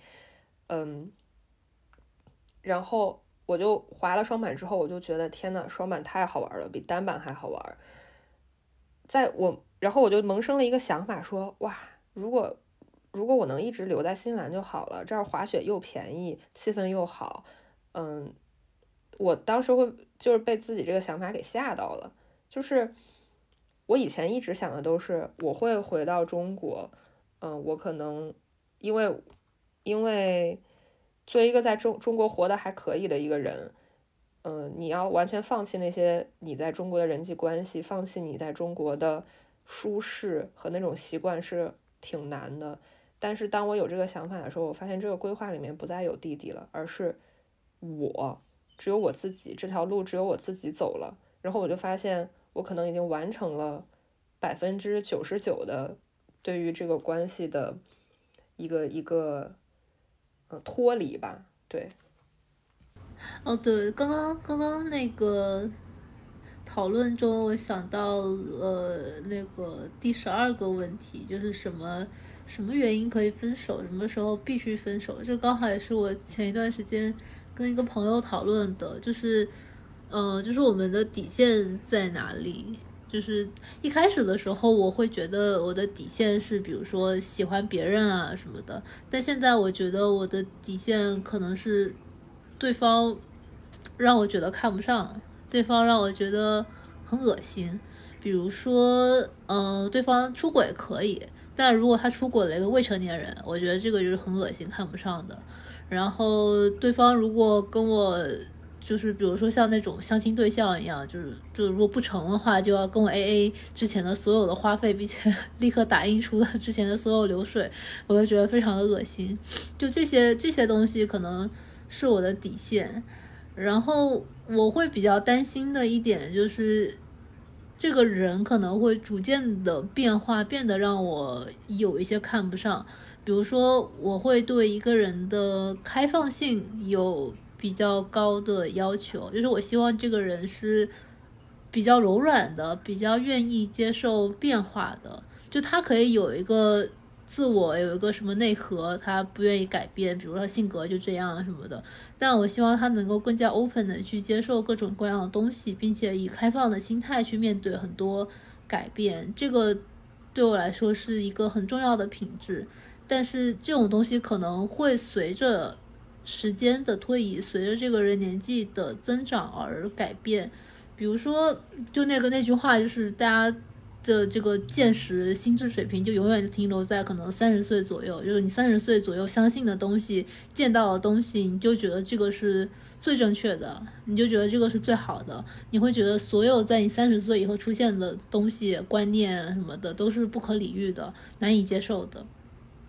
嗯。然后我就滑了双板之后，我就觉得天呐，双板太好玩了，比单板还好玩。在我，然后我就萌生了一个想法，说哇。如果如果我能一直留在新西兰就好了，这儿滑雪又便宜，气氛又好，嗯，我当时会就是被自己这个想法给吓到了。就是我以前一直想的都是我会回到中国，嗯，我可能因为因为作为一个在中中国活得还可以的一个人，嗯，你要完全放弃那些你在中国的人际关系，放弃你在中国的舒适和那种习惯是挺难的。但是当我有这个想法的时候，我发现这个规划里面不再有弟弟了，而是我，只有我自己，这条路只有我自己走了。然后我就发现，我可能已经完成了百分之九十九的对于这个关系的一个一个脱离吧，对。哦，对，刚刚刚刚那个讨论中，我想到呃那个第十二个问题，就是什么什么原因可以分手，什么时候必须分手？这刚好也是我前一段时间跟一个朋友讨论的，就是呃，就是我们的底线在哪里？就是一开始的时候，我会觉得我的底线是，比如说喜欢别人啊什么的，但现在我觉得我的底线可能是。对方让我觉得看不上，对方让我觉得很恶心。比如说，嗯，对方出轨可以，但如果他出轨了一个未成年人，我觉得这个就是很恶心、看不上的。然后，对方如果跟我就是比如说像那种相亲对象一样，就是就如果不成的话，就要跟我 A A 之前的所有的花费，并且 立刻打印出了之前的所有流水，我就觉得非常的恶心。就这些这些东西可能。是我的底线，然后我会比较担心的一点就是，这个人可能会逐渐的变化，变得让我有一些看不上。比如说，我会对一个人的开放性有比较高的要求，就是我希望这个人是比较柔软的，比较愿意接受变化的，就他可以有一个。自我有一个什么内核，他不愿意改变，比如说性格就这样什么的。但我希望他能够更加 open 的去接受各种各样的东西，并且以开放的心态去面对很多改变。这个对我来说是一个很重要的品质。但是这种东西可能会随着时间的推移，随着这个人年纪的增长而改变。比如说，就那个那句话，就是大家。的这个见识、心智水平就永远停留在可能三十岁左右，就是你三十岁左右相信的东西、见到的东西，你就觉得这个是最正确的，你就觉得这个是最好的，你会觉得所有在你三十岁以后出现的东西、观念什么的都是不可理喻的、难以接受的。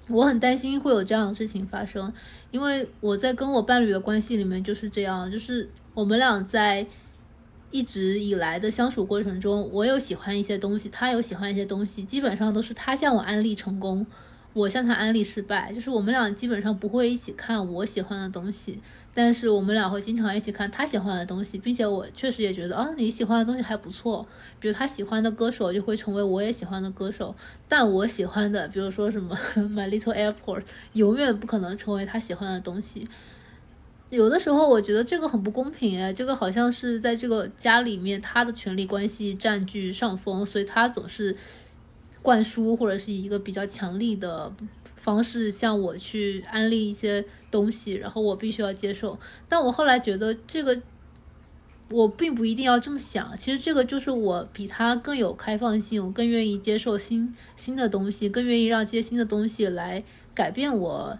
我很担心会有这样的事情发生，因为我在跟我伴侣的关系里面就是这样，就是我们俩在。一直以来的相处过程中，我有喜欢一些东西，他有喜欢一些东西，基本上都是他向我安利成功，我向他安利失败。就是我们俩基本上不会一起看我喜欢的东西，但是我们俩会经常一起看他喜欢的东西，并且我确实也觉得啊，你喜欢的东西还不错。比如他喜欢的歌手就会成为我也喜欢的歌手，但我喜欢的，比如说什么 My Little Airport，永远不可能成为他喜欢的东西。有的时候我觉得这个很不公平哎，这个好像是在这个家里面他的权力关系占据上风，所以他总是灌输或者是以一个比较强力的方式向我去安利一些东西，然后我必须要接受。但我后来觉得这个我并不一定要这么想，其实这个就是我比他更有开放性，我更愿意接受新新的东西，更愿意让这些新的东西来改变我。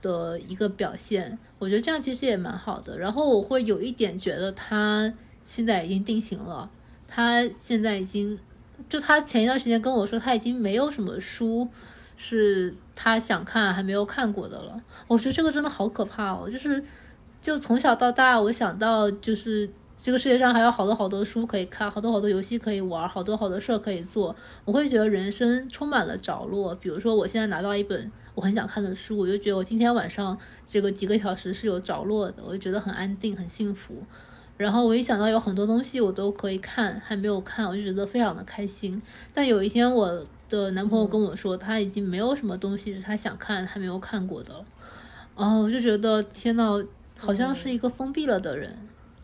的一个表现，我觉得这样其实也蛮好的。然后我会有一点觉得他现在已经定型了，他现在已经，就他前一段时间跟我说他已经没有什么书是他想看还没有看过的了。我觉得这个真的好可怕哦，就是就从小到大，我想到就是这个世界上还有好多好多书可以看，好多好多游戏可以玩，好多好多事儿可以做。我会觉得人生充满了着落。比如说我现在拿到一本。我很想看的书，我就觉得我今天晚上这个几个小时是有着落的，我就觉得很安定、很幸福。然后我一想到有很多东西我都可以看，还没有看，我就觉得非常的开心。但有一天，我的男朋友跟我说，他已经没有什么东西是他想看还没有看过的了。然后我就觉得天呐，好像是一个封闭了的人。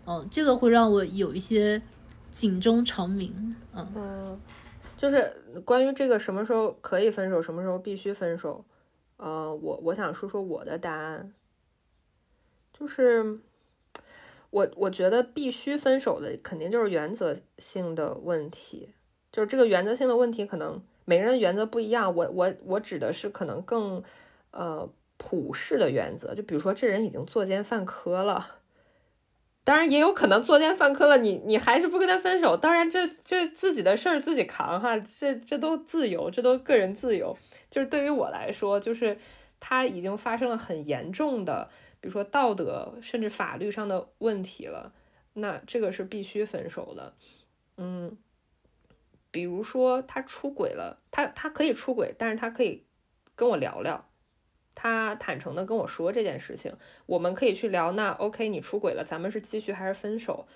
嗯，这个会让我有一些警钟长鸣。嗯，就是关于这个什么时候可以分手，什么时候必须分手。呃，我我想说说我的答案，就是我我觉得必须分手的肯定就是原则性的问题，就是这个原则性的问题，可能每个人原则不一样。我我我指的是可能更呃普世的原则，就比如说这人已经作奸犯科了，当然也有可能作奸犯科了，你你还是不跟他分手。当然这这自己的事儿自己扛哈，这这都自由，这都个人自由。就是对于我来说，就是他已经发生了很严重的，比如说道德甚至法律上的问题了，那这个是必须分手的。嗯，比如说他出轨了，他他可以出轨，但是他可以跟我聊聊。他坦诚的跟我说这件事情，我们可以去聊。那 OK，你出轨了，咱们是继续还是分手？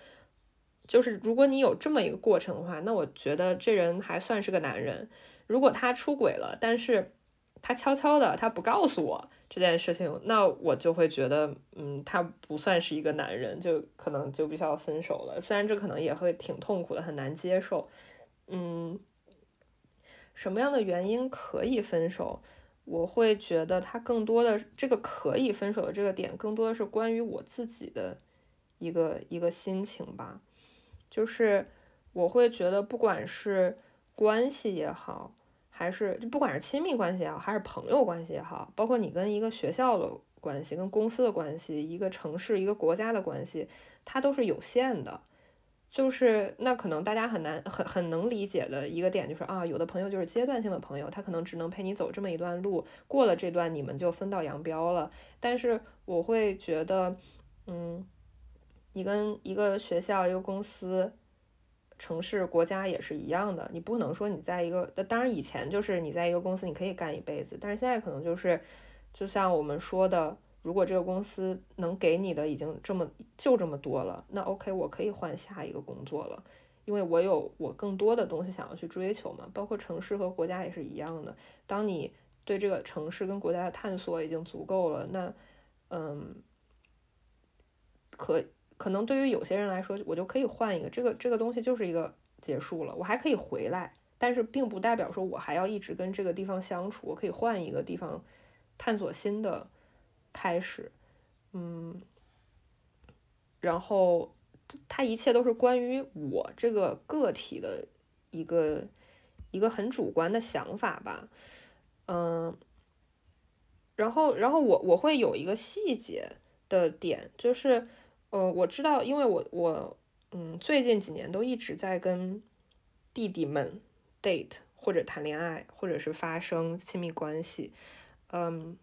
就是如果你有这么一个过程的话，那我觉得这人还算是个男人。如果他出轨了，但是他悄悄的，他不告诉我这件事情，那我就会觉得，嗯，他不算是一个男人，就可能就必须要分手了。虽然这可能也会挺痛苦的，很难接受。嗯，什么样的原因可以分手？我会觉得他更多的这个可以分手的这个点，更多的是关于我自己的一个一个心情吧。就是我会觉得，不管是关系也好，还是就不管是亲密关系也好，还是朋友关系也好，包括你跟一个学校的关系、跟公司的关系、一个城市、一个国家的关系，它都是有限的。就是那可能大家很难很很能理解的一个点就是啊，有的朋友就是阶段性的朋友，他可能只能陪你走这么一段路，过了这段你们就分道扬镳了。但是我会觉得，嗯，你跟一个学校、一个公司、城市、国家也是一样的，你不能说你在一个，当然以前就是你在一个公司你可以干一辈子，但是现在可能就是，就像我们说的。如果这个公司能给你的已经这么就这么多了，那 OK，我可以换下一个工作了，因为我有我更多的东西想要去追求嘛。包括城市和国家也是一样的。当你对这个城市跟国家的探索已经足够了，那嗯，可可能对于有些人来说，我就可以换一个。这个这个东西就是一个结束了，我还可以回来，但是并不代表说我还要一直跟这个地方相处。我可以换一个地方探索新的。开始，嗯，然后它一切都是关于我这个个体的一个一个很主观的想法吧，嗯，然后然后我我会有一个细节的点，就是呃，我知道，因为我我嗯，最近几年都一直在跟弟弟们 date 或者谈恋爱，或者是发生亲密关系，嗯。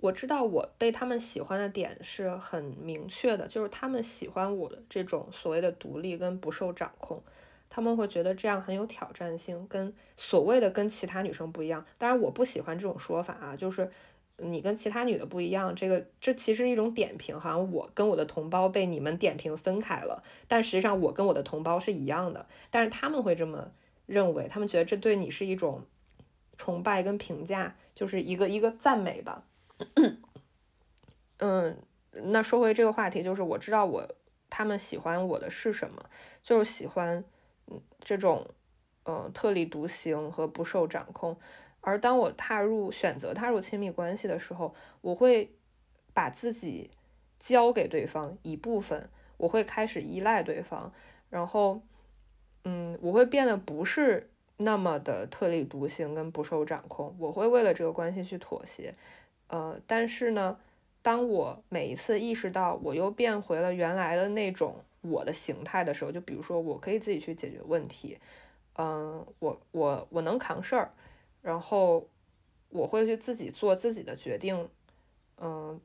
我知道我被他们喜欢的点是很明确的，就是他们喜欢我的这种所谓的独立跟不受掌控，他们会觉得这样很有挑战性，跟所谓的跟其他女生不一样。当然我不喜欢这种说法啊，就是你跟其他女的不一样，这个这其实一种点评，好像我跟我的同胞被你们点评分开了，但实际上我跟我的同胞是一样的。但是他们会这么认为，他们觉得这对你是一种崇拜跟评价，就是一个一个赞美吧。嗯，那说回这个话题，就是我知道我他们喜欢我的是什么，就是喜欢嗯这种呃特立独行和不受掌控。而当我踏入选择踏入亲密关系的时候，我会把自己交给对方一部分，我会开始依赖对方，然后嗯，我会变得不是那么的特立独行跟不受掌控，我会为了这个关系去妥协。呃，但是呢，当我每一次意识到我又变回了原来的那种我的形态的时候，就比如说我可以自己去解决问题，嗯，我我我能扛事儿，然后我会去自己做自己的决定，嗯，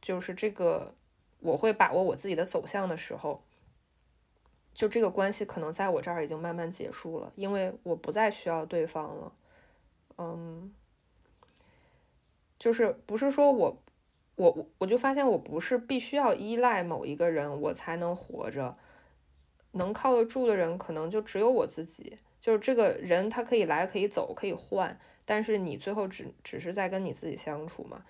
就是这个我会把握我自己的走向的时候，就这个关系可能在我这儿已经慢慢结束了，因为我不再需要对方了，嗯。就是不是说我，我我我就发现我不是必须要依赖某一个人我才能活着，能靠得住的人可能就只有我自己。就是这个人他可以来可以走可以换，但是你最后只只是在跟你自己相处嘛，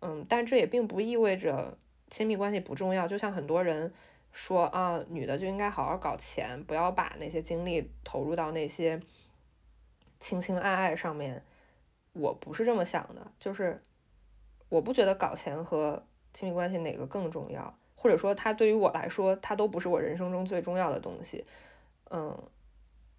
嗯，但这也并不意味着亲密关系不重要。就像很多人说啊，女的就应该好好搞钱，不要把那些精力投入到那些情情爱爱上面。我不是这么想的，就是。我不觉得搞钱和亲密关系哪个更重要，或者说它对于我来说，它都不是我人生中最重要的东西。嗯，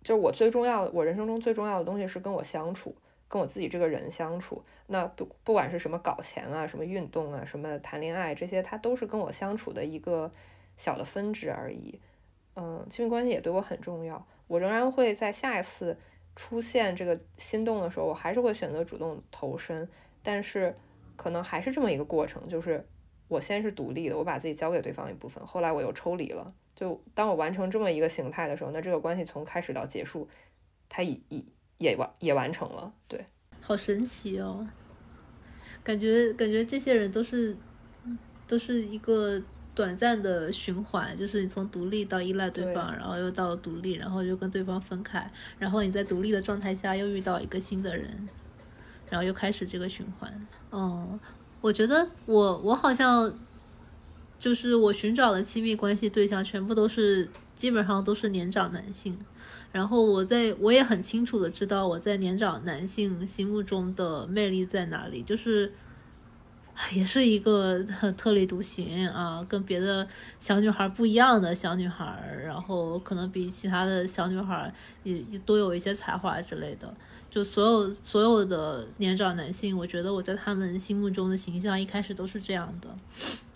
就是我最重要，我人生中最重要的东西是跟我相处，跟我自己这个人相处。那不不管是什么搞钱啊，什么运动啊，什么谈恋爱这些，它都是跟我相处的一个小的分支而已。嗯，亲密关系也对我很重要，我仍然会在下一次出现这个心动的时候，我还是会选择主动投身，但是可能还是这么一个过程，就是我先是独立的，我把自己交给对方一部分，后来我又抽离了。就当我完成这么一个形态的时候，那这个关系从开始到结束，它已已也完也完成了。对，好神奇哦，感觉感觉这些人都是都是一个短暂的循环，就是你从独立到依赖对方，然后又到独立，然后又跟对方分开，然后你在独立的状态下又遇到一个新的人，然后又开始这个循环。嗯，我觉得我我好像。就是我寻找的亲密关系对象全部都是基本上都是年长男性，然后我在我也很清楚的知道我在年长男性心目中的魅力在哪里，就是也是一个很特立独行啊，跟别的小女孩不一样的小女孩，然后可能比其他的小女孩也也多有一些才华之类的。就所有所有的年长男性，我觉得我在他们心目中的形象一开始都是这样的。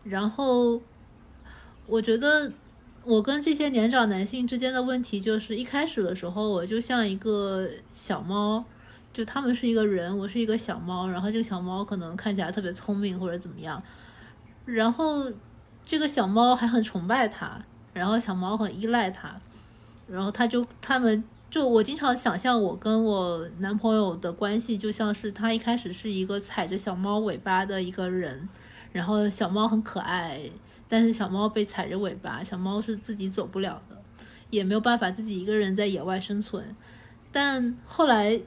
然后，我觉得我跟这些年长男性之间的问题，就是一开始的时候，我就像一个小猫，就他们是一个人，我是一个小猫，然后这个小猫可能看起来特别聪明或者怎么样，然后这个小猫还很崇拜他，然后小猫很依赖他，然后他就他们就我经常想象我跟我男朋友的关系，就像是他一开始是一个踩着小猫尾巴的一个人。然后小猫很可爱，但是小猫被踩着尾巴，小猫是自己走不了的，也没有办法自己一个人在野外生存。但后来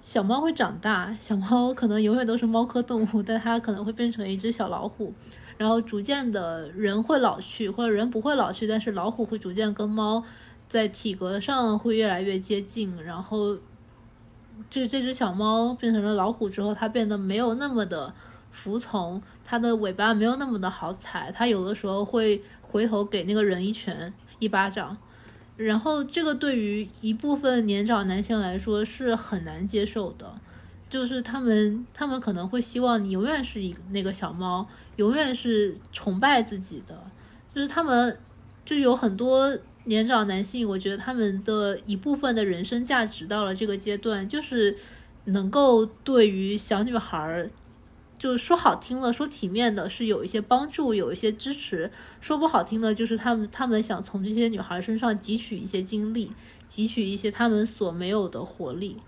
小猫会长大，小猫可能永远都是猫科动物，但它可能会变成一只小老虎。然后逐渐的人会老去，或者人不会老去，但是老虎会逐渐跟猫在体格上会越来越接近。然后这这只小猫变成了老虎之后，它变得没有那么的服从。它的尾巴没有那么的好踩，它有的时候会回头给那个人一拳、一巴掌，然后这个对于一部分年长男性来说是很难接受的，就是他们他们可能会希望你永远是一那个小猫，永远是崇拜自己的，就是他们就有很多年长男性，我觉得他们的一部分的人生价值到了这个阶段，就是能够对于小女孩。就说好听了，说体面的，是有一些帮助，有一些支持；说不好听的，就是他们他们想从这些女孩身上汲取一些精力，汲取一些他们所没有的活力。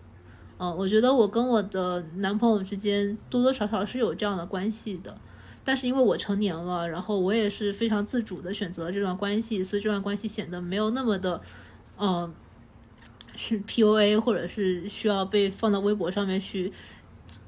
嗯，我觉得我跟我的男朋友之间多多少少是有这样的关系的，但是因为我成年了，然后我也是非常自主的选择这段关系，所以这段关系显得没有那么的，嗯，是 PUA 或者是需要被放到微博上面去。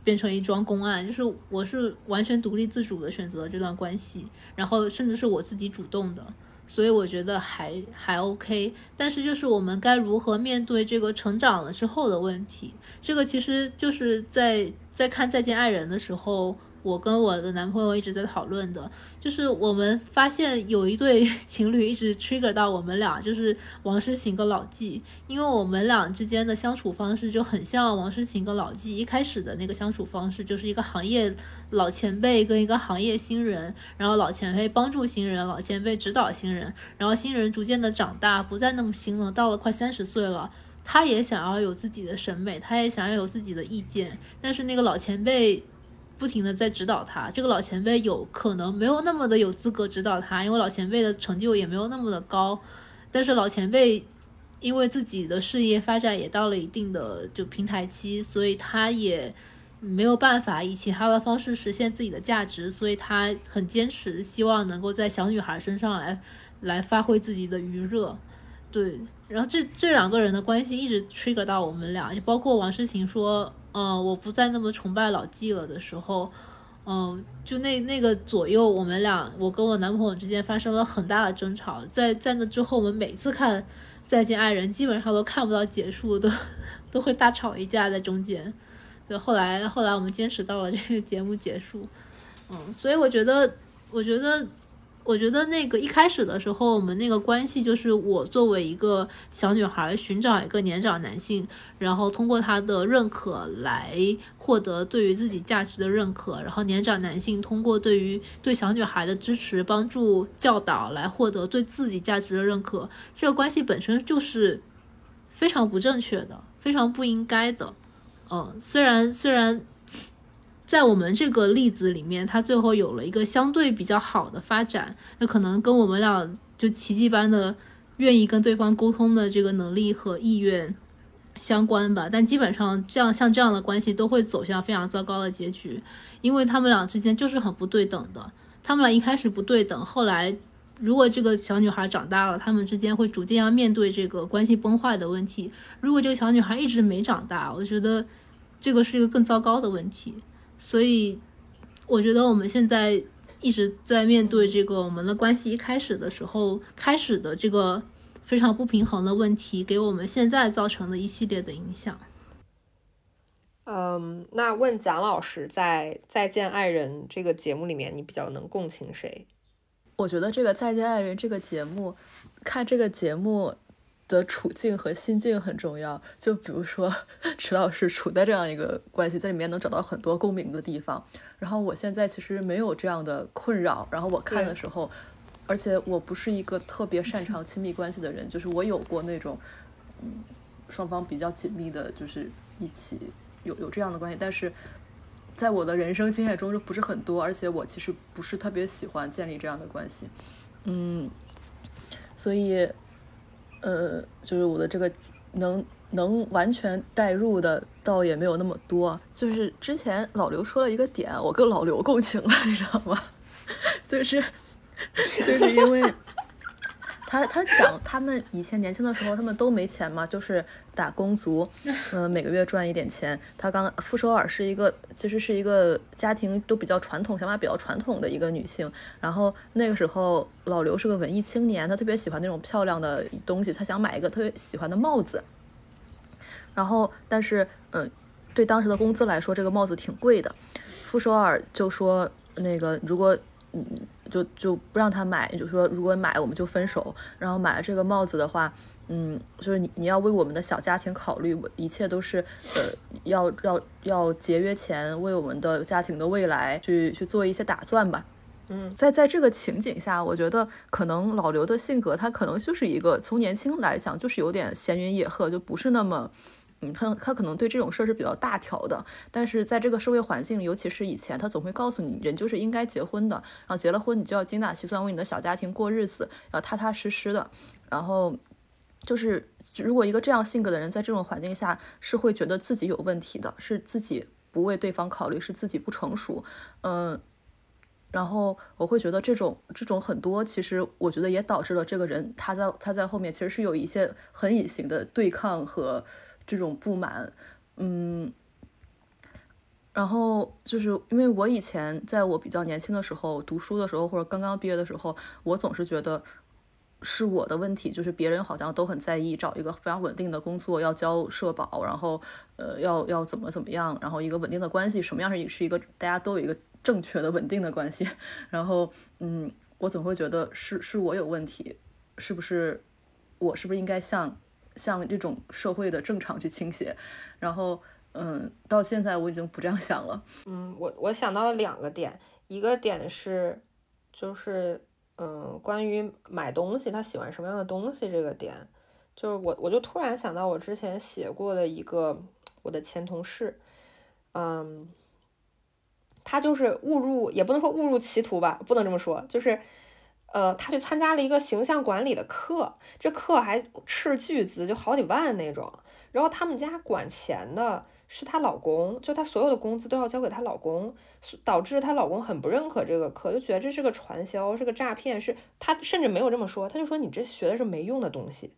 变成一桩公案，就是我是完全独立自主的选择这段关系，然后甚至是我自己主动的，所以我觉得还还 OK。但是就是我们该如何面对这个成长了之后的问题，这个其实就是在在看《再见爱人》的时候。我跟我的男朋友一直在讨论的，就是我们发现有一对 情侣一直 trigger 到我们俩，就是王诗晴跟老纪，因为我们俩之间的相处方式就很像王诗晴跟老纪一开始的那个相处方式，就是一个行业老前辈跟一个行业新人，然后老前辈帮助新人，老前辈指导新人，然后新人逐渐的长大，不再那么新了，到了快三十岁了，他也想要有自己的审美，他也想要有自己的意见，但是那个老前辈。不停的在指导他，这个老前辈有可能没有那么的有资格指导他，因为老前辈的成就也没有那么的高。但是老前辈因为自己的事业发展也到了一定的就平台期，所以他也没有办法以其他的方式实现自己的价值，所以他很坚持，希望能够在小女孩身上来来发挥自己的余热。对，然后这这两个人的关系一直 trigger 到我们俩，就包括王诗晴说。嗯，我不再那么崇拜老纪了的时候，嗯，就那那个左右，我们俩，我跟我男朋友之间发生了很大的争吵。在在那之后，我们每次看《再见爱人》，基本上都看不到结束，都 都会大吵一架在中间。对，后来后来我们坚持到了这个节目结束。嗯，所以我觉得，我觉得我觉得那个一开始的时候，我们那个关系就是我作为一个小女孩寻找一个年长男性，然后通过他的认可来获得对于自己价值的认可，然后年长男性通过对于对小女孩的支持、帮助、教导来获得对自己价值的认可。这个关系本身就是非常不正确的，非常不应该的。嗯，虽然虽然。在我们这个例子里面，他最后有了一个相对比较好的发展，那可能跟我们俩就奇迹般的愿意跟对方沟通的这个能力和意愿相关吧。但基本上，这样像这样的关系都会走向非常糟糕的结局，因为他们俩之间就是很不对等的。他们俩一开始不对等，后来如果这个小女孩长大了，他们之间会逐渐要面对这个关系崩坏的问题。如果这个小女孩一直没长大，我觉得这个是一个更糟糕的问题。所以，我觉得我们现在一直在面对这个我们的关系一开始的时候开始的这个非常不平衡的问题，给我们现在造成的一系列的影响。嗯，那问蒋老师，在《再见爱人》这个节目里面，你比较能共情谁？我觉得这个《再见爱人》这个节目，看这个节目。的处境和心境很重要。就比如说，池老师处在这样一个关系，在里面能找到很多共鸣的地方。然后我现在其实没有这样的困扰。然后我看的时候，而且我不是一个特别擅长亲密关系的人，就是我有过那种，嗯，双方比较紧密的，就是一起有有这样的关系。但是在我的人生经验中，就不是很多。而且我其实不是特别喜欢建立这样的关系。嗯，所以。呃，就是我的这个能能完全代入的，倒也没有那么多。就是之前老刘说了一个点，我跟老刘共情了，你知道吗？就是 就是因为。他他讲他们以前年轻的时候，他们都没钱嘛，就是打工族，嗯，每个月赚一点钱。他刚傅首尔是一个，其实是一个家庭都比较传统、想法比较传统的一个女性。然后那个时候老刘是个文艺青年，他特别喜欢那种漂亮的东西，他想买一个特别喜欢的帽子。然后但是，嗯，对当时的工资来说，这个帽子挺贵的。傅首尔就说那个如果。嗯，就就不让他买，就说如果买我们就分手。然后买了这个帽子的话，嗯，就是你你要为我们的小家庭考虑，一切都是呃要要要节约钱，为我们的家庭的未来去去做一些打算吧。嗯，在在这个情景下，我觉得可能老刘的性格他可能就是一个从年轻来讲就是有点闲云野鹤，就不是那么。嗯，他他可能对这种事儿是比较大条的，但是在这个社会环境里，尤其是以前，他总会告诉你，人就是应该结婚的，然后结了婚，你就要精打细算，为你的小家庭过日子，要踏踏实实的。然后就是，如果一个这样性格的人在这种环境下，是会觉得自己有问题的，是自己不为对方考虑，是自己不成熟。嗯，然后我会觉得这种这种很多，其实我觉得也导致了这个人他在他在后面其实是有一些很隐形的对抗和。这种不满，嗯，然后就是因为我以前在我比较年轻的时候读书的时候，或者刚刚毕业的时候，我总是觉得是我的问题，就是别人好像都很在意找一个非常稳定的工作，要交社保，然后呃要要怎么怎么样，然后一个稳定的关系，什么样是是一个大家都有一个正确的稳定的关系，然后嗯，我总会觉得是是我有问题，是不是我是不是应该像。向这种社会的正常去倾斜，然后，嗯，到现在我已经不这样想了。嗯，我我想到了两个点，一个点是，就是，嗯，关于买东西，他喜欢什么样的东西这个点，就是我我就突然想到我之前写过的一个我的前同事，嗯，他就是误入，也不能说误入歧途吧，不能这么说，就是。呃，他去参加了一个形象管理的课，这课还斥巨资，就好几万那种。然后他们家管钱的是她老公，就她所有的工资都要交给她老公，导致她老公很不认可这个课，就觉得这是个传销，是个诈骗。是他甚至没有这么说，他就说你这学的是没用的东西，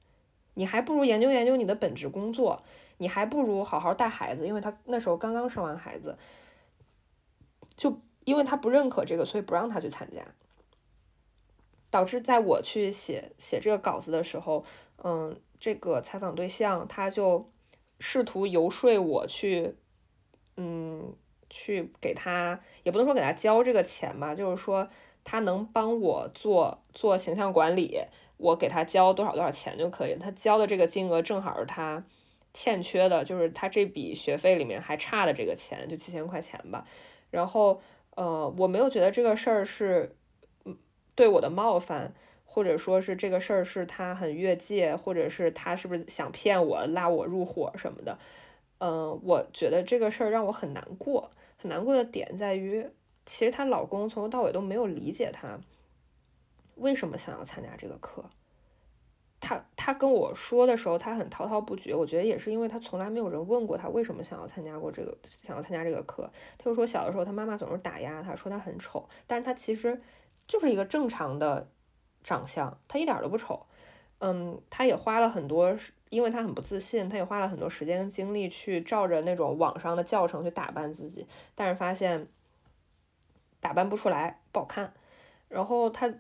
你还不如研究研究你的本职工作，你还不如好好带孩子，因为他那时候刚刚生完孩子，就因为他不认可这个，所以不让他去参加。导致在我去写写这个稿子的时候，嗯，这个采访对象他就试图游说我去，嗯，去给他，也不能说给他交这个钱吧，就是说他能帮我做做形象管理，我给他交多少多少钱就可以。他交的这个金额正好是他欠缺的，就是他这笔学费里面还差的这个钱，就七千块钱吧。然后，呃，我没有觉得这个事儿是，对我的冒犯，或者说是这个事儿是他很越界，或者是他是不是想骗我、拉我入伙什么的。嗯，我觉得这个事儿让我很难过。很难过的点在于，其实她老公从头到尾都没有理解她为什么想要参加这个课。他他跟我说的时候，他很滔滔不绝。我觉得也是因为他从来没有人问过他为什么想要参加过这个，想要参加这个课。他就说小的时候他妈妈总是打压他，说他很丑，但是他其实就是一个正常的长相，他一点都不丑。嗯，他也花了很多，因为他很不自信，他也花了很多时间精力去照着那种网上的教程去打扮自己，但是发现打扮不出来，不好看。然后他。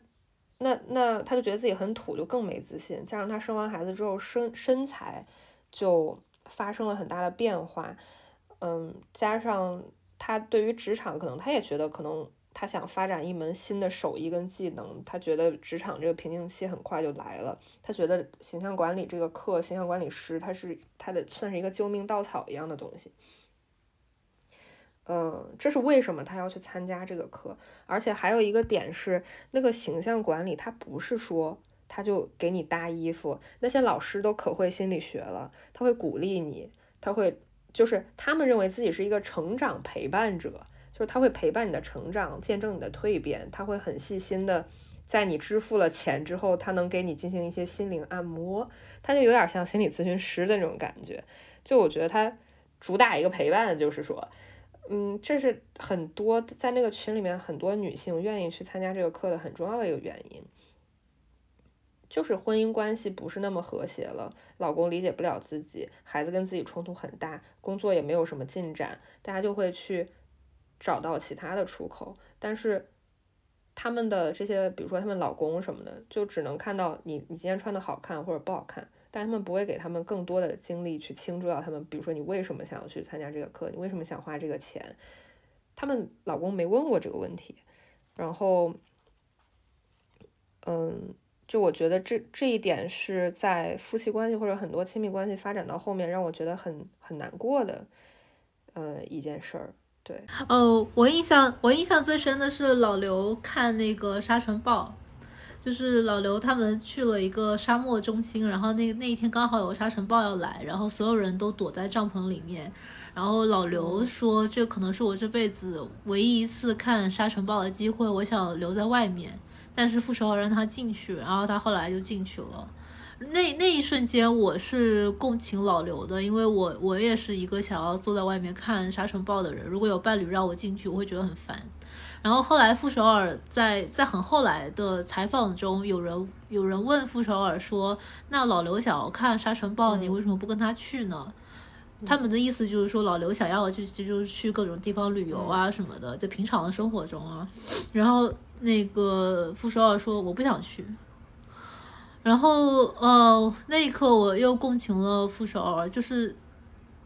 那那他就觉得自己很土，就更没自信。加上他生完孩子之后身身材就发生了很大的变化，嗯，加上他对于职场可能他也觉得可能他想发展一门新的手艺跟技能，他觉得职场这个瓶颈期很快就来了。他觉得形象管理这个课，形象管理师他是他的算是一个救命稻草一样的东西。嗯，这是为什么他要去参加这个课？而且还有一个点是，那个形象管理，他不是说他就给你搭衣服，那些老师都可会心理学了，他会鼓励你，他会就是他们认为自己是一个成长陪伴者，就是他会陪伴你的成长，见证你的蜕变，他会很细心的在你支付了钱之后，他能给你进行一些心灵按摩，他就有点像心理咨询师的那种感觉。就我觉得他主打一个陪伴，就是说。嗯，这是很多在那个群里面很多女性愿意去参加这个课的很重要的一个原因，就是婚姻关系不是那么和谐了，老公理解不了自己，孩子跟自己冲突很大，工作也没有什么进展，大家就会去找到其他的出口，但是他们的这些，比如说他们老公什么的，就只能看到你你今天穿的好看或者不好看。但他们不会给他们更多的精力去倾注到他们，比如说你为什么想要去参加这个课，你为什么想花这个钱？他们老公没问过这个问题，然后，嗯，就我觉得这这一点是在夫妻关系或者很多亲密关系发展到后面让我觉得很很难过的，呃，一件事儿。对，哦，我印象我印象最深的是老刘看那个沙尘暴。就是老刘他们去了一个沙漠中心，然后那那一天刚好有沙尘暴要来，然后所有人都躲在帐篷里面。然后老刘说：“这可能是我这辈子唯一一次看沙尘暴的机会，我想留在外面。”但是傅首尔让他进去，然后他后来就进去了。那那一瞬间，我是共情老刘的，因为我我也是一个想要坐在外面看沙尘暴的人。如果有伴侣让我进去，我会觉得很烦。然后后来傅首尔在在很后来的采访中，有人有人问傅首尔说：“那老刘想要看沙尘暴，你为什么不跟他去呢？”他们的意思就是说，老刘想要去，其实就是去各种地方旅游啊什么的，在平常的生活中啊。然后那个傅首尔说：“我不想去。”然后呃，那一刻我又共情了傅首尔，就是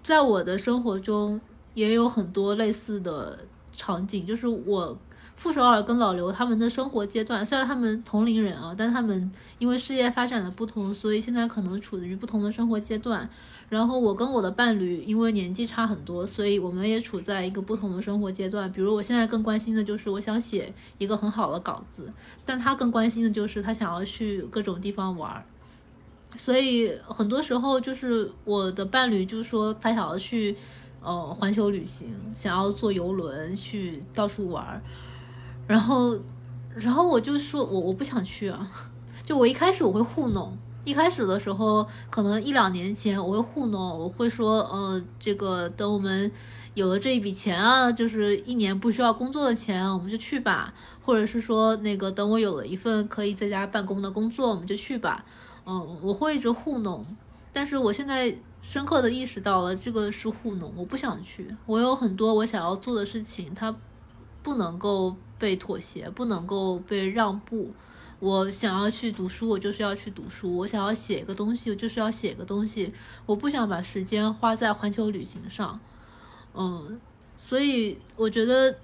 在我的生活中也有很多类似的。场景就是我傅首尔跟老刘他们的生活阶段，虽然他们同龄人啊，但他们因为事业发展的不同，所以现在可能处于不同的生活阶段。然后我跟我的伴侣因为年纪差很多，所以我们也处在一个不同的生活阶段。比如我现在更关心的就是我想写一个很好的稿子，但他更关心的就是他想要去各种地方玩。所以很多时候就是我的伴侣就说他想要去。呃，环球旅行，想要坐游轮去到处玩儿，然后，然后我就说，我我不想去啊。就我一开始我会糊弄，一开始的时候，可能一两年前我会糊弄，我会说，呃，这个等我们有了这一笔钱啊，就是一年不需要工作的钱，我们就去吧。或者是说，那个等我有了一份可以在家办公的工作，我们就去吧。嗯，我会一直糊弄，但是我现在。深刻的意识到了这个是糊弄，我不想去。我有很多我想要做的事情，它不能够被妥协，不能够被让步。我想要去读书，我就是要去读书；我想要写一个东西，我就是要写一个东西。我不想把时间花在环球旅行上。嗯，所以我觉得。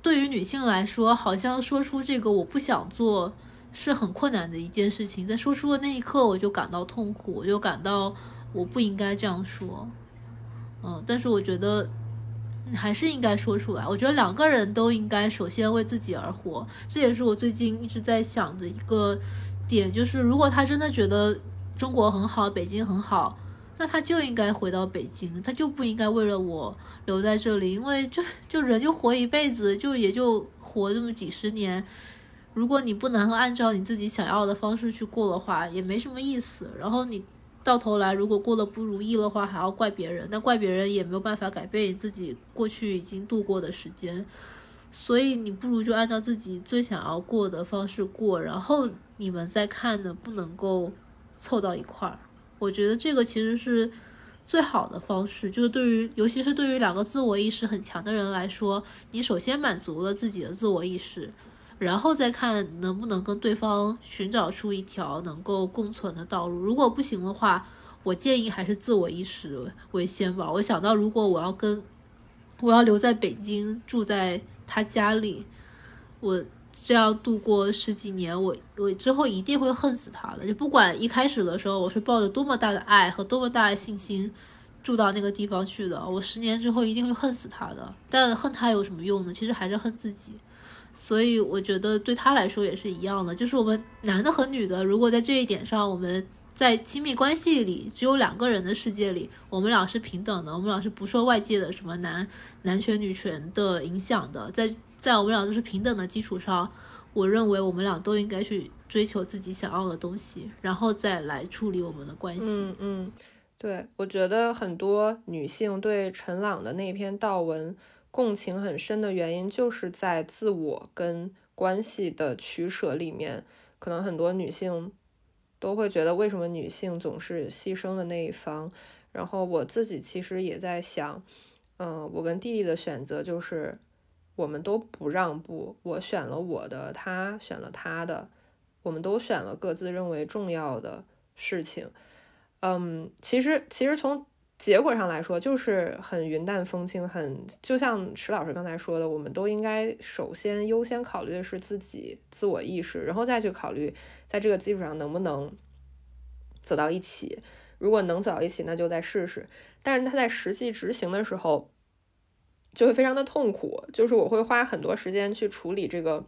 对于女性来说，好像说出这个我不想做是很困难的一件事情。在说出的那一刻，我就感到痛苦，我就感到我不应该这样说。嗯，但是我觉得还是应该说出来。我觉得两个人都应该首先为自己而活，这也是我最近一直在想的一个点，就是如果他真的觉得中国很好，北京很好，那他就应该回到北京，他就不应该为了我留在这里，因为就就人就活一辈子，就也就活这么几十年。如果你不能按照你自己想要的方式去过的话，也没什么意思。然后你。到头来，如果过得不如意的话，还要怪别人，那怪别人也没有办法改变你自己过去已经度过的时间，所以你不如就按照自己最想要过的方式过，然后你们再看能不能够凑到一块儿。我觉得这个其实是最好的方式，就是对于尤其是对于两个自我意识很强的人来说，你首先满足了自己的自我意识。然后再看能不能跟对方寻找出一条能够共存的道路。如果不行的话，我建议还是自我意识为先吧。我想到，如果我要跟我要留在北京住在他家里，我这样度过十几年，我我之后一定会恨死他的。就不管一开始的时候我是抱着多么大的爱和多么大的信心住到那个地方去的，我十年之后一定会恨死他的。但恨他有什么用呢？其实还是恨自己。所以我觉得对他来说也是一样的，就是我们男的和女的，如果在这一点上，我们在亲密关系里只有两个人的世界里，我们俩是平等的，我们俩是不受外界的什么男男权女权的影响的，在在我们俩都是平等的基础上，我认为我们俩都应该去追求自己想要的东西，然后再来处理我们的关系。嗯嗯，对，我觉得很多女性对陈朗的那篇悼文。共情很深的原因，就是在自我跟关系的取舍里面，可能很多女性都会觉得，为什么女性总是牺牲的那一方？然后我自己其实也在想，嗯，我跟弟弟的选择就是，我们都不让步，我选了我的，他选了他的，我们都选了各自认为重要的事情。嗯，其实，其实从。结果上来说，就是很云淡风轻，很就像池老师刚才说的，我们都应该首先优先考虑的是自己自我意识，然后再去考虑在这个基础上能不能走到一起。如果能走到一起，那就再试试。但是他在实际执行的时候就会非常的痛苦，就是我会花很多时间去处理这个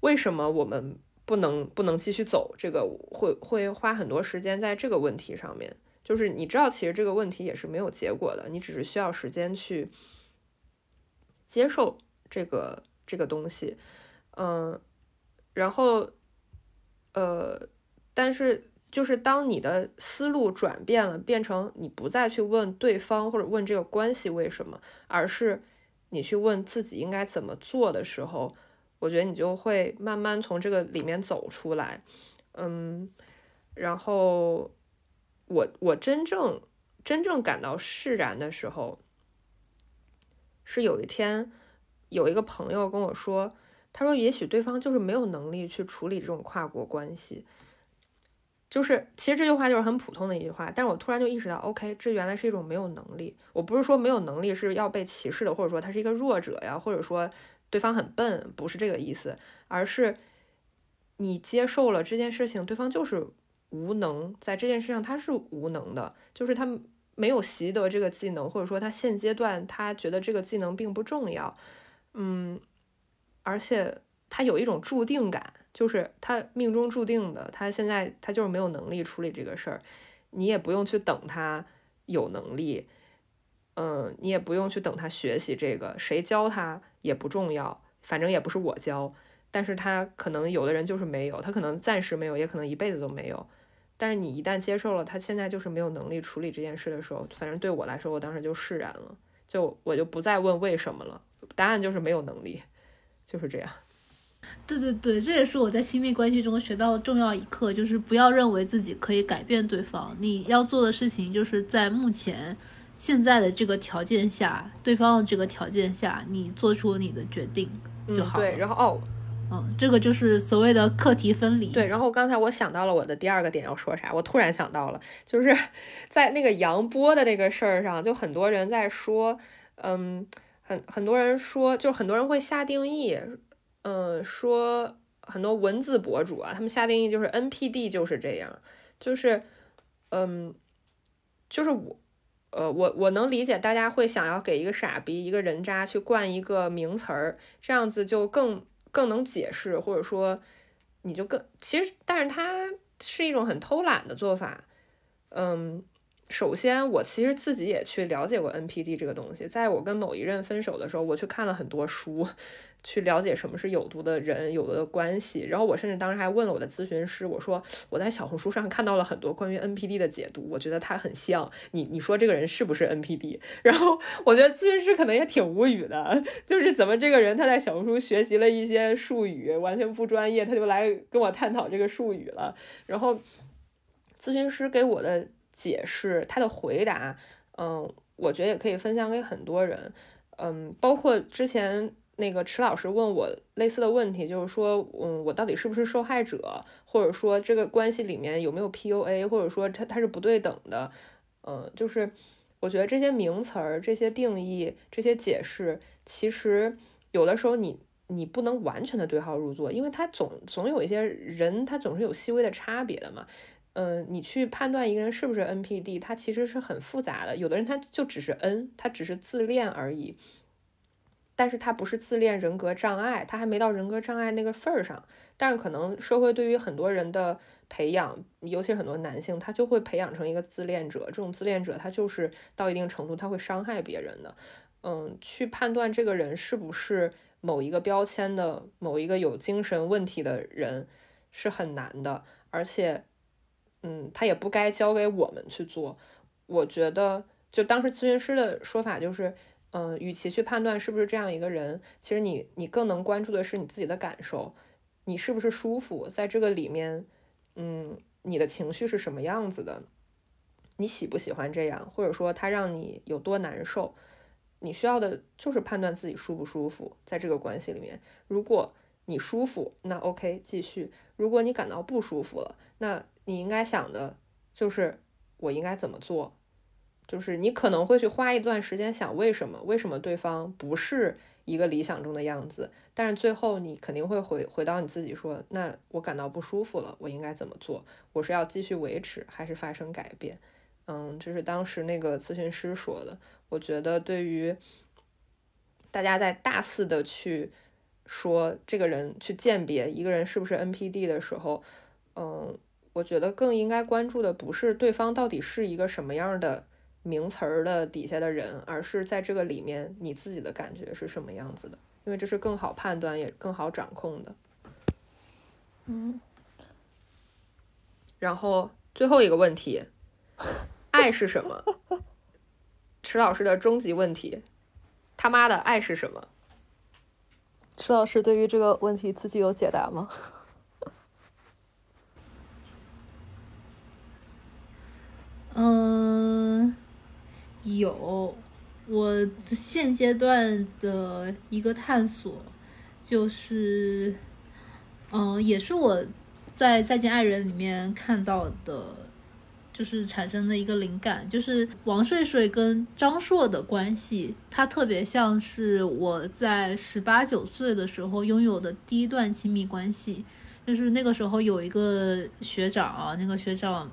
为什么我们不能不能继续走，这个会会花很多时间在这个问题上面。就是你知道，其实这个问题也是没有结果的，你只是需要时间去接受这个这个东西，嗯，然后，呃，但是就是当你的思路转变了，变成你不再去问对方或者问这个关系为什么，而是你去问自己应该怎么做的时候，我觉得你就会慢慢从这个里面走出来，嗯，然后。我我真正真正感到释然的时候，是有一天有一个朋友跟我说，他说也许对方就是没有能力去处理这种跨国关系，就是其实这句话就是很普通的一句话，但是我突然就意识到，OK，这原来是一种没有能力。我不是说没有能力是要被歧视的，或者说他是一个弱者呀，或者说对方很笨，不是这个意思，而是你接受了这件事情，对方就是。无能在这件事上他是无能的，就是他没有习得这个技能，或者说他现阶段他觉得这个技能并不重要，嗯，而且他有一种注定感，就是他命中注定的，他现在他就是没有能力处理这个事儿，你也不用去等他有能力，嗯，你也不用去等他学习这个，谁教他也不重要，反正也不是我教，但是他可能有的人就是没有，他可能暂时没有，也可能一辈子都没有。但是你一旦接受了他现在就是没有能力处理这件事的时候，反正对我来说，我当时就释然了，就我就不再问为什么了，答案就是没有能力，就是这样。对对对，这也是我在亲密关系中学到的重要一课，就是不要认为自己可以改变对方，你要做的事情就是在目前现在的这个条件下，对方的这个条件下，你做出你的决定就好。对，然后哦。嗯，这个就是所谓的课题分离。对，然后刚才我想到了我的第二个点要说啥，我突然想到了，就是 在那个杨波的那个事儿上，就很多人在说，嗯，很很多人说，就很多人会下定义，嗯，说很多文字博主啊，他们下定义就是 NPD 就是这样，就是，嗯，就是我，呃，我我能理解大家会想要给一个傻逼、一个人渣去冠一个名词儿，这样子就更更能解释，或者说你就更其实，但是它是一种很偷懒的做法，嗯。首先，我其实自己也去了解过 NPD 这个东西。在我跟某一任分手的时候，我去看了很多书，去了解什么是有毒的人、有毒的关系。然后我甚至当时还问了我的咨询师，我说我在小红书上看到了很多关于 NPD 的解读，我觉得他很像你。你说这个人是不是 NPD？然后我觉得咨询师可能也挺无语的，就是怎么这个人他在小红书学习了一些术语，完全不专业，他就来跟我探讨这个术语了。然后咨询师给我的。解释他的回答，嗯，我觉得也可以分享给很多人，嗯，包括之前那个池老师问我类似的问题，就是说，嗯，我到底是不是受害者，或者说这个关系里面有没有 PUA，或者说他他是不对等的，嗯，就是我觉得这些名词儿、这些定义、这些解释，其实有的时候你你不能完全的对号入座，因为他总总有一些人，他总是有细微的差别的嘛。嗯，你去判断一个人是不是 NPD，他其实是很复杂的。有的人他就只是 N，他只是自恋而已，但是他不是自恋人格障碍，他还没到人格障碍那个份儿上。但是可能社会对于很多人的培养，尤其是很多男性，他就会培养成一个自恋者。这种自恋者，他就是到一定程度他会伤害别人的。嗯，去判断这个人是不是某一个标签的某一个有精神问题的人是很难的，而且。嗯，他也不该交给我们去做。我觉得，就当时咨询师的说法就是，嗯，与其去判断是不是这样一个人，其实你你更能关注的是你自己的感受，你是不是舒服在这个里面，嗯，你的情绪是什么样子的，你喜不喜欢这样，或者说他让你有多难受，你需要的就是判断自己舒不舒服在这个关系里面。如果你舒服，那 OK 继续；如果你感到不舒服了，那你应该想的就是我应该怎么做，就是你可能会去花一段时间想为什么，为什么对方不是一个理想中的样子，但是最后你肯定会回回到你自己说，那我感到不舒服了，我应该怎么做？我是要继续维持还是发生改变？嗯，这是当时那个咨询师说的。我觉得对于大家在大肆的去说这个人去鉴别一个人是不是 NPD 的时候，嗯。我觉得更应该关注的不是对方到底是一个什么样的名词儿的底下的人，而是在这个里面你自己的感觉是什么样子的，因为这是更好判断也更好掌控的。嗯。然后最后一个问题，爱是什么？池老师的终极问题，他妈的爱是什么？池老师对于这个问题自己有解答吗？嗯，有，我现阶段的一个探索，就是，嗯，也是我在《再见爱人》里面看到的，就是产生的一个灵感，就是王睡睡跟张硕的关系，它特别像是我在十八九岁的时候拥有的第一段亲密关系，就是那个时候有一个学长，那个学长。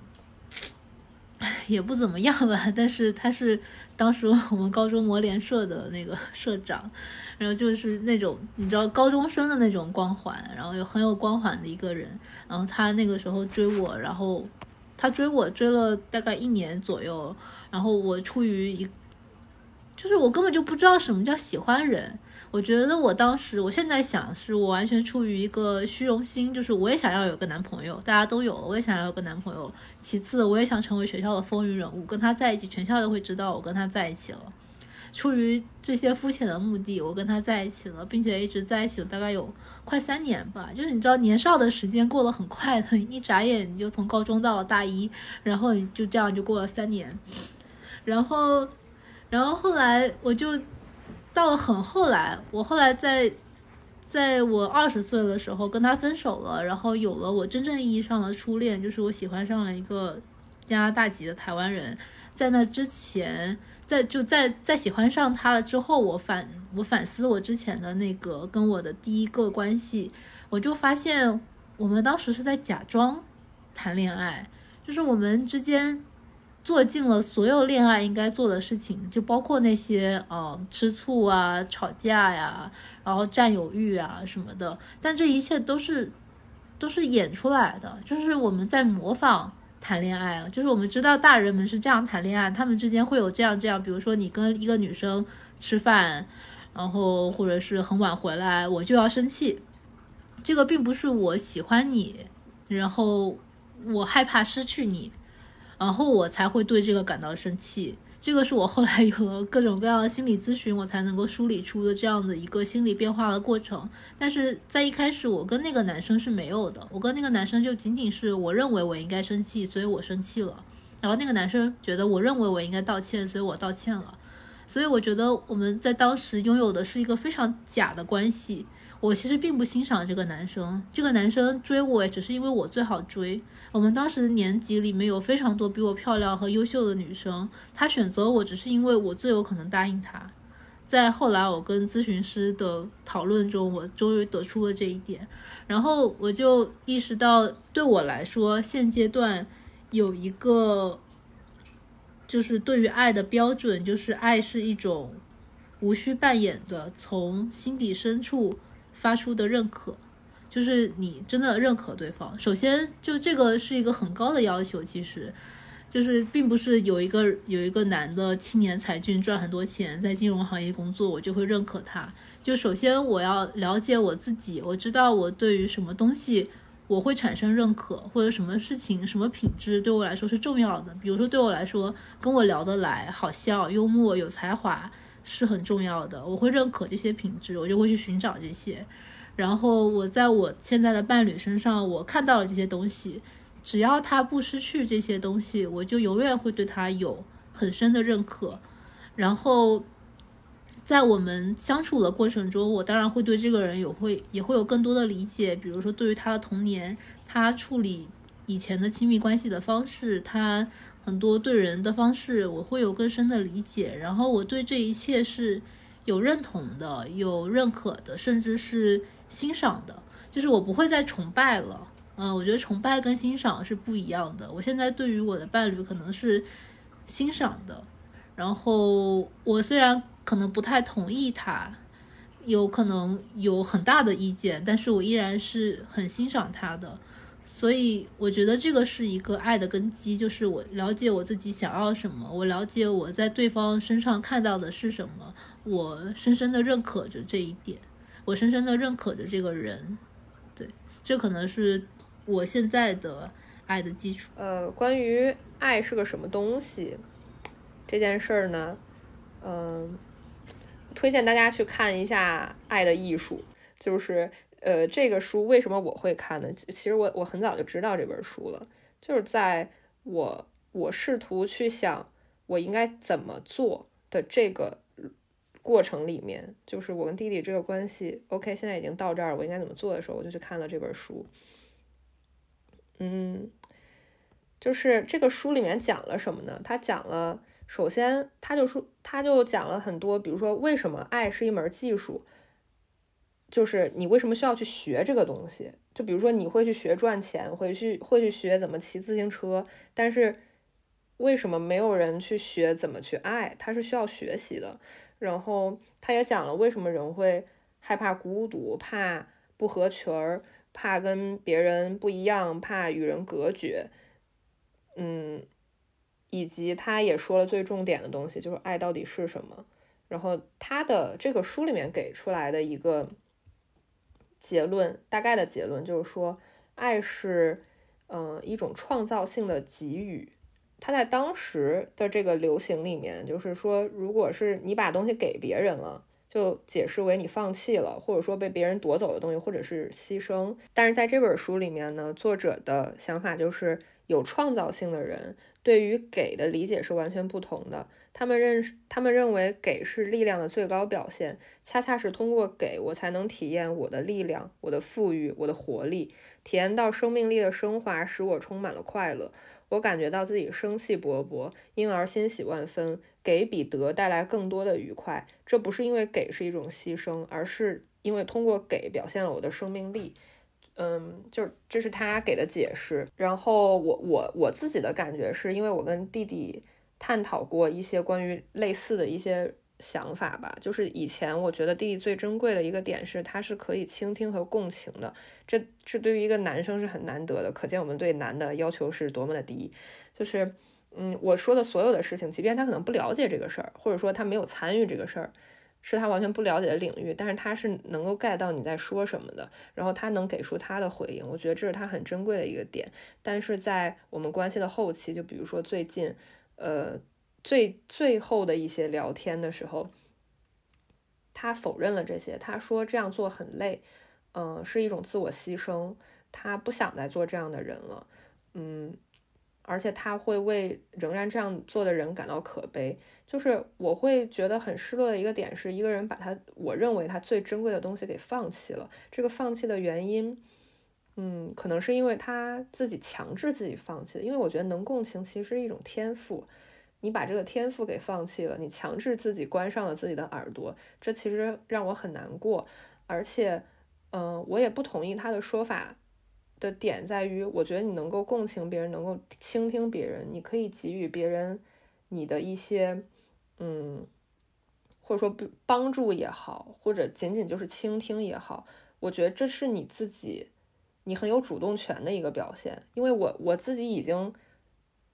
也不怎么样吧，但是他是当时我们高中模联社的那个 社长，然后就是那种你知道高中生的那种光环，然后有很有光环的一个人，然后他那个时候追我，然后他追我追了大概一年左右，然后我出于一，就是我根本就不知道什么叫喜欢人。我觉得我当时，我现在想，是我完全出于一个虚荣心，就是我也想要有个男朋友，大家都有了，我也想要有个男朋友。其次，我也想成为学校的风云人物，跟他在一起，全校都会知道我跟他在一起了。出于这些肤浅的目的，我跟他在一起了，并且一直在一起了大概有快三年吧。就是你知道，年少的时间过得很快的，一眨眼你就从高中到了大一，然后你就这样就过了三年。然后，然后后来我就。到了很后来，我后来在，在我二十岁的时候跟他分手了，然后有了我真正意义上的初恋，就是我喜欢上了一个加拿大籍的台湾人。在那之前，在就在在喜欢上他了之后，我反我反思我之前的那个跟我的第一个关系，我就发现我们当时是在假装谈恋爱，就是我们之间做尽了所有恋爱应该做的事情，就包括那些呃吃醋啊、吵架呀，然后占有欲啊什么的，但这一切都是都是演出来的，就是我们在模仿。谈恋爱，就是我们知道大人们是这样谈恋爱，他们之间会有这样这样，比如说你跟一个女生吃饭，然后或者是很晚回来，我就要生气。这个并不是我喜欢你，然后我害怕失去你，然后我才会对这个感到生气。这个是我后来有了各种各样的心理咨询，我才能够梳理出的这样的一个心理变化的过程。但是在一开始，我跟那个男生是没有的。我跟那个男生就仅仅是我认为我应该生气，所以我生气了。然后那个男生觉得我认为我应该道歉，所以我道歉了。所以我觉得我们在当时拥有的是一个非常假的关系。我其实并不欣赏这个男生，这个男生追我也只是因为我最好追。我们当时年级里面有非常多比我漂亮和优秀的女生，他选择我只是因为我最有可能答应他。在后来我跟咨询师的讨论中，我终于得出了这一点，然后我就意识到，对我来说，现阶段有一个就是对于爱的标准，就是爱是一种无需扮演的，从心底深处。发出的认可，就是你真的认可对方。首先，就这个是一个很高的要求，其实就是并不是有一个有一个男的青年才俊赚很多钱，在金融行业工作，我就会认可他。就首先我要了解我自己，我知道我对于什么东西我会产生认可，或者什么事情、什么品质对我来说是重要的。比如说，对我来说，跟我聊得来、好笑、幽默、有才华。是很重要的，我会认可这些品质，我就会去寻找这些。然后我在我现在的伴侣身上，我看到了这些东西，只要他不失去这些东西，我就永远会对他有很深的认可。然后在我们相处的过程中，我当然会对这个人有会也会有更多的理解，比如说对于他的童年，他处理以前的亲密关系的方式，他。很多对人的方式，我会有更深的理解，然后我对这一切是有认同的、有认可的，甚至是欣赏的。就是我不会再崇拜了，嗯，我觉得崇拜跟欣赏是不一样的。我现在对于我的伴侣可能是欣赏的，然后我虽然可能不太同意他，有可能有很大的意见，但是我依然是很欣赏他的。所以我觉得这个是一个爱的根基，就是我了解我自己想要什么，我了解我在对方身上看到的是什么，我深深的认可着这一点，我深深的认可着这个人，对，这可能是我现在的爱的基础。呃，关于爱是个什么东西这件事儿呢，嗯，推荐大家去看一下《爱的艺术》，就是。呃，这个书为什么我会看呢？其实我我很早就知道这本书了，就是在我我试图去想我应该怎么做的这个过程里面，就是我跟弟弟这个关系，OK，现在已经到这儿，我应该怎么做的时候，我就去看了这本书。嗯，就是这个书里面讲了什么呢？他讲了，首先他就说，他就讲了很多，比如说为什么爱是一门技术。就是你为什么需要去学这个东西？就比如说你会去学赚钱，会去会去学怎么骑自行车，但是为什么没有人去学怎么去爱？他是需要学习的。然后他也讲了为什么人会害怕孤独，怕不合群儿，怕跟别人不一样，怕与人隔绝。嗯，以及他也说了最重点的东西，就是爱到底是什么。然后他的这个书里面给出来的一个。结论大概的结论就是说，爱是，嗯，一种创造性的给予。它在当时的这个流行里面，就是说，如果是你把东西给别人了，就解释为你放弃了，或者说被别人夺走的东西，或者是牺牲。但是在这本书里面呢，作者的想法就是，有创造性的人对于给的理解是完全不同的。他们认他们认为给是力量的最高表现，恰恰是通过给我才能体验我的力量、我的富裕、我的活力，体验到生命力的升华，使我充满了快乐。我感觉到自己生气勃勃，因而欣喜万分。给比得带来更多的愉快，这不是因为给是一种牺牲，而是因为通过给表现了我的生命力。嗯，就这是他给的解释。然后我我我自己的感觉是因为我跟弟弟探讨过一些关于类似的一些想法吧。就是以前我觉得弟弟最珍贵的一个点是他是可以倾听和共情的，这这对于一个男生是很难得的。可见我们对男的要求是多么的低。就是嗯，我说的所有的事情，即便他可能不了解这个事儿，或者说他没有参与这个事儿。是他完全不了解的领域，但是他是能够 get 到你在说什么的，然后他能给出他的回应，我觉得这是他很珍贵的一个点。但是在我们关系的后期，就比如说最近，呃，最最后的一些聊天的时候，他否认了这些，他说这样做很累，嗯，是一种自我牺牲，他不想再做这样的人了，嗯。而且他会为仍然这样做的人感到可悲，就是我会觉得很失落的一个点是，一个人把他我认为他最珍贵的东西给放弃了。这个放弃的原因，嗯，可能是因为他自己强制自己放弃。因为我觉得能共情其实是一种天赋，你把这个天赋给放弃了，你强制自己关上了自己的耳朵，这其实让我很难过。而且，嗯，我也不同意他的说法。的点在于，我觉得你能够共情别人，能够倾听别人，你可以给予别人你的一些，嗯，或者说帮助也好，或者仅仅就是倾听也好，我觉得这是你自己，你很有主动权的一个表现。因为我我自己已经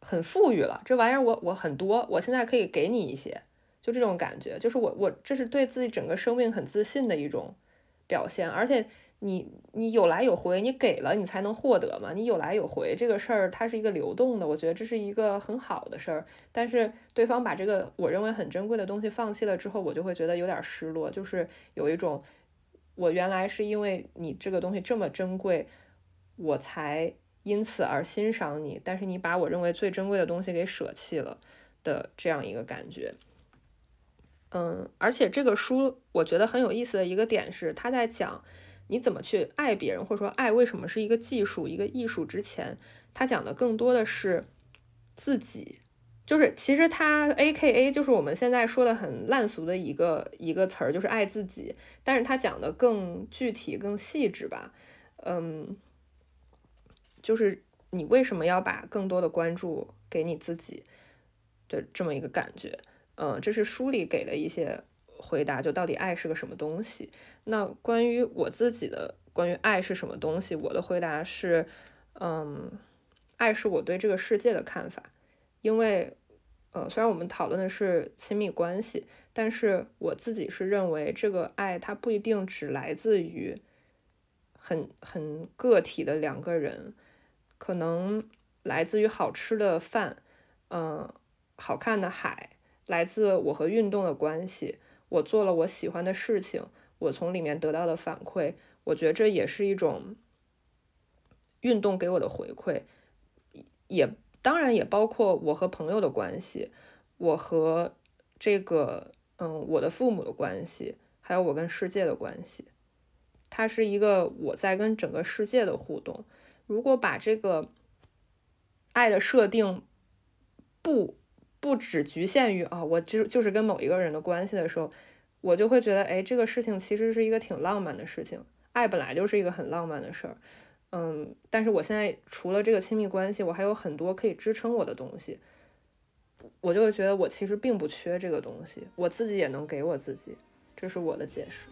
很富裕了，这玩意儿我我很多，我现在可以给你一些，就这种感觉，就是我我这是对自己整个生命很自信的一种表现，而且。你你有来有回，你给了你才能获得嘛。你有来有回这个事儿，它是一个流动的，我觉得这是一个很好的事儿。但是对方把这个我认为很珍贵的东西放弃了之后，我就会觉得有点失落，就是有一种我原来是因为你这个东西这么珍贵，我才因此而欣赏你，但是你把我认为最珍贵的东西给舍弃了的这样一个感觉。嗯，而且这个书我觉得很有意思的一个点是，他在讲。你怎么去爱别人，或者说爱为什么是一个技术、一个艺术？之前他讲的更多的是自己，就是其实他 A K A 就是我们现在说的很烂俗的一个一个词儿，就是爱自己。但是他讲的更具体、更细致吧，嗯，就是你为什么要把更多的关注给你自己的这么一个感觉？嗯，这是书里给的一些。回答就到底爱是个什么东西？那关于我自己的关于爱是什么东西，我的回答是，嗯，爱是我对这个世界的看法。因为，呃，虽然我们讨论的是亲密关系，但是我自己是认为这个爱它不一定只来自于很很个体的两个人，可能来自于好吃的饭，嗯，好看的海，来自我和运动的关系。我做了我喜欢的事情，我从里面得到的反馈，我觉得这也是一种运动给我的回馈，也当然也包括我和朋友的关系，我和这个嗯我的父母的关系，还有我跟世界的关系，它是一个我在跟整个世界的互动。如果把这个爱的设定不。不只局限于啊，我就就是跟某一个人的关系的时候，我就会觉得，哎，这个事情其实是一个挺浪漫的事情。爱本来就是一个很浪漫的事儿，嗯，但是我现在除了这个亲密关系，我还有很多可以支撑我的东西，我就会觉得我其实并不缺这个东西，我自己也能给我自己，这是我的解释。